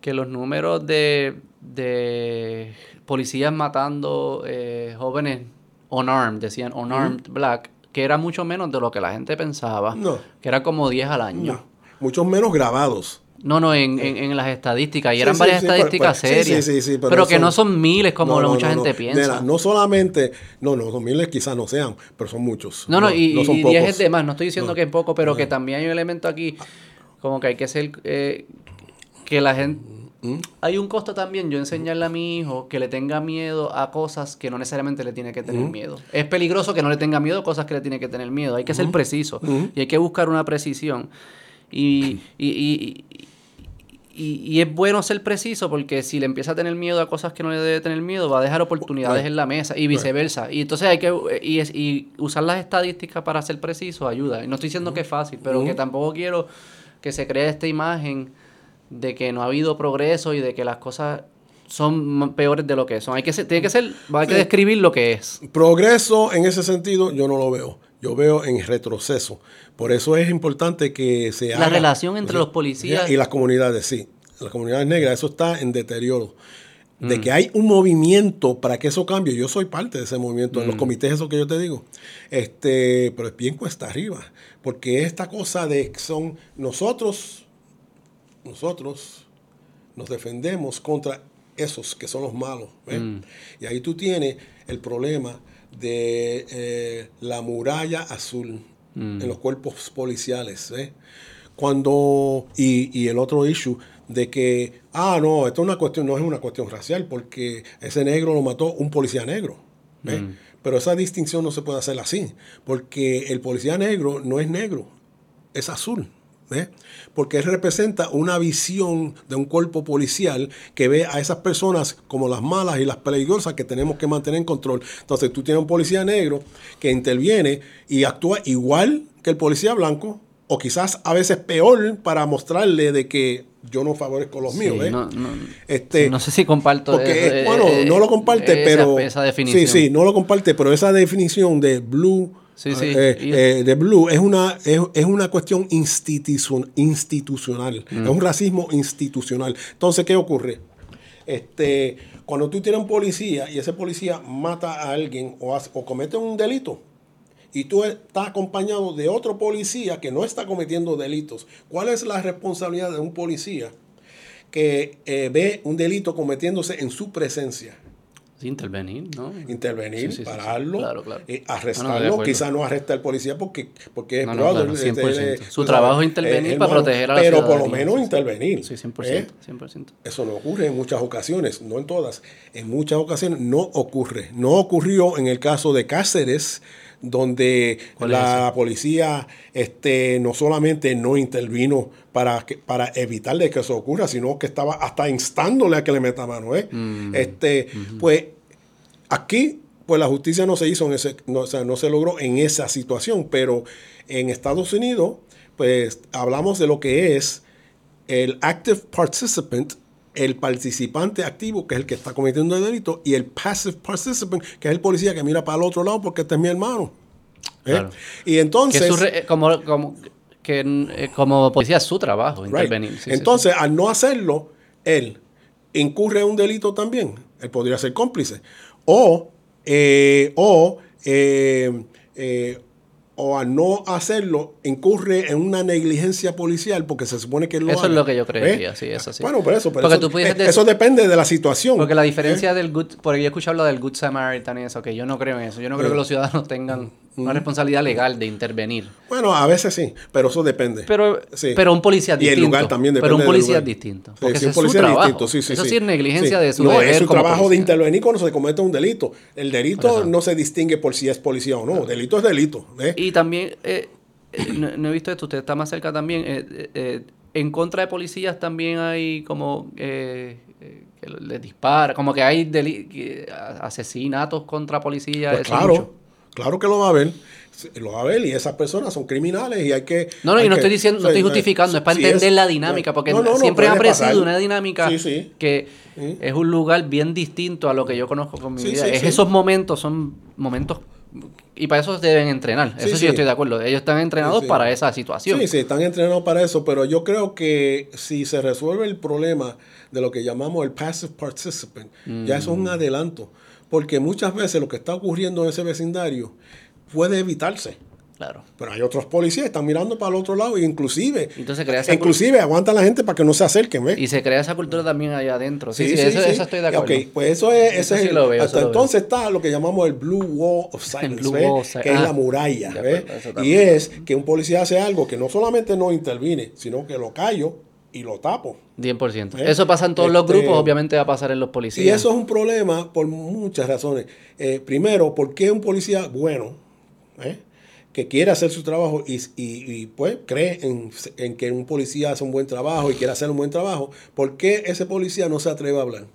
que los números de, de policías matando eh, jóvenes unarmed, decían unarmed black, que era mucho menos de lo que la gente pensaba, No. que era como 10 al año. no, muchos menos grabados. No, no, en, en, en las estadísticas. Y eran sí, varias sí, pero- estadísticas pero- sí, serias. sí, sí, sí, pero pero que son- no son miles como No, no, mucha gente piensa. No solamente, no, no, dos miles quizás no sean, pero son muchos. No, no, y, son y 10 pocos. es de más. No estoy diciendo que es poco, pero que también hay un elemento aquí como que hay que ser... eh, que la gente... ¿Mm? Hay un costo también yo enseñarle a mi hijo que le tenga miedo a cosas que no necesariamente le tiene que tener miedo. Es peligroso que no le tenga miedo a cosas que le tiene que tener miedo. Hay que ser preciso y hay que buscar una precisión. Y, y, y, y- y, es bueno ser preciso porque si le empieza a tener miedo a cosas que no le debe tener miedo, va a dejar oportunidades en la mesa y viceversa. Y entonces hay que y, y, usar las estadísticas para ser preciso ayuda. Y no estoy diciendo que es fácil, pero que tampoco quiero que se cree esta imagen de que no ha habido progreso y de que las cosas son peores de lo que son. Hay que tiene que ser, hay que describir lo que es. Progreso en ese sentido yo no lo veo. Yo veo en retroceso. Por eso es importante que se La relación entre los policías y las comunidades, sí. Las comunidades negras, eso está en deterioro. De que mm. hay un movimiento para que eso cambie. Yo soy parte de ese movimiento, en los mm. comités, eso que yo te digo. Este, pero es bien cuesta arriba. Porque esta cosa de que son nosotros, nosotros nos defendemos contra esos que son los malos. Mm. Y ahí tú tienes el problema de eh, la muralla azul mm. en los cuerpos policiales. Cuando, y, el otro issue de que, ah, no, esto es una cuestión, no es una cuestión racial, porque ese negro lo mató un policía negro. Mm. Pero esa distinción no se puede hacer así, porque el policía negro no es negro, es azul. Porque él representa una visión de un cuerpo policial que ve a esas personas como las malas y las peligrosas que tenemos que mantener en control. Entonces tú tienes un policía negro que interviene y actúa igual que el policía blanco, o quizás a veces peor para mostrarle de que yo no favorezco los míos. No, este, no, sé si comparto porque, bueno, no lo comparte, pero esa definición. Sí, sí, no lo comparte, pero esa definición de blue Sí, sí. Eh, eh, de Blue es una, es, una cuestión institucional. Es un racismo institucional. Entonces, ¿qué ocurre? Este, cuando tú tienes un policía y ese policía mata a alguien o, o comete un delito, y tú estás acompañado de otro policía que no está cometiendo delitos, ¿cuál es la responsabilidad de un policía que eh, ve un delito cometiéndose en su presencia? Intervenir, ¿no? Intervenir, pararlo, eh, arrestarlo. Quizás no arresta al policía porque, porque es probable. Su trabajo es intervenir para proteger a la Pero por lo menos intervenir. Sí, 100%, 100%. ¿eh? Eso no ocurre en muchas ocasiones, no en todas. En muchas ocasiones no ocurre. No ocurrió en el caso de Cáceres, donde la policía este, no solamente no intervino para, para evitar que eso ocurra, sino que estaba hasta instándole a que le meta mano. ¿eh? Mm. Este, Pues aquí pues la justicia no se hizo en ese, no, o sea, no se logró en esa situación, pero en Estados Unidos, pues hablamos de lo que es el active participant, el participante activo, que es el que está cometiendo el delito, y el passive participant, que es el policía que mira para el otro lado porque este es mi hermano. ¿eh? Y entonces... Eh, como, como, que eh, como policía es su trabajo intervenir. entonces, al no hacerlo, él incurre en un delito también. Él podría ser cómplice. O, o o a no hacerlo incurre en una negligencia policial porque se supone que lo Eso es lo que yo creía, sí, eso sí. Bueno, por eso, pero eso, eh, eso, depende de la situación. Porque la diferencia ¿Eh? del good, porque yo he escuchado lo del good Samaritan y eso, que yo no creo en eso. Yo no creo que los ciudadanos tengan una responsabilidad legal de intervenir. Bueno, a veces sí, pero eso depende. Pero, pero un policía distinto. Y el lugar también depende Pero un policía es distinto. Porque sí, es su trabajo. Sí, eso sí es negligencia de su No, es su trabajo de intervenir cuando se comete un delito. El delito no se distingue por si es policía o no. Delito es delito. Y también, eh, eh, no, he visto esto, usted está más cerca también. Eh, en contra de policías también hay como... que les dispara, como que hay asesinatos contra policías. Pues claro, Claro que lo va a ver. Lo va a ver y esas personas son criminales y hay que... No, no, y no estoy diciendo, no estoy justificando, es para entender la dinámica, porque siempre ha apreciado una dinámica que es un lugar bien distinto a lo que yo conozco con mi vida. Es esos momentos, son momentos y para eso deben entrenar. Eso sí, estoy de acuerdo. Ellos están entrenados para esa situación. Sí, sí, están entrenados para eso, pero yo creo que si se resuelve el problema de lo que llamamos el passive participant, ya eso es un mm. adelanto porque muchas veces lo que está ocurriendo en ese vecindario puede evitarse. Claro. Pero hay otros policías que están mirando para el otro lado e inclusive, Entonces crea inclusive aguantan la gente para que no se acerquen. Y se crea esa cultura también allá adentro. Sí, sí, eso, estoy de acuerdo. Ok, pues eso es... Eso es lo veo, hasta entonces está lo que llamamos el Blue Wall of Silence, que es la ah. muralla. Y es que un policía hace algo que no solamente no interviene, sino que lo callo y lo tapo. 10%. ¿Eh? Eso pasa en todos los grupos, este, obviamente va a pasar en los policías. Y eso es un problema por muchas razones. Eh, primero, ¿por qué un policía bueno, eh, que quiere hacer su trabajo y, y, pues cree en, en, que un policía hace un buen trabajo y quiere hacer un buen trabajo, ¿por qué ese policía no se atreve a hablar?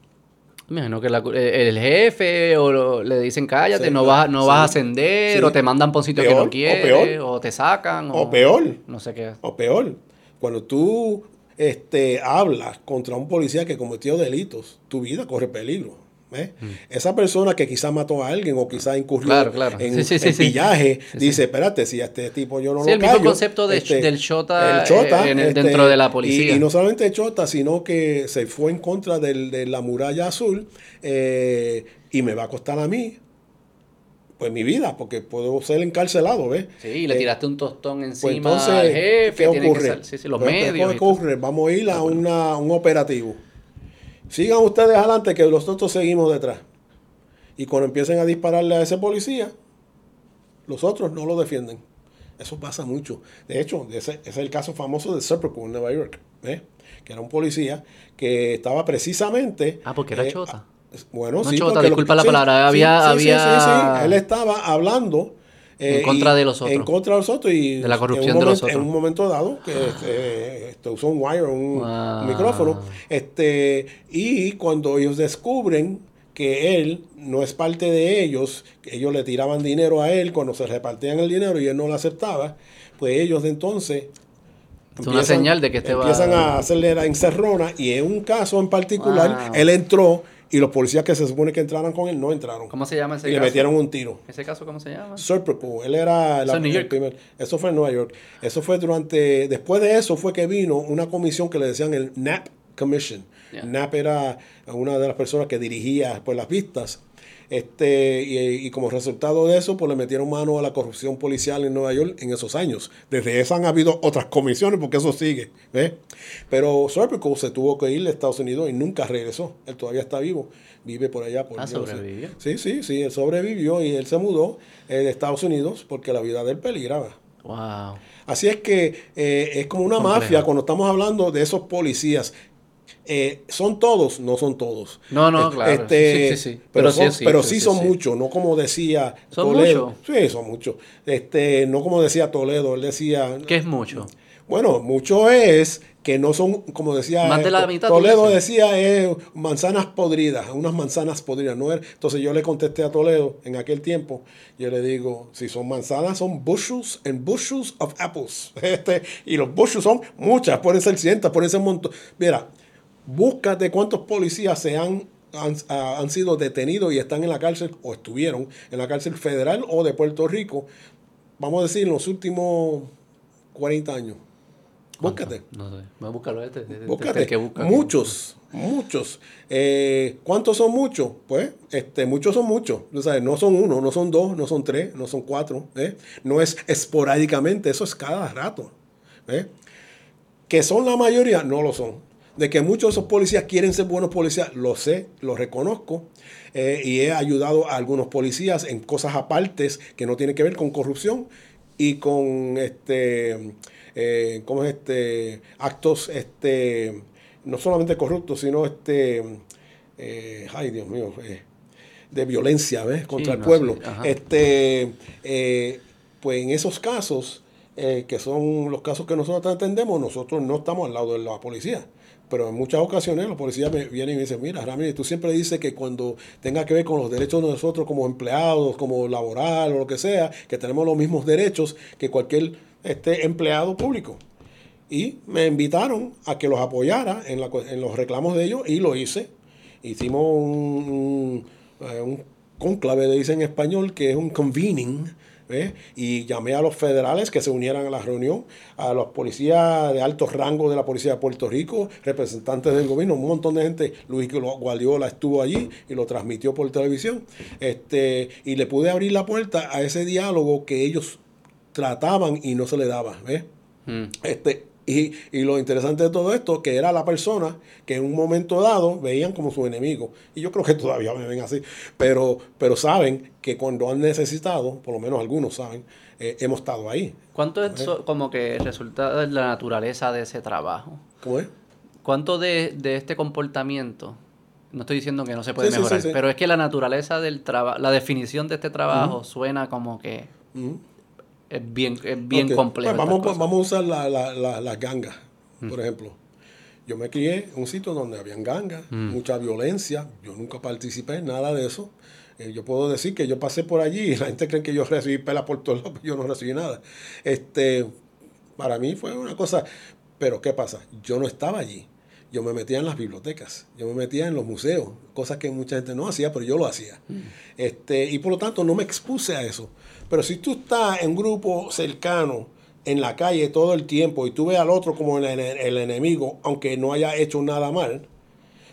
imagino que eh, el jefe o le dicen cállate, no vas, no vas a ascender, o te mandan por un sitio que no quieres, o, te sacan. O, peor. No sé qué. O peor. Cuando tú este, hablas contra un policía que cometió delitos, tu vida corre peligro. ¿Eh? Mm. Esa persona que quizá mató a alguien o quizá incurrió en, pillaje, dice, espérate, si a este tipo yo no lo el mismo concepto este, del chota, eh, dentro este, de la policía. Y, no solamente chota, sino que se fue en contra de la muralla azul eh, y me va a costar a mí pues mi vida, porque puedo ser encarcelado, ¿ves? Sí, le tiraste un tostón pues, encima entonces, al jefe. ¿Qué ocurre? sí, sí, los medios. ¿Qué ocurre? Vamos a ir a una, un operativo. Sigan ustedes adelante que nosotros seguimos detrás. Y cuando empiecen a dispararle a ese policía, los otros no lo defienden. Eso pasa mucho. De hecho, ese, es el caso famoso de Serpico en Nueva York, ¿eh? que era un policía que estaba precisamente... Ah, porque era eh, chota. Bueno, sí. Chota, disculpa la palabra. había, había... Él estaba hablando en eh, contra de los otros. En contra de los otros y de la corrupción de los otros. En un momento dado, que este, este, usó un wire, un, micrófono, este, y cuando ellos descubren que él no es parte de ellos, que ellos le tiraban dinero a él cuando se repartían el dinero y él no lo aceptaba, pues ellos de entonces es una señal de que este empiezan a hacerle la encerrona y en un caso en particular él entró y los policías que se supone que entraran con él no entraron. ¿Cómo se llama ese y caso? Y le metieron un tiro. ¿Ese caso cómo se llama? Serpico. Él era el, el primer. Eso fue en Nueva York. Eso fue durante. Después de eso fue que vino una comisión que le decían el NAP Commission. NAP era una de las personas que dirigía pues, las vistas este, y, como resultado de eso, pues le metieron mano a la corrupción policial en Nueva York en esos años. Desde eso han habido otras comisiones porque eso sigue. Pero Serpico se tuvo que ir a Estados Unidos y nunca regresó. Él todavía está vivo. Vive por allá. Por ah, sobrevivió. Sí, sí, sí. Él sobrevivió y él se mudó eh, de Estados Unidos porque la vida de él peligraba. Wow. Así es que eh, es como una mafia cuando estamos hablando de esos policías eh, son todos, no son todos. No, no, claro. Este, sí, sí, Pero, sí, pero sí, son muchos, no como decía ¿Son Toledo. Sí, son muchos. Este, no como decía Toledo, él decía. ¿Qué es mucho? Bueno, mucho es que no son, como decía Más de la mitad, Toledo decía, es manzanas podridas, unas manzanas podridas. ¿no? Entonces yo le contesté a Toledo en aquel tiempo, yo le digo, si son manzanas, son bushels and bushels of apples. Este, y los bushels son muchas, pueden ser cientos, pueden ser un montón. Mira, búscate cuántos policías se han, han, sido detenidos y están en la cárcel o estuvieron en la cárcel federal o de Puerto Rico, vamos a decir, en los últimos 40 años. Búscate. No sé. Voy a buscarlo este. este, este Búscate. que muchos, muchos. Eh, ¿Cuántos son muchos? Pues, este, muchos son muchos. No son uno, no son dos, no son tres, no son cuatro. ¿eh? No es esporádicamente, eso es cada rato. ¿eh? Que son la mayoría, no lo son de que muchos de esos policías quieren ser buenos policías, lo sé, lo reconozco. Eh, y he ayudado a algunos policías en cosas apartes que no tienen que ver con corrupción y con este, eh, ¿cómo es este? actos este, no solamente corruptos, sino este, eh, ay Dios mío, de violencia ¿ves? contra el pueblo. este, pues en esos casos, que son los casos que nosotros atendemos, nosotros no estamos al lado de la policía. Pero en muchas ocasiones los policías me vienen y me dicen, mira, Ramírez, tú siempre dices que cuando tenga que ver con los derechos de nosotros como empleados, como laboral o lo que sea, que tenemos los mismos derechos que cualquier este, empleado público. Y me invitaron a que los apoyara en, los reclamos de ellos y lo hice. Hicimos un, un, eh, conclave, dice en español, que es un convening, y llamé a los federales que se unieran a la reunión, a los policías de alto rango de la Policía de Puerto Rico, representantes del gobierno, un montón de gente. Luis Guardiola estuvo allí y lo transmitió por televisión. Este, y le pude abrir la puerta a ese diálogo que ellos trataban y no se le daba. Mm. Este, y, y, lo interesante de todo esto, que era la persona que en un momento dado veían como su enemigo. Y yo creo que todavía me ven así. Pero, pero saben que cuando han necesitado, por lo menos algunos saben, eh, hemos estado ahí. ¿Cuánto es como que resulta de la naturaleza de ese trabajo? ¿Cómo es? ¿Cuánto de, de este comportamiento no estoy diciendo que no se puede mejorar, pero es que la naturaleza del trabajo, la definición de este trabajo suena como que es bien, es bien Ok, complejo. pues vamos, vamos a usar la- la- la- las gangas, por ejemplo. Yo me crié en un sitio donde habían gangas, mucha violencia. Yo nunca participé en nada de eso. Eh, yo puedo decir que yo pasé por allí y la gente cree que yo recibí pela por todos lados, pero yo no recibí nada. Este, para mí fue una cosa, pero ¿qué pasa? Yo no estaba allí. Yo me metía en las bibliotecas, yo me metía en los museos, cosas que mucha gente no hacía, pero yo lo hacía. Este, y por lo tanto no me expuse a eso. Pero si tú estás en un grupo cercano, en la calle todo el tiempo, y tú ves al otro como el, ene- el enemigo, aunque no haya hecho nada mal,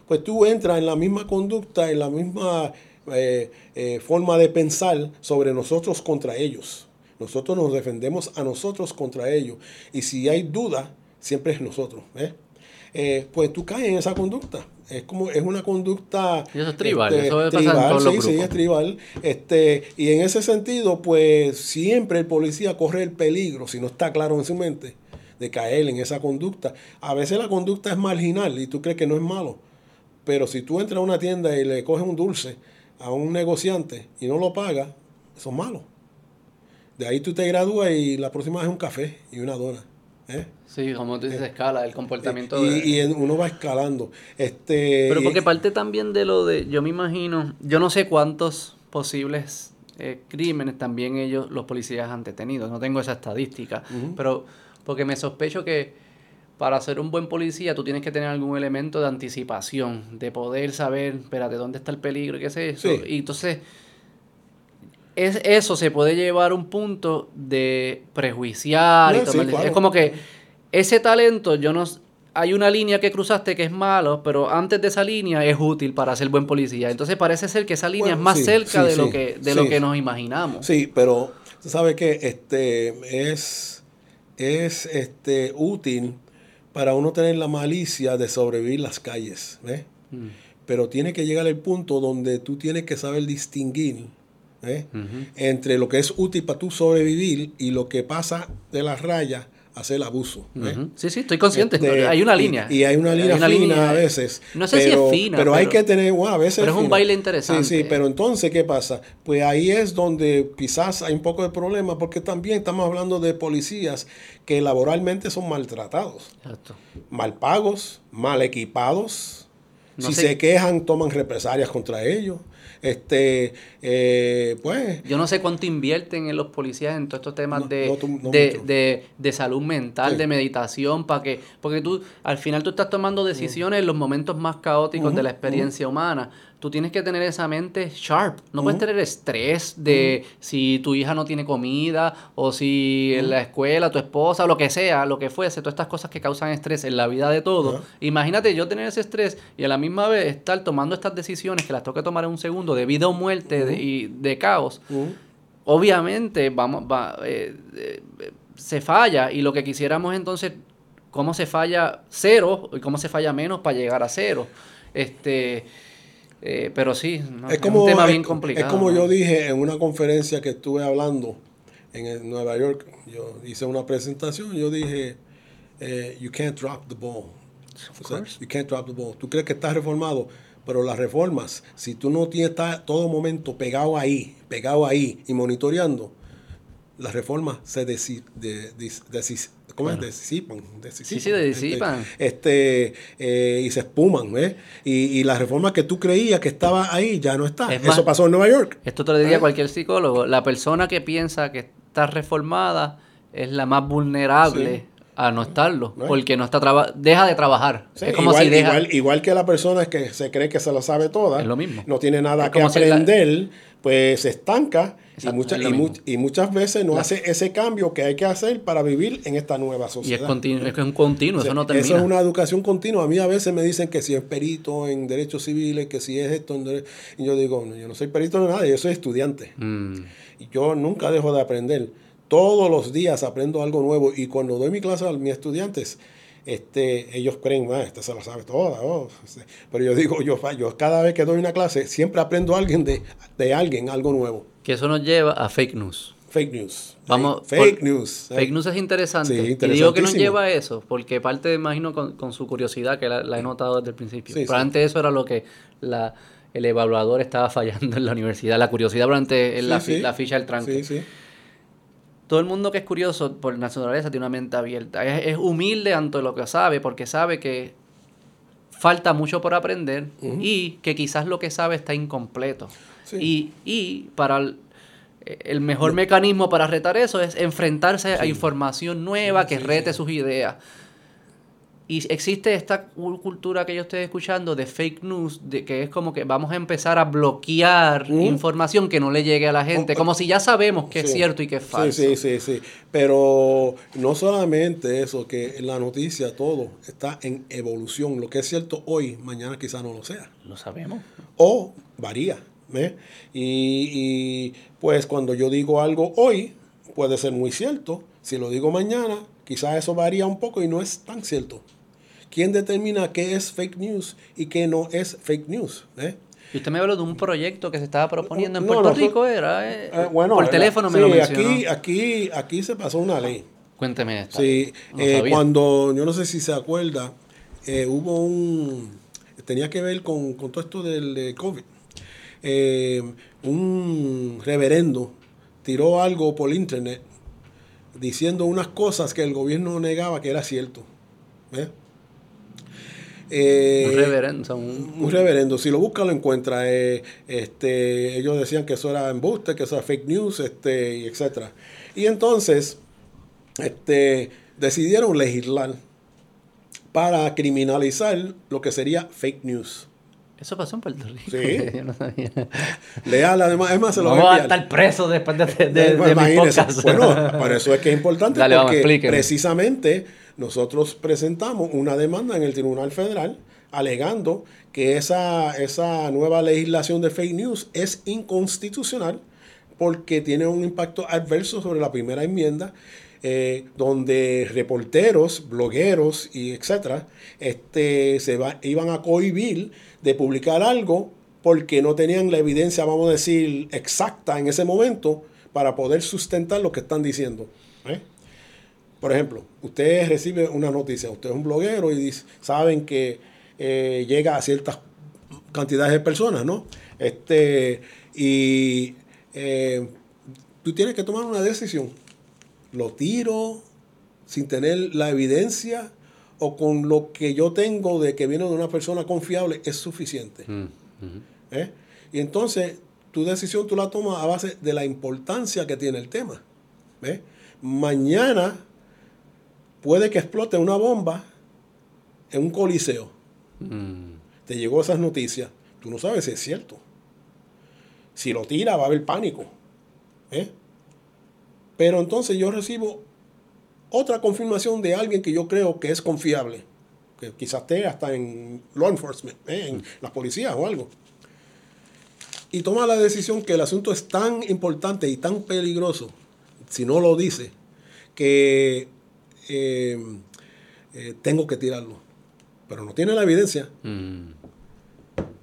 pues tú entras en la misma conducta, en la misma eh, eh, forma de pensar sobre nosotros contra ellos. Nosotros nos defendemos a nosotros contra ellos. Y si hay duda, siempre es nosotros. ¿eh? Eh, pues tú caes en esa conducta. Es como es una conducta Y eso es tribal, eso pasa en tribal, los sí, sí, es tribal. Este, y en ese sentido, pues siempre el policía corre el peligro, si no está claro en su mente, de caer en esa conducta. A veces la conducta es marginal y tú crees que no es malo. Pero si tú entras a una tienda y le coges un dulce a un negociante y no lo pagas, eso es malo. De ahí tú te gradúas y la próxima es un café y una dona. ¿Eh? Sí, como tú dices, escala, el comportamiento Y, de... y en- uno va escalando. Este, Pero y- porque parte también de lo de, yo me imagino, yo no sé cuántos posibles eh, crímenes también ellos, los policías han detenido, no tengo esa estadística, pero porque me sospecho que para ser un buen policía tú tienes que tener algún elemento de anticipación, de poder saber, espérate, dónde está el peligro, qué es eso, Sí. y entonces es, eso se puede llevar a un punto de prejuiciar y No, sí, tomar- claro. es como que ese talento yo no hay una línea que cruzaste que es malo, pero antes de esa línea es útil para ser buen policía. Entonces parece ser que esa línea Bueno, es más sí, cerca sí, de lo que de lo que nos imaginamos. Sí, pero tú sabes que este es, es este útil para uno tener la malicia de sobrevivir las calles, ¿ves? Mm. Pero tiene que llegar el punto donde tú tienes que saber distinguir Ujú. entre lo que es útil para tú sobrevivir y lo que pasa de las rayas hacer abuso. Ujú. Sí, sí, estoy consciente. Este, hay una línea. Y, hay una línea fina línea. a veces. No sé si es fina, Pero, hay que tener, bueno, a veces pero es un baile interesante. Sí, sí, pero entonces, ¿qué pasa? Pues ahí es donde quizás hay un poco de problema, porque también estamos hablando de policías que laboralmente son maltratados, Exacto. mal pagos, mal equipados. No si sé- se quejan, toman represalias contra ellos. Este, eh, pues, Yo no sé cuánto invierten en los policías en todos estos temas No, de, no tu- no de, de- de salud mental, Sí. de meditación, para que, porque tú al final tú estás tomando decisiones en los momentos más caóticos de la experiencia humana. Tú tienes que tener esa mente sharp. No puedes tener estrés de si tu hija no tiene comida o si en la escuela tu esposa o lo que sea, lo que fuese, todas estas cosas que causan estrés en la vida de todos. Ajá. Imagínate yo tener ese estrés y a la misma vez estar tomando estas decisiones que las tengo que tomar en un segundo de vida o muerte de- y de caos obviamente vamos va, eh, eh, se falla y lo que quisiéramos entonces cómo se falla cero y cómo se falla menos para llegar a cero este eh, pero sí no, es es, como, un tema es- bien complicado Es como ¿no? yo dije en una conferencia que estuve hablando en el- Nueva York. Yo hice una presentación. Yo dije, eh, you can't drop the ball. O sea, course. you can't drop the ball. Tú crees que estás reformado, pero las reformas, si tú no tienes todo momento pegado ahí, pegado ahí y monitoreando, las reformas se desi- de- dis- ¿cómo es? disipan. Sí, sí, disipan. Este, eh, y se espuman, ¿ves? Y, y las reformas que tú creías que estaba ahí ya no está. Es Eso pasó en Nueva York. esto te lo diría ¿Eh? cualquier psicólogo la persona que piensa que está reformada es la más vulnerable Sí. a no estarlo ¿No? porque no está traba deja de trabajar Sí, es como igual, si deja igual, igual que la persona que se cree que se lo sabe toda, Es lo mismo. no tiene nada Es que como si la- aprender, pues se estanca y, lo y, mu- y muchas veces no La- hace ese cambio que hay que hacer para vivir en esta nueva y sociedad. es continuo es un continuo O sea, eso no termina es una educación continua. A mí a veces me dicen que si es perito en derechos civiles, que si es esto en dere- Y yo digo, no, yo no soy perito de nada, yo soy estudiante. Mm. Y yo nunca dejo de aprender. Todos los días aprendo algo nuevo. Y cuando doy mi clase a mis estudiantes, este, ellos creen, ah, esta se la sabe toda. oh". Pero yo digo, yo, yo cada vez que doy una clase, siempre aprendo a alguien de, de alguien algo nuevo. Que eso nos lleva a fake news Fake news. Vamos, fake por- news. Fake news es interesante. Sí, y digo que nos lleva a eso, porque parte, imagino, con, con su curiosidad, que la, la he notado desde el principio. Sí, sí. Probablemente eso era lo que la, el evaluador estaba fallando en la universidad. La curiosidad es la, la ficha del tranque. Todo el mundo que es curioso por naturaleza tiene una mente abierta. Es, es humilde ante lo que sabe porque sabe que falta mucho por aprender y que quizás lo que sabe está incompleto. Y, y, para el, el mejor mecanismo para retar eso es enfrentarse a información nueva que rete sus ideas. Y existe esta cultura que yo estoy escuchando de fake news, de que es como que vamos a empezar a bloquear información que no le llegue a la gente, oh, como si ya sabemos que es cierto y que es falso. Sí, sí, sí, sí. Pero no solamente eso, que en la noticia todo está en evolución. Lo que es cierto hoy, mañana quizá no lo sea. Lo sabemos. O varía. Y, y pues cuando yo digo algo hoy, puede ser muy cierto. Si lo digo mañana, quizás eso varía un poco y no es tan cierto. ¿Quién determina qué es fake news y qué no es fake news? ¿Eh? Y usted me habló de un proyecto que se estaba proponiendo en Puerto Rico, ¿era? Eh, eh, bueno, por teléfono me lo mencionó. Aquí, aquí, aquí se pasó una ley. Cuénteme esto. Sí, cuando, yo no sé si se acuerda, hubo un... Tenía que ver con, todo esto del COVID. Un reverendo tiró algo por internet diciendo unas cosas que el gobierno negaba que era cierto. ¿eh? Eh, un reverendo. Un, reverendo. Si lo busca, lo encuentra. Eh, este, ellos decían que eso era embuste, que eso era fake news, este, y etcétera. Y entonces, este, decidieron legislar para criminalizar lo que sería fake news. Eso pasó en Puerto Rico. Sí. Yo no sabía. Leal, además, es más, se lo Vamos a, estar preso después de, de, de, Bueno, por eso es que es importante, porque precisamente nosotros presentamos una demanda en el Tribunal Federal alegando que esa, esa nueva legislación de fake news es inconstitucional porque tiene un impacto adverso sobre la primera enmienda, eh, donde reporteros, blogueros y etcétera, este, se va, iban a cohibir de publicar algo porque no tenían la evidencia, vamos a decir, exacta en ese momento para poder sustentar lo que están diciendo. ¿eh? Por ejemplo, usted recibe una noticia, usted es un bloguero y saben que eh, llega a ciertas cantidades de personas, ¿no? Este, y eh, tú tienes que tomar una decisión. ¿Lo tiro sin tener la evidencia o con lo que yo tengo de que viene de una persona confiable es suficiente? Mm, ¿Eh? Y entonces tu decisión tú la tomas a base de la importancia que tiene el tema. Mañana puede que explote una bomba en un coliseo. Mm. Te llegó esas noticias. Tú no sabes si es cierto. Si lo tira va a haber pánico. ¿eh? Pero entonces yo recibo otra confirmación de alguien que yo creo que es confiable. Que quizás esté hasta en law enforcement, ¿eh? en las policías o algo. Y toma la decisión que el asunto es tan importante y tan peligroso, si no lo dice, que eh, eh, tengo que tirarlo. Pero no tiene la evidencia. Mm.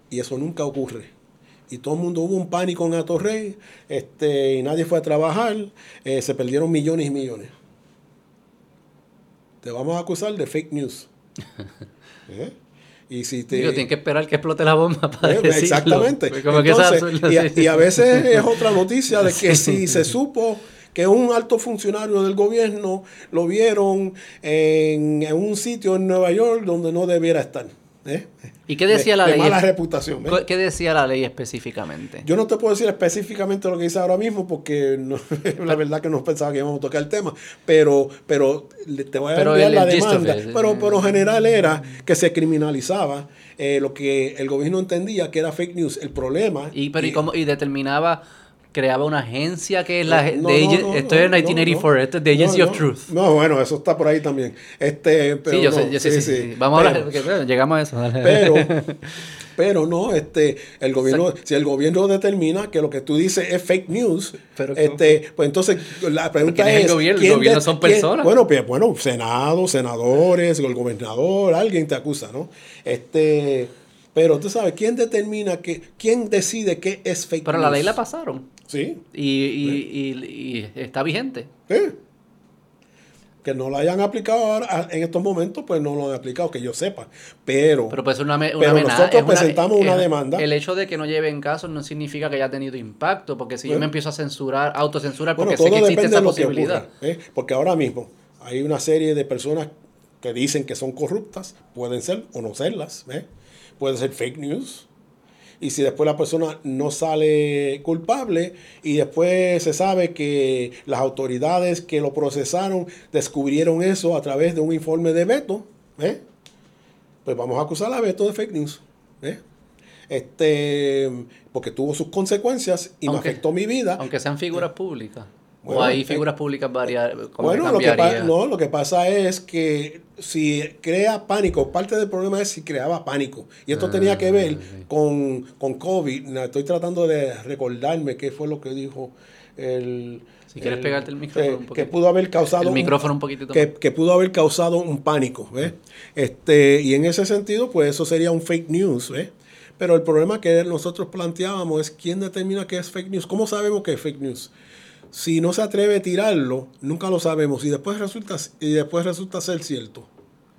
Y eso nunca ocurre. Y todo el mundo hubo un pánico en Atorrey, este, y nadie fue a trabajar, eh, se perdieron millones y millones. Te vamos a acusar de fake news. Y si te... Digo, que esperar que explote la bomba para Exactamente. y, a, veces es otra noticia de que si se supo que un alto funcionario del gobierno lo vieron en, un sitio en Nueva York donde no debiera estar. ¿Eh? ¿Y qué decía la ley? mala reputación. ¿Qué decía la ley específicamente? Yo no te puedo decir específicamente lo que dice ahora mismo porque la verdad que no pensaba que íbamos a tocar el tema, pero, pero te voy a enviar la demanda. Pero, pero general era que se criminalizaba eh, lo que el gobierno entendía que era fake news. El problema... Y, pero, y, cómo, y determinaba creaba una agencia que es la de, esto es 1984 esto es The Agency of Truth. No bueno eso está por ahí también. Este pero sí yo sé, yo sé, sí, sí, vamos a hablar llegamos a eso pero pero no este el gobierno si el gobierno determina que lo que tú dices es fake news este pues entonces la pregunta es, el gobierno, el gobierno son personas. Bueno pues, bueno senado senadores el gobernador alguien te acusa no este pero tú sabes, ¿quién determina que, quién decide qué es fake Pero la ley la pasaron. Sí. Y, y, y, está vigente. Sí. Que no lo hayan aplicado ahora, en estos momentos, pues no lo han aplicado, que yo sepa. Pero, Pero pues una, una pero amenaza- nosotros es una- presentamos una es- demanda. El hecho de que no lleven casos no significa que haya tenido impacto, porque si yo Bueno. me empiezo a censurar, autocensurar, Bueno, porque todo sé que existe depende esa posibilidad. ocurra. ¿eh? Porque ahora mismo hay una serie de personas que dicen que son corruptas, pueden ser o no serlas, ¿eh? puede ser fake news. Y si después la persona no sale culpable y después se sabe que las autoridades que lo procesaron descubrieron eso a través de un informe de Beto, ¿eh? pues vamos a acusar a Beto de fake news. ¿eh? Este, porque tuvo sus consecuencias y Aunque- me afectó mi vida. Aunque sean figuras públicas. Bueno, o hay eh, figuras públicas varias. como Bueno, lo que, no, lo que pasa es que si crea pánico, parte del problema es si creaba pánico. Y esto tenía que ver Ah, con, con COVID. Estoy tratando de recordarme qué fue lo que dijo el... Si quieres el- pegarte el micrófono un poquito. que pudo haber causado... El un- micrófono un poquitito que, que pudo haber causado un pánico, ¿ves? Este, y en ese sentido, pues eso sería un fake news, ¿ves? Pero el problema que nosotros planteábamos es quién determina qué es fake news. ¿Cómo sabemos que es fake news? Si no se atreve a tirarlo, nunca lo sabemos. Y después resulta, y después resulta ser cierto.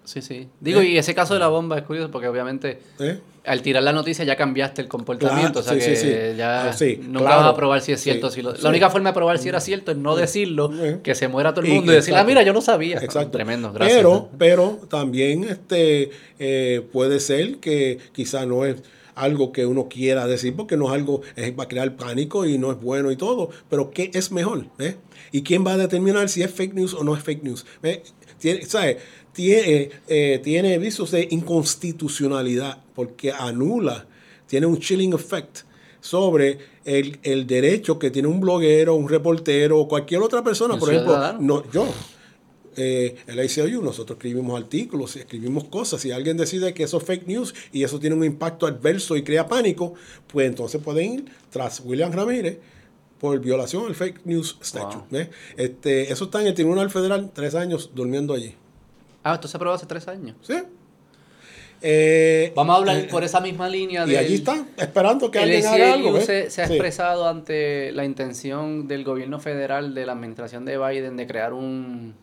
Sí, sí. Digo, ¿Eh? y ese caso de la bomba es curioso porque obviamente ¿eh? al tirar la noticia ya cambiaste el comportamiento. Claro, o sea sí, que sí, sí. ya Ah, nunca claro. vas a probar si es cierto. Si lo-. La única forma de probar si era cierto es no decirlo, Eh. que se muera todo el Y- mundo y, decir, ah, mira, yo no sabía. Exacto. Tremendo, gracias. Pero, pero también este, eh, puede ser que quizá no es algo que uno quiera decir, porque no es algo, es, va a crear pánico y no es bueno y todo. Pero ¿qué es mejor? ¿Eh? ¿Y quién va a determinar si es fake news o no es fake news? ¿Eh? Tiene, ¿sabe? Tiene, eh, tiene visos de inconstitucionalidad porque anula, tiene un chilling effect sobre el, el derecho que tiene un bloguero, un reportero o cualquier otra persona. Por ejemplo, no, yo, eh, el ACLU, nosotros escribimos artículos, escribimos cosas. Si alguien decide que eso es fake news y eso tiene un impacto adverso y crea pánico, pues entonces pueden ir tras William Ramírez por violación al fake news statute. Este, eso está en el Tribunal Federal, tres años durmiendo allí. Ah, esto se aprobó hace tres años. ¿Sí? Eh, Vamos a hablar eh, por esa misma línea de. y allí está, esperando que alguien haga algo. ACLU ¿ves? se, se ha Sí. expresado ante la intención del gobierno federal de la administración de Biden de crear un.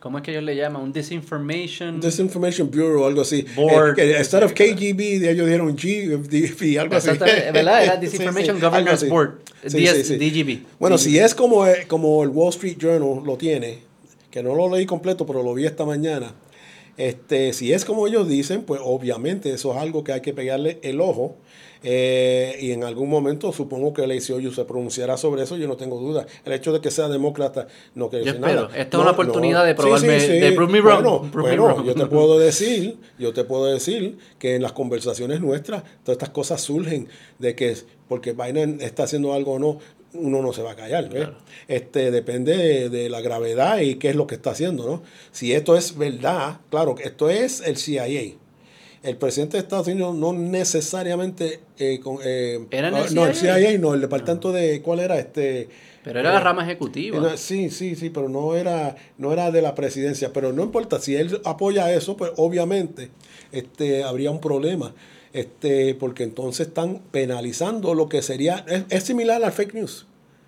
¿Cómo es que ellos le llaman? Un disinformation. Disinformation Bureau, algo así. Board. Eh, que instead of KGB, ellos dieron G, algo así. ¿verdad? Era Sí, Disinformation sí, algo Governance. Board. Sí, DS sí, sí. DGB. Bueno, DGB. si es como, eh, como el Wall Street Journal lo tiene, que no lo leí completo, pero lo vi esta mañana. Este, si es como ellos dicen, pues obviamente eso es algo que hay que pegarle el ojo. Eh, y en algún momento supongo que el ACLU se pronunciará sobre eso, yo no tengo duda. El hecho de que sea demócrata no quiere Yo decir espero. nada. Esta es una oportunidad de probarme- de prove me wrong, Bueno, prove me bueno, wrong. yo te puedo decir, yo te puedo decir que en las conversaciones nuestras todas estas cosas surgen de que porque Biden está haciendo algo o no, uno no se va a callar. Este depende de, de la gravedad y qué es lo que está haciendo, ¿no? Si esto es verdad, claro, esto es el CIA. El presidente de Estados Unidos no necesariamente eh, con, eh, ¿Era el ah, no el CIA? CIA no el departamento de cuál era este Pero era la rama ejecutiva. Sí, sí, sí, pero no era, no era de la presidencia. Pero no importa, si él apoya eso, pues obviamente este, habría un problema. Este, porque entonces están penalizando lo que sería, es, es similar al fake news.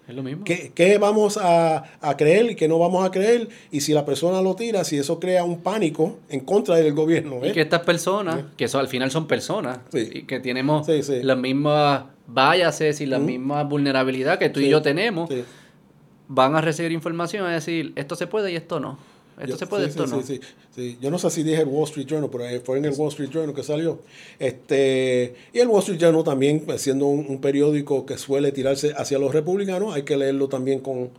Es lo mismo. ¿Qué, qué vamos a, a creer y qué no vamos a creer? Y si la persona lo tira, si eso crea un pánico en contra del gobierno. Y ¿eh? que estas personas, que eso al final son personas, Sí. y que tenemos Sí, las mismas biases y la misma vulnerabilidad que tú y yo tenemos, van a recibir información a decir, esto se puede y esto no. Esto Yo- se puede, sí, esto sí, no. sí, sí, sí. Yo no sé si dije el Wall Street Journal, pero eh, fue en el Wall Street Journal que salió. Este, y el Wall Street Journal también, pues, siendo un, un periódico que suele tirarse hacia los republicanos, hay que leerlo también con,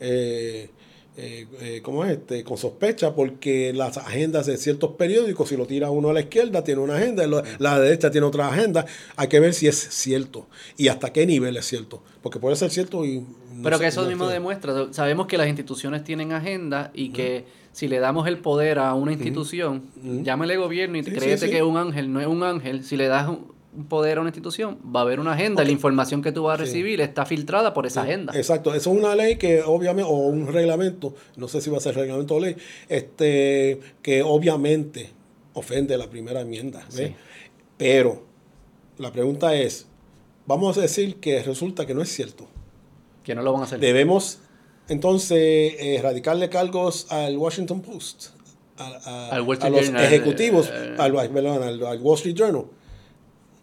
eh, eh, eh, ¿cómo es? Este, con sospecha, porque las agendas de ciertos periódicos, si lo tira uno a la izquierda, tiene una agenda, la derecha tiene otra agenda. Hay que ver si es cierto y hasta qué nivel es cierto, porque puede ser cierto y... no Pero que eso mismo demuestra, sabemos que las instituciones tienen agenda y que si le damos el poder a una institución, llámele gobierno y Sí, créete sí, sí. que es un ángel, no es un ángel, si le das un poder a una institución, va a haber una agenda, la información que tú vas a Sí. recibir está filtrada por esa agenda. Exacto, eso es una ley que obviamente, o un reglamento, no sé si va a ser reglamento o ley, este, que obviamente ofende la primera enmienda. Sí. Pero la pregunta es, vamos a decir que resulta que no es cierto. Que no lo van a hacer. Debemos entonces erradicarle cargos al Washington Post, a, a- Al a los Journal, ejecutivos, eh, al, perdón, al- al Wall Street Journal.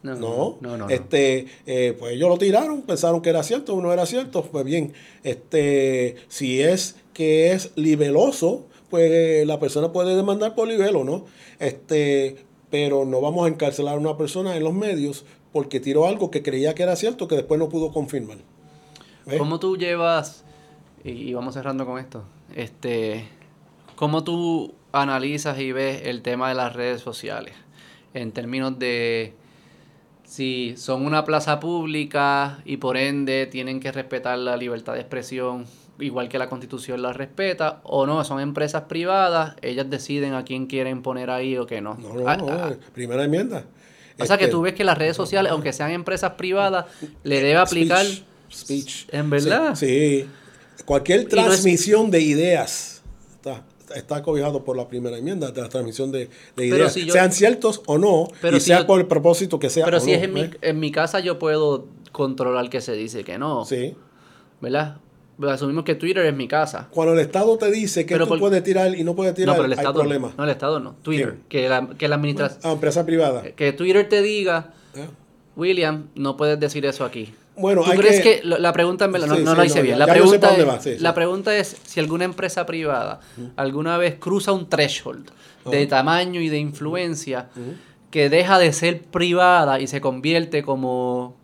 No, No, no, no. no. este, eh, pues ellos lo tiraron, pensaron que era cierto, uno era cierto, pues bien, este, si es que es libeloso, pues la persona puede demandar por libelo, ¿no? Este, pero no vamos a encarcelar a una persona en los medios porque tiró algo que creía que era cierto que después no pudo confirmar. ¿Ves? ¿Cómo tú llevas, y y vamos cerrando con esto, este, cómo tú analizas y ves el tema de las redes sociales en términos de si son una plaza pública y por ende tienen que respetar la libertad de expresión igual que la constitución la respeta o no, son empresas privadas, ellas deciden a quién quieren poner ahí o qué no. No, no, Ah, no, ah, primera enmienda. o sea que Este, tú ves que las redes sociales, aunque sean empresas privadas, le debe aplicar... Speech, speech. ¿En verdad? Sí, sí. Cualquier no es- transmisión de ideas está, está cobijado por la primera enmienda de la transmisión de, de ideas, si yo- sean ciertos o no, Pero y si sea yo- por el propósito que sea. Pero o si no, es en mi, ¿ves? en mi casa yo puedo controlar que se dice que no, Sí. ¿verdad? Pues asumimos que Twitter es mi casa. Cuando el Estado te dice que Pero tú por- puedes tirar y no puedes No, tirar, pero el hay Estado problema. no, el Estado no, Twitter, ¿Quién? que la, que la administración, Ah, empresa privada. que Twitter te diga, Ah. William, no puedes decir eso aquí. Bueno, ¿Tú hay crees que- que, lo- la pregunta en verdad, no, Sí, no sí, la hice no, bien, ya- la pregunta, es, va, sí, sí. la pregunta es si alguna empresa privada alguna vez cruza un threshold de tamaño y de influencia que deja de ser privada y se convierte como,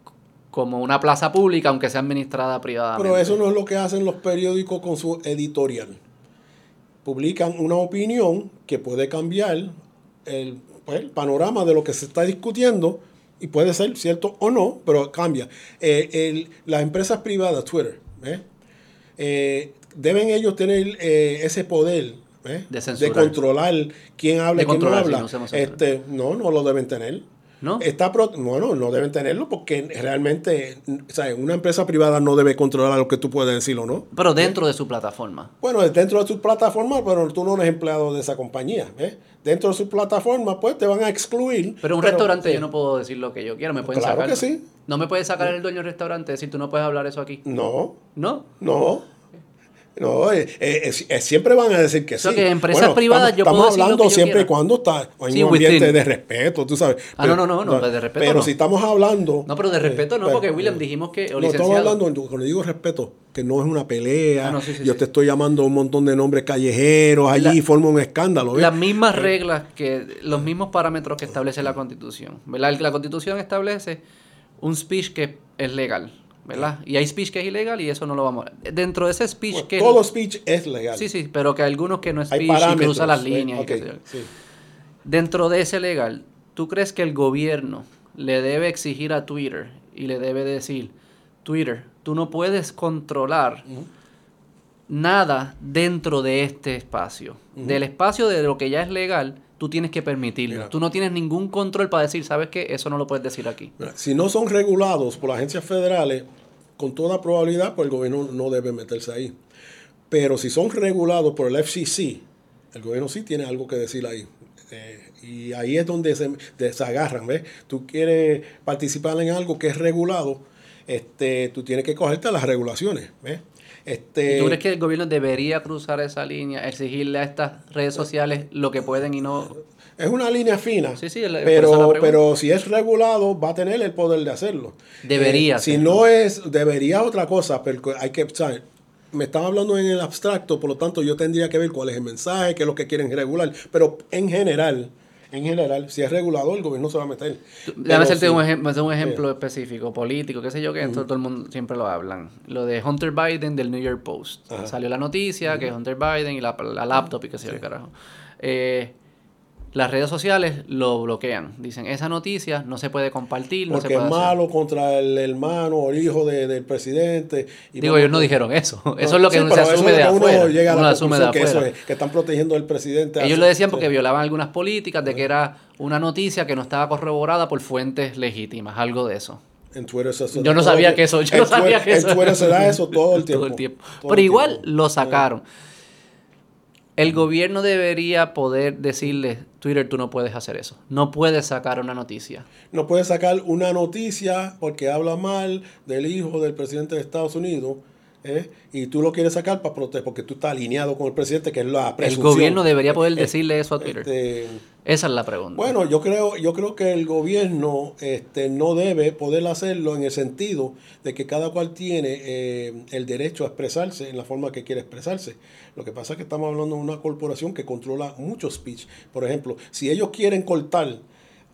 como una plaza pública, aunque sea administrada privadamente. Pero eso no es lo que hacen los periódicos con su editorial. Publican una opinión que puede cambiar el, pues, el panorama de lo que se está discutiendo y puede ser cierto o no, pero cambia. Eh, el- las empresas privadas, Twitter, ¿eh? Eh, deben ellos tener ese poder. De controlar quién habla y quién no habla. no este, no, no lo deben tener. ¿No? Está pro- bueno, no deben tenerlo porque realmente, o sea, una empresa privada no debe controlar lo que tú puedes decir o no. Pero dentro de su plataforma. Bueno, dentro de tu plataforma, pero tú no eres empleado de esa compañía. ¿eh? Dentro de su plataforma, pues te van a excluir. Pero un restaurante sí. yo no puedo decir lo que yo quiero, me pueden Claro sacar. que sí. No me puede sacar el dueño del restaurante decir, tú no puedes hablar eso aquí. No, ¿No? no. No, eh, eh, eh, siempre van a decir que O sea, sí. que empresas privadas estamos, yo puedo estamos decir lo hablando que siempre y cuando está en Sí, un ambiente within. de respeto, tú sabes. Ah, no, no, no, no, de respeto Pero no. si estamos hablando... No, pero de respeto no, eh, porque eh, William dijimos que... No, estamos licenciado. hablando, cuando digo respeto, que no es una pelea. Ah, no, sí, sí, yo te estoy llamando un montón de nombres callejeros allí y forma un escándalo. ¿ves? Las mismas reglas, que los mismos parámetros que establece la Constitución. ¿verdad? La Constitución establece un speech que es legal, ¿verdad? Y hay speech que es ilegal y eso no lo vamos a... Dentro de ese speech Bueno, que... todo speech es legal. Sí, sí, pero que algunos que no es speech y parámetros. cruza las ¿ves? líneas. y Ok, qué sé yo. sí. Dentro de ese legal, ¿tú crees que el gobierno le debe exigir a Twitter y le debe decir, Twitter, tú no puedes controlar nada dentro de este espacio? Del espacio de lo que ya es legal, tú tienes que permitirlo. Mira. Tú no tienes ningún control para decir, ¿sabes qué? Eso no lo puedes decir aquí. Mira, Si no son regulados por las agencias federales, con toda probabilidad, pues el gobierno no debe meterse ahí. Pero si son regulados por el FCC, el gobierno sí tiene algo que decir ahí. Eh, y ahí es donde se, de- se agarran, ¿ves? Tú quieres participar en algo que es regulado, este, tú tienes que cogerte las regulaciones, ¿ves? Este, ¿Y tú crees que el gobierno debería cruzar esa línea, exigirle a estas redes sociales lo que pueden y no... Es una línea fina. Sí, sí, pero, pero si es regulado, va a tener el poder de hacerlo. Debería Eh, si no es, debería otra cosa, pero hay que, ¿sabes? Me estaba hablando en el abstracto, por lo tanto yo tendría que ver cuál es el mensaje, qué es lo que quieren regular. Pero en general, en general, si es regulado, el gobierno se va a meter. Déjame hacerte sí. un, un ejemplo específico, político, qué sé yo, que esto todo el mundo siempre lo hablan. Lo de Hunter Biden del New York Post. Ajá. Salió la noticia que Hunter Biden y la, la laptop y qué sé yo, qué carajo. Eh, las redes sociales lo bloquean. Dicen, esa noticia no se puede compartir, no se Porque es puede hacer". malo contra el hermano o el hijo de- del presidente. y Digo, ellos no dijeron eso. Eso es lo que Sí, se asume es de uno afuera. llega a Uno la asume de conclusión que eso afuera. es, que están protegiendo al presidente. Ellos hace- lo decían porque sí. violaban algunas políticas de que era una noticia que no estaba corroborada por fuentes legítimas, algo de eso. En Twitter se hace Yo no sabía el- que eso, yo no sabía Twitter- que eso. En Twitter se da eso todo el tiempo. Todo el tiempo. todo Pero el igual tiempo. lo sacaron. El gobierno debería poder decirle, Twitter, tú no puedes hacer eso. No puedes sacar una noticia. No puede sacar una noticia porque habla mal del hijo del presidente de Estados Unidos ¿eh? y tú lo quieres sacar para proteger, porque tú estás alineado con el presidente, que es la El presunción. gobierno debería poder Eh, decirle eso a Twitter. Este, Esa es la pregunta. bueno, yo creo, yo creo que el gobierno este, no debe poder hacerlo en el sentido de que cada cual tiene eh, el derecho a expresarse en la forma que quiere expresarse. Lo que pasa es que estamos hablando de una corporación que controla mucho speech. Por ejemplo, si ellos quieren cortar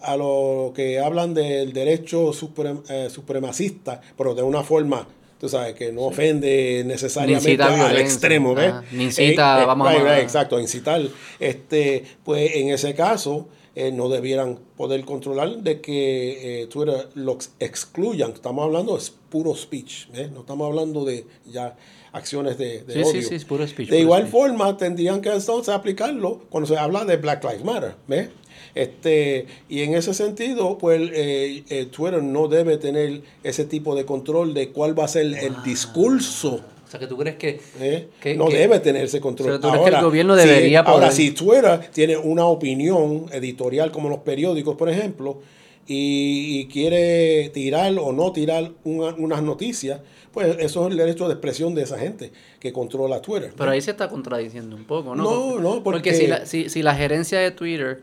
a lo que hablan del derecho suprem- eh, supremacista, pero de una forma, tú sabes, que no ofende necesariamente al extremo, ¿ves? Ajá. Ni incita, vamos a- right, right, exacto, incitar. Este, pues en ese caso, eh, no debieran poder controlar de que eh, Twitter los excluyan. Estamos hablando de puro speech, ¿ves? no estamos hablando de ya acciones de, de Sí, sí, sí, es puro speech, De puro igual speech. forma, tendrían que entonces aplicarlo cuando se habla de Black Lives Matter, ¿ves? Este, y en ese sentido, pues eh, eh, Twitter no debe tener ese tipo de control de cuál va a ser el discurso. o sea, que tú crees que... ¿eh? que- no que- debe tener ese control. O sea, ¿tú crees que el gobierno si- debería Ahora, si Twitter tiene una opinión editorial como los periódicos, por ejemplo, y, y quiere tirar o no tirar una- unas noticias, pues eso es el derecho de expresión de esa gente que controla Twitter. Pero ahí se está contradiciendo un poco, ¿no? No, no, porque- si la, si, si la gerencia de Twitter,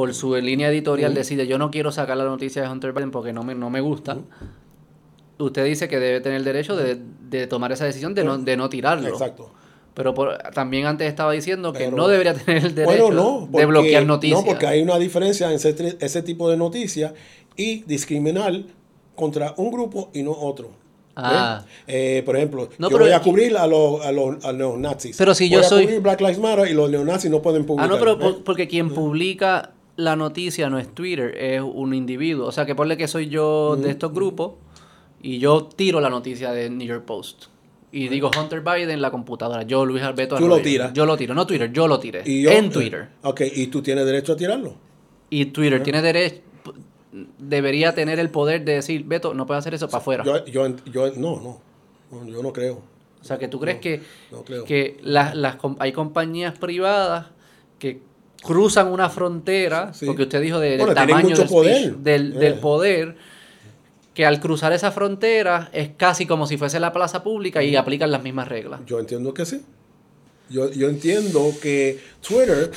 por su línea editorial, decide yo no quiero sacar la noticia de Hunter Biden porque no me, no me gusta, usted dice que debe tener el derecho de, de tomar esa decisión de no, de no tirarlo. Exacto. Pero por- también antes estaba diciendo que Pero- no debería tener el derecho Bueno, no, de bloquear noticias. No, porque hay una diferencia en ese, tipo de noticias y discriminar contra un grupo y no otro. Ah. Eh, por ejemplo, No, yo pero- voy a cubrir a los, a los, a los. Pero si voy yo a soy- cubrir Black Lives Matter y los neonazis no pueden Ah, publicar. no, pero porque quien publica la noticia no es Twitter, es un individuo. O sea, que ponle que soy yo de estos grupos y yo tiro la noticia de New York Post. Y digo Hunter Biden en la computadora. Yo, Luis Alberto Tú lo tiras. Yo lo tiro. No Twitter, yo lo tiré. Y yo- en Twitter. Ok, y tú tienes derecho a tirarlo. Y Twitter tiene derecho... Debería tener el poder de decir, Beto, no puedes hacer eso para afuera. Yo, yo, yo, no, no, no, yo no creo. o sea, que tú crees que, no creo. que las, las, hay compañías privadas que cruzan una frontera, Sí. porque usted dijo de- del Bueno, tamaño mucho del, poder. speech, del, del Eh. poder, que al cruzar esa frontera es casi como si fuese la plaza pública y aplican las mismas reglas. Yo entiendo que sí. Yo, yo entiendo que Twitter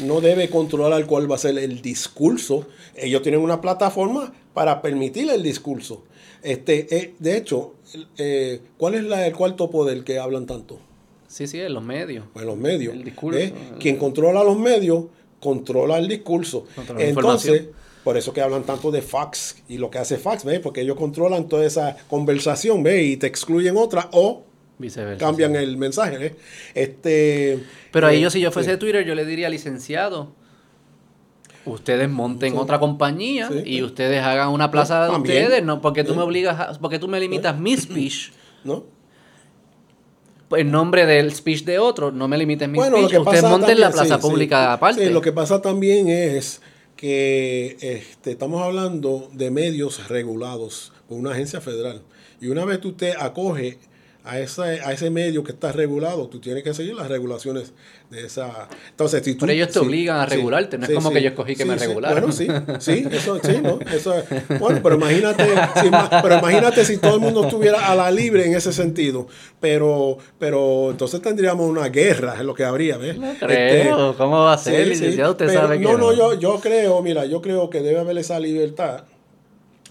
no debe controlar cuál va a ser el discurso. Ellos tienen una plataforma para permitir el discurso. Este, eh, de hecho, eh, ¿cuál es la, el cuarto poder que hablan tanto? Sí, sí, en los medios. Pues los medios. El discurso. ¿eh? Quien controla los medios, controla el discurso. Controla la Entonces, por eso que hablan tanto de fax y lo que hace fax, ¿ves? Porque ellos controlan toda esa conversación, ¿ves? Y te excluyen otra o Viceversa. cambian sí. el mensaje, ¿ves? Este, Pero ahí eh, yo, si yo fuese de Twitter, yo le diría, licenciado, ustedes monten Sí. otra compañía Sí. y ustedes hagan una plaza de También. ustedes, no porque tú Sí. me obligas, a- porque tú me limitas mi speech ¿no? En nombre del speech de otro, no me limites mi Bueno, speech, que ustedes pasa monten la plaza sí, sí. pública aparte. Sí, lo que pasa también es que este, estamos hablando de medios regulados por una agencia federal. Y una vez tú usted acoge a ese, a ese medio que está regulado, tú tienes que seguir las regulaciones de esa... Entonces, si tú, Pero ellos te sí, obligan a sí, regularte, no es sí, como sí, que yo escogí que sí, me sí. regularan. Bueno, sí, sí, eso sí, ¿no? Eso es- bueno, pero imagínate, si, pero imagínate si todo el mundo estuviera a la libre en ese sentido. Pero, pero entonces tendríamos una guerra, es lo que habría, ¿ves? No Este, creo, ¿cómo va a ser, Sí, licenciado? sí, Usted pero sabe que no, no, yo, yo creo, mira, yo creo que debe haber esa libertad.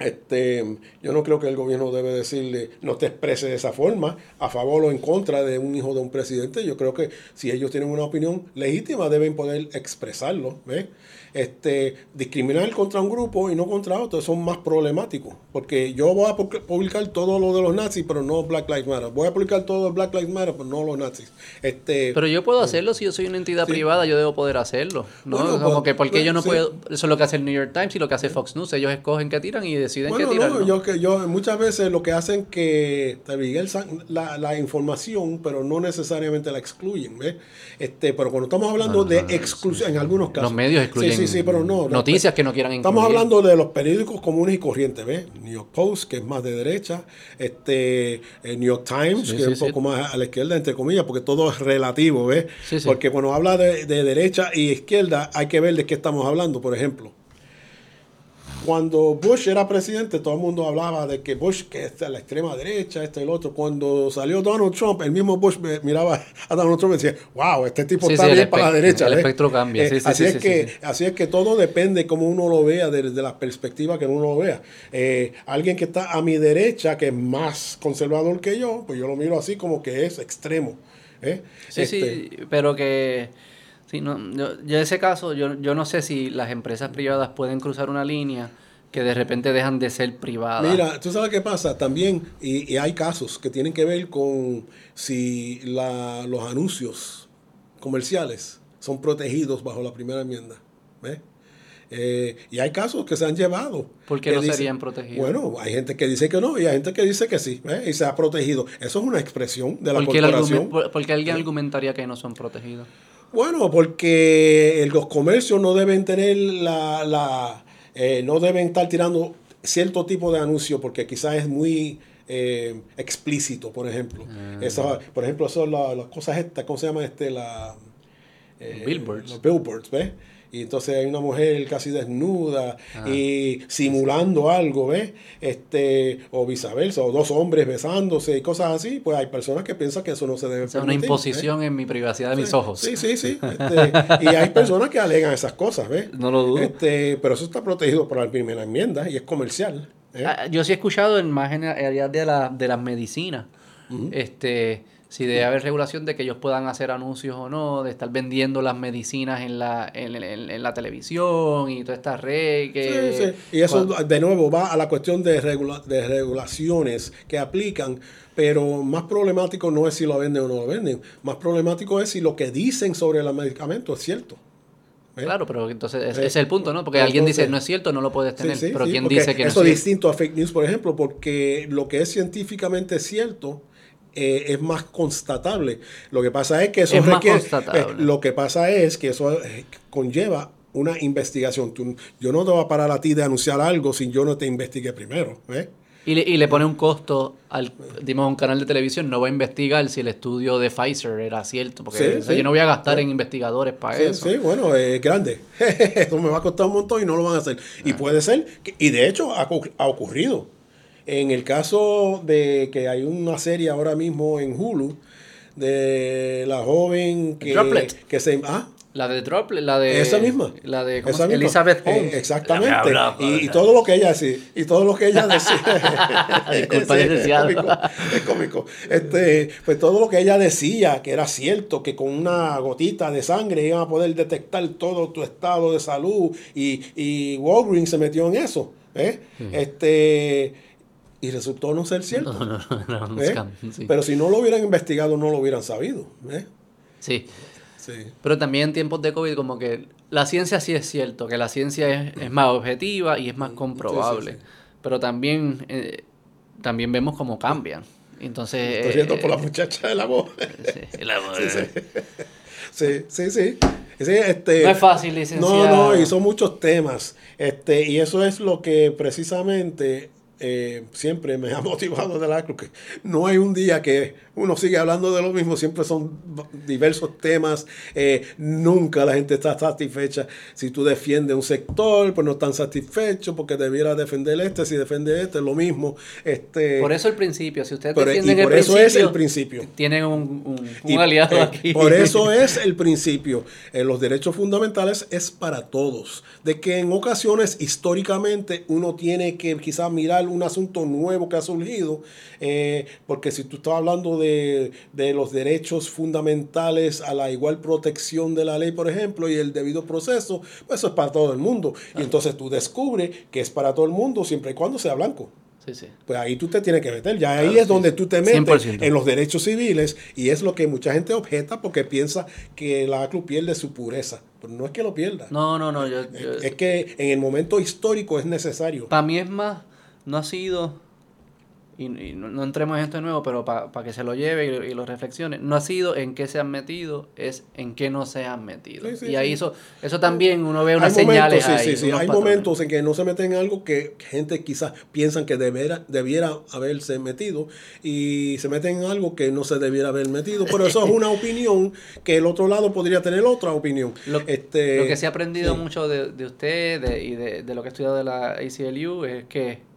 Este, yo no creo que el gobierno debe decirle no te exprese de esa forma, a favor o en contra de un hijo de un presidente. Yo creo que si ellos tienen una opinión legítima deben poder expresarlo. ¿ves? Este, discriminar contra un grupo y no contra otro son más problemáticos. Porque yo voy a pu- publicar todo lo de los nazis, pero no Black Lives Matter. Voy a publicar todo de Black Lives Matter, pero no los nazis. Este, Pero yo puedo hacerlo si yo soy una entidad Sí. privada, yo debo poder hacerlo. ¿no? Bueno, como pues, que porque yo no sí. puedo. Eso es lo que hace el New York Times y lo que hace Fox News. Ellos escogen qué tiran y deciden Bueno, qué tiran. no, ¿no? yo que yo muchas veces lo que hacen que te la, la información, pero no necesariamente la excluyen, ¿ves? Este, pero cuando estamos hablando de exclusión, en algunos casos. Los medios excluyen Sí, sí, pero no. no, noticias que no quieran incluir. Estamos hablando de los periódicos comunes y corrientes, ¿ves? New York Post, que es más de derecha, este, el New York Times, Sí, que sí, es un poco más a la izquierda, entre comillas, porque todo es relativo, ¿ves? Sí, sí. Porque cuando habla de, de derecha y izquierda, hay que ver de qué estamos hablando, por ejemplo. Cuando Bush era presidente, todo el mundo hablaba de que Bush, que es la extrema derecha, este y el otro. Cuando salió Donald Trump, el mismo Bush miraba a Donald Trump y decía, wow, este tipo está bien para la derecha. El espectro cambia. Eh, así, es que, así es que todo depende cómo uno lo vea, desde la perspectiva que uno lo vea. Eh, alguien que está a mi derecha, que es más conservador que yo, pues yo lo miro así como que es extremo. ¿eh? Sí, sí, este, pero que Sí, no, yo, en ese caso, yo, yo no sé si las empresas privadas pueden cruzar una línea que de repente dejan de ser privadas. Mira, tú sabes qué pasa también, y, hay casos que tienen que ver con si la, los anuncios comerciales son protegidos bajo la primera enmienda. Eh, y hay casos que se han llevado. ¿Por qué no serían protegidos? Bueno, hay gente que dice que no y hay gente que dice que sí, y se ha protegido. Eso es una expresión de la corporación. ¿Por qué alguien argumentaría que no son protegidos? Bueno, porque los comercios no deben tener la, la eh, no deben estar tirando cierto tipo de anuncio porque quizás es muy eh, explícito, por ejemplo. Ah. por ejemplo, son las cosas estas, ¿cómo se llama este? La, eh, billboards. Los billboards, ¿ves? Y entonces hay una mujer casi desnuda ah. y simulando algo, ¿ves? Este, o viceversa, o dos hombres besándose y cosas así, pues hay personas que piensan que eso no se debe Es una imposición en mi privacidad de mis ojos. Sí, sí, sí. Este, y hay personas que alegan esas cosas, ¿ves? No lo dudo. Este, pero eso está protegido por la primera enmienda y es comercial. ¿eh? Ah, yo sí he escuchado en más en área de, la, de las medicinas. Este si debe haber regulación de que ellos puedan hacer anuncios o no, de estar vendiendo las medicinas en la, en, la televisión y toda esta red. Que, sí, sí. Y eso de nuevo va a la cuestión de, de regulaciones que aplican, pero más problemático no es si lo venden o no lo venden, más problemático es si lo que dicen sobre el medicamento es cierto. ¿Eh? Claro, pero entonces ese es el punto, ¿no? Porque alguien dice no es cierto, no lo puedes tener. pero ¿quién dice que no es Eso es distinto a fake news, por ejemplo, porque lo que es científicamente cierto eh, es más constatable. Lo que pasa es que eso requiere, eh, lo que pasa es que eso eh, conlleva una investigación. yo no te voy a parar a ti de anunciar algo si yo no te investigue primero. Y le, y le pone un costo al dimos, un canal de televisión, no va a investigar si el estudio de Pfizer era cierto, porque yo no voy a gastar en investigadores para eso. Sí, bueno, es grande. eso me va a costar un montón y no lo van a hacer. Y ah. puede ser, y de hecho ha, ha ocurrido. En el caso de que hay una serie ahora mismo en Hulu de la joven que, que se... ¿ah? La de Droplet, la de... Esa misma. La de Elizabeth eh, Holmes. exactamente. y, todo lo que ella decía. Y todo lo que ella decía. es, cómico, es cómico. Este, pues todo lo que ella decía, que era cierto, que con una gotita de sangre iban a poder detectar todo tu estado de salud. Y, y Walgreens se metió en eso. ¿eh? Este y resultó no ser cierto. ¿Eh? Pero si no lo hubieran investigado, no lo hubieran sabido. ¿eh? Sí. Pero también en tiempos de COVID, como que la ciencia sí es cierto, que la ciencia es, más objetiva y es más comprobable. Pero también, eh, también vemos cómo cambian. Entonces. Estoy viendo por la muchacha de la voz. Sí, sí, sí. este, no es fácil, licenciado. No, no, y son muchos temas. Este, y eso es lo que precisamente eh, siempre me ha motivado de la que no hay un día que uno sigue hablando de lo mismo, siempre son diversos temas, eh, nunca la gente está satisfecha. Si tú defiendes un sector, pues no están satisfechos porque debiera defender este, si defiende este, lo mismo. Este, por eso el principio, si ustedes defienden por eso es el principio. Tienen un, aliado eh, aquí. Por eso es el principio. Los derechos fundamentales es para todos. De que en ocasiones, históricamente, uno tiene que quizás mirar un asunto nuevo que ha surgido, eh, porque si tú estás hablando de, los derechos fundamentales a la igual protección de la ley, por ejemplo, y el debido proceso, pues eso es para todo el mundo. Y entonces tú descubres que es para todo el mundo siempre y cuando sea blanco. Pues ahí tú te tienes que meter. Ya ahí es donde tú te metes en los derechos civiles y es lo que mucha gente objeta porque piensa que la ACLU pierde su pureza. Pero no es que lo pierda. No, no, no. es que en el momento histórico es necesario. Para mí es más no ha sido y, no, entremos en esto de nuevo, pero para que se lo lleve y, lo reflexione, no ha sido en qué se han metido, es en qué no se han metido. y ahí eso, eso también uno ve unas señales Sí, sí, Hay momentos en que no se meten en algo que gente quizás piensan que debiera, debiera haberse metido y se meten en algo que no se debiera haber metido. Pero eso es una opinión que el otro lado podría tener otra opinión. Lo, este, que se ha aprendido mucho de, de usted y de, de lo que he estudiado de la ACLU es que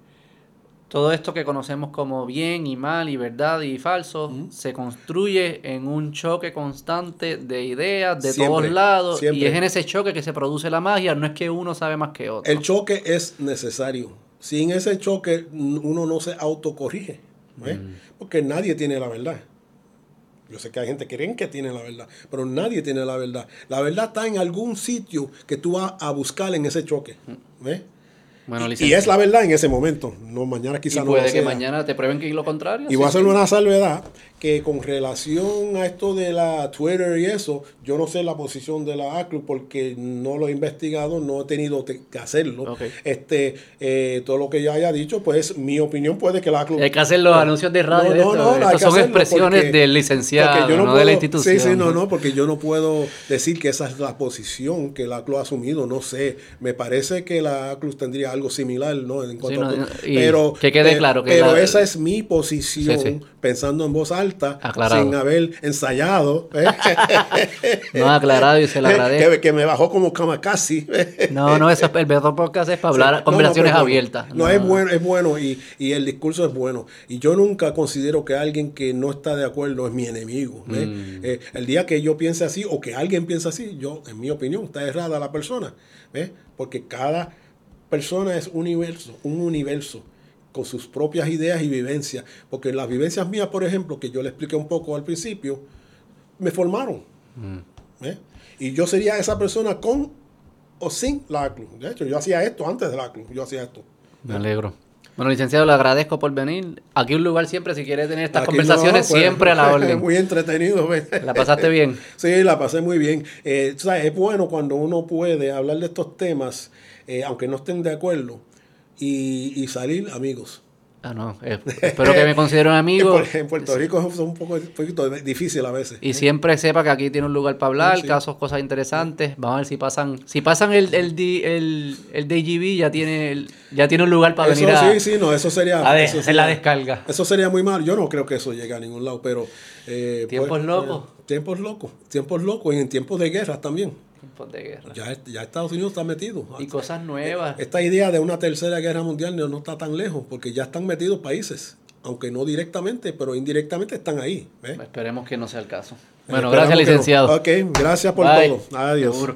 todo esto que conocemos como bien y mal y verdad y falso se construye en un choque constante de ideas de todos lados y es en ese choque que se produce la magia, no es que uno sabe más que otro. El choque es necesario. Sin ese choque uno no se autocorrige, mm. porque nadie tiene la verdad. Yo sé que hay gente que creen que tiene la verdad, pero nadie tiene la verdad. La verdad está en algún sitio que tú vas a buscar en ese choque. ¿Ves? y, es la verdad en ese momento. No, mañana quizás no puede que mañana te prueben que es lo contrario. Y voy a hacer una salvedad que con relación a esto de la Twitter y eso, yo no sé la posición de la ACLU porque no lo he investigado, no he tenido que hacerlo. Este, eh, todo lo que yo haya dicho, pues mi opinión puede que la ACLU... Hay que hacer los anuncios de radio. No, no, no, son expresiones del licenciado, no, de la institución. Sí, sí, no, no, porque yo no puedo decir que esa es la posición que la ACLU ha asumido, no sé. Me parece que la ACLU tendría algo similar, ¿no? En cuanto pero, que quede claro que Pero esa es mi posición, pensando en voz alta sin haber ensayado. ¿eh? no aclarado y se lo agradezco. Que, me bajó como casi. no, no, eso, el mejor podcast es para hablar conversaciones abiertas. No, es bueno, es bueno y, y, el discurso es bueno. Y yo nunca considero que alguien que no está de acuerdo es mi enemigo. Mm. Eh, el día que yo piense así o que alguien piense así, yo, en mi opinión, está errada la persona. Porque cada persona es un universo, un universo con sus propias ideas y vivencias. Porque las vivencias mías, por ejemplo, que yo le expliqué un poco al principio, me formaron. Mm. ¿eh? Y yo sería esa persona con o sin la ACLU. De hecho, yo hacía esto antes de la ACLU. Yo hacía esto. Me alegro. Bueno, licenciado, le agradezco por venir. Aquí un lugar siempre, si quiere tener estas conversaciones, pues, siempre a la orden. Muy entretenido. ¿La pasaste bien? Sí, la pasé muy bien. Eh, es bueno cuando uno puede hablar de estos temas, eh, aunque no estén de acuerdo, y, salir amigos. Ah, no. Eh, espero que me consideren amigo. en Puerto Rico es un, poco, poquito difícil a veces. Y siempre sepa que aquí tiene un lugar para hablar, casos, cosas interesantes. Vamos a ver si pasan. Si pasan el, el, el, el DGB, ya tiene, ya tiene un lugar para venir a. Sí, sí, no, eso sería. A eso la descarga. Eso sería muy mal. Yo no creo que eso llegue a ningún lado, pero. Eh, tiempos pues, locos. Eh, tiempos locos. Tiempos locos y en tiempos de guerra también de guerra. Ya, ya Estados Unidos está metido. Y cosas nuevas. Esta idea de una tercera guerra mundial no, está tan lejos, porque ya están metidos países, aunque no directamente, pero indirectamente están ahí. Esperemos que no sea el caso. Bueno, gracias, licenciado. ok, gracias por todo. Adiós.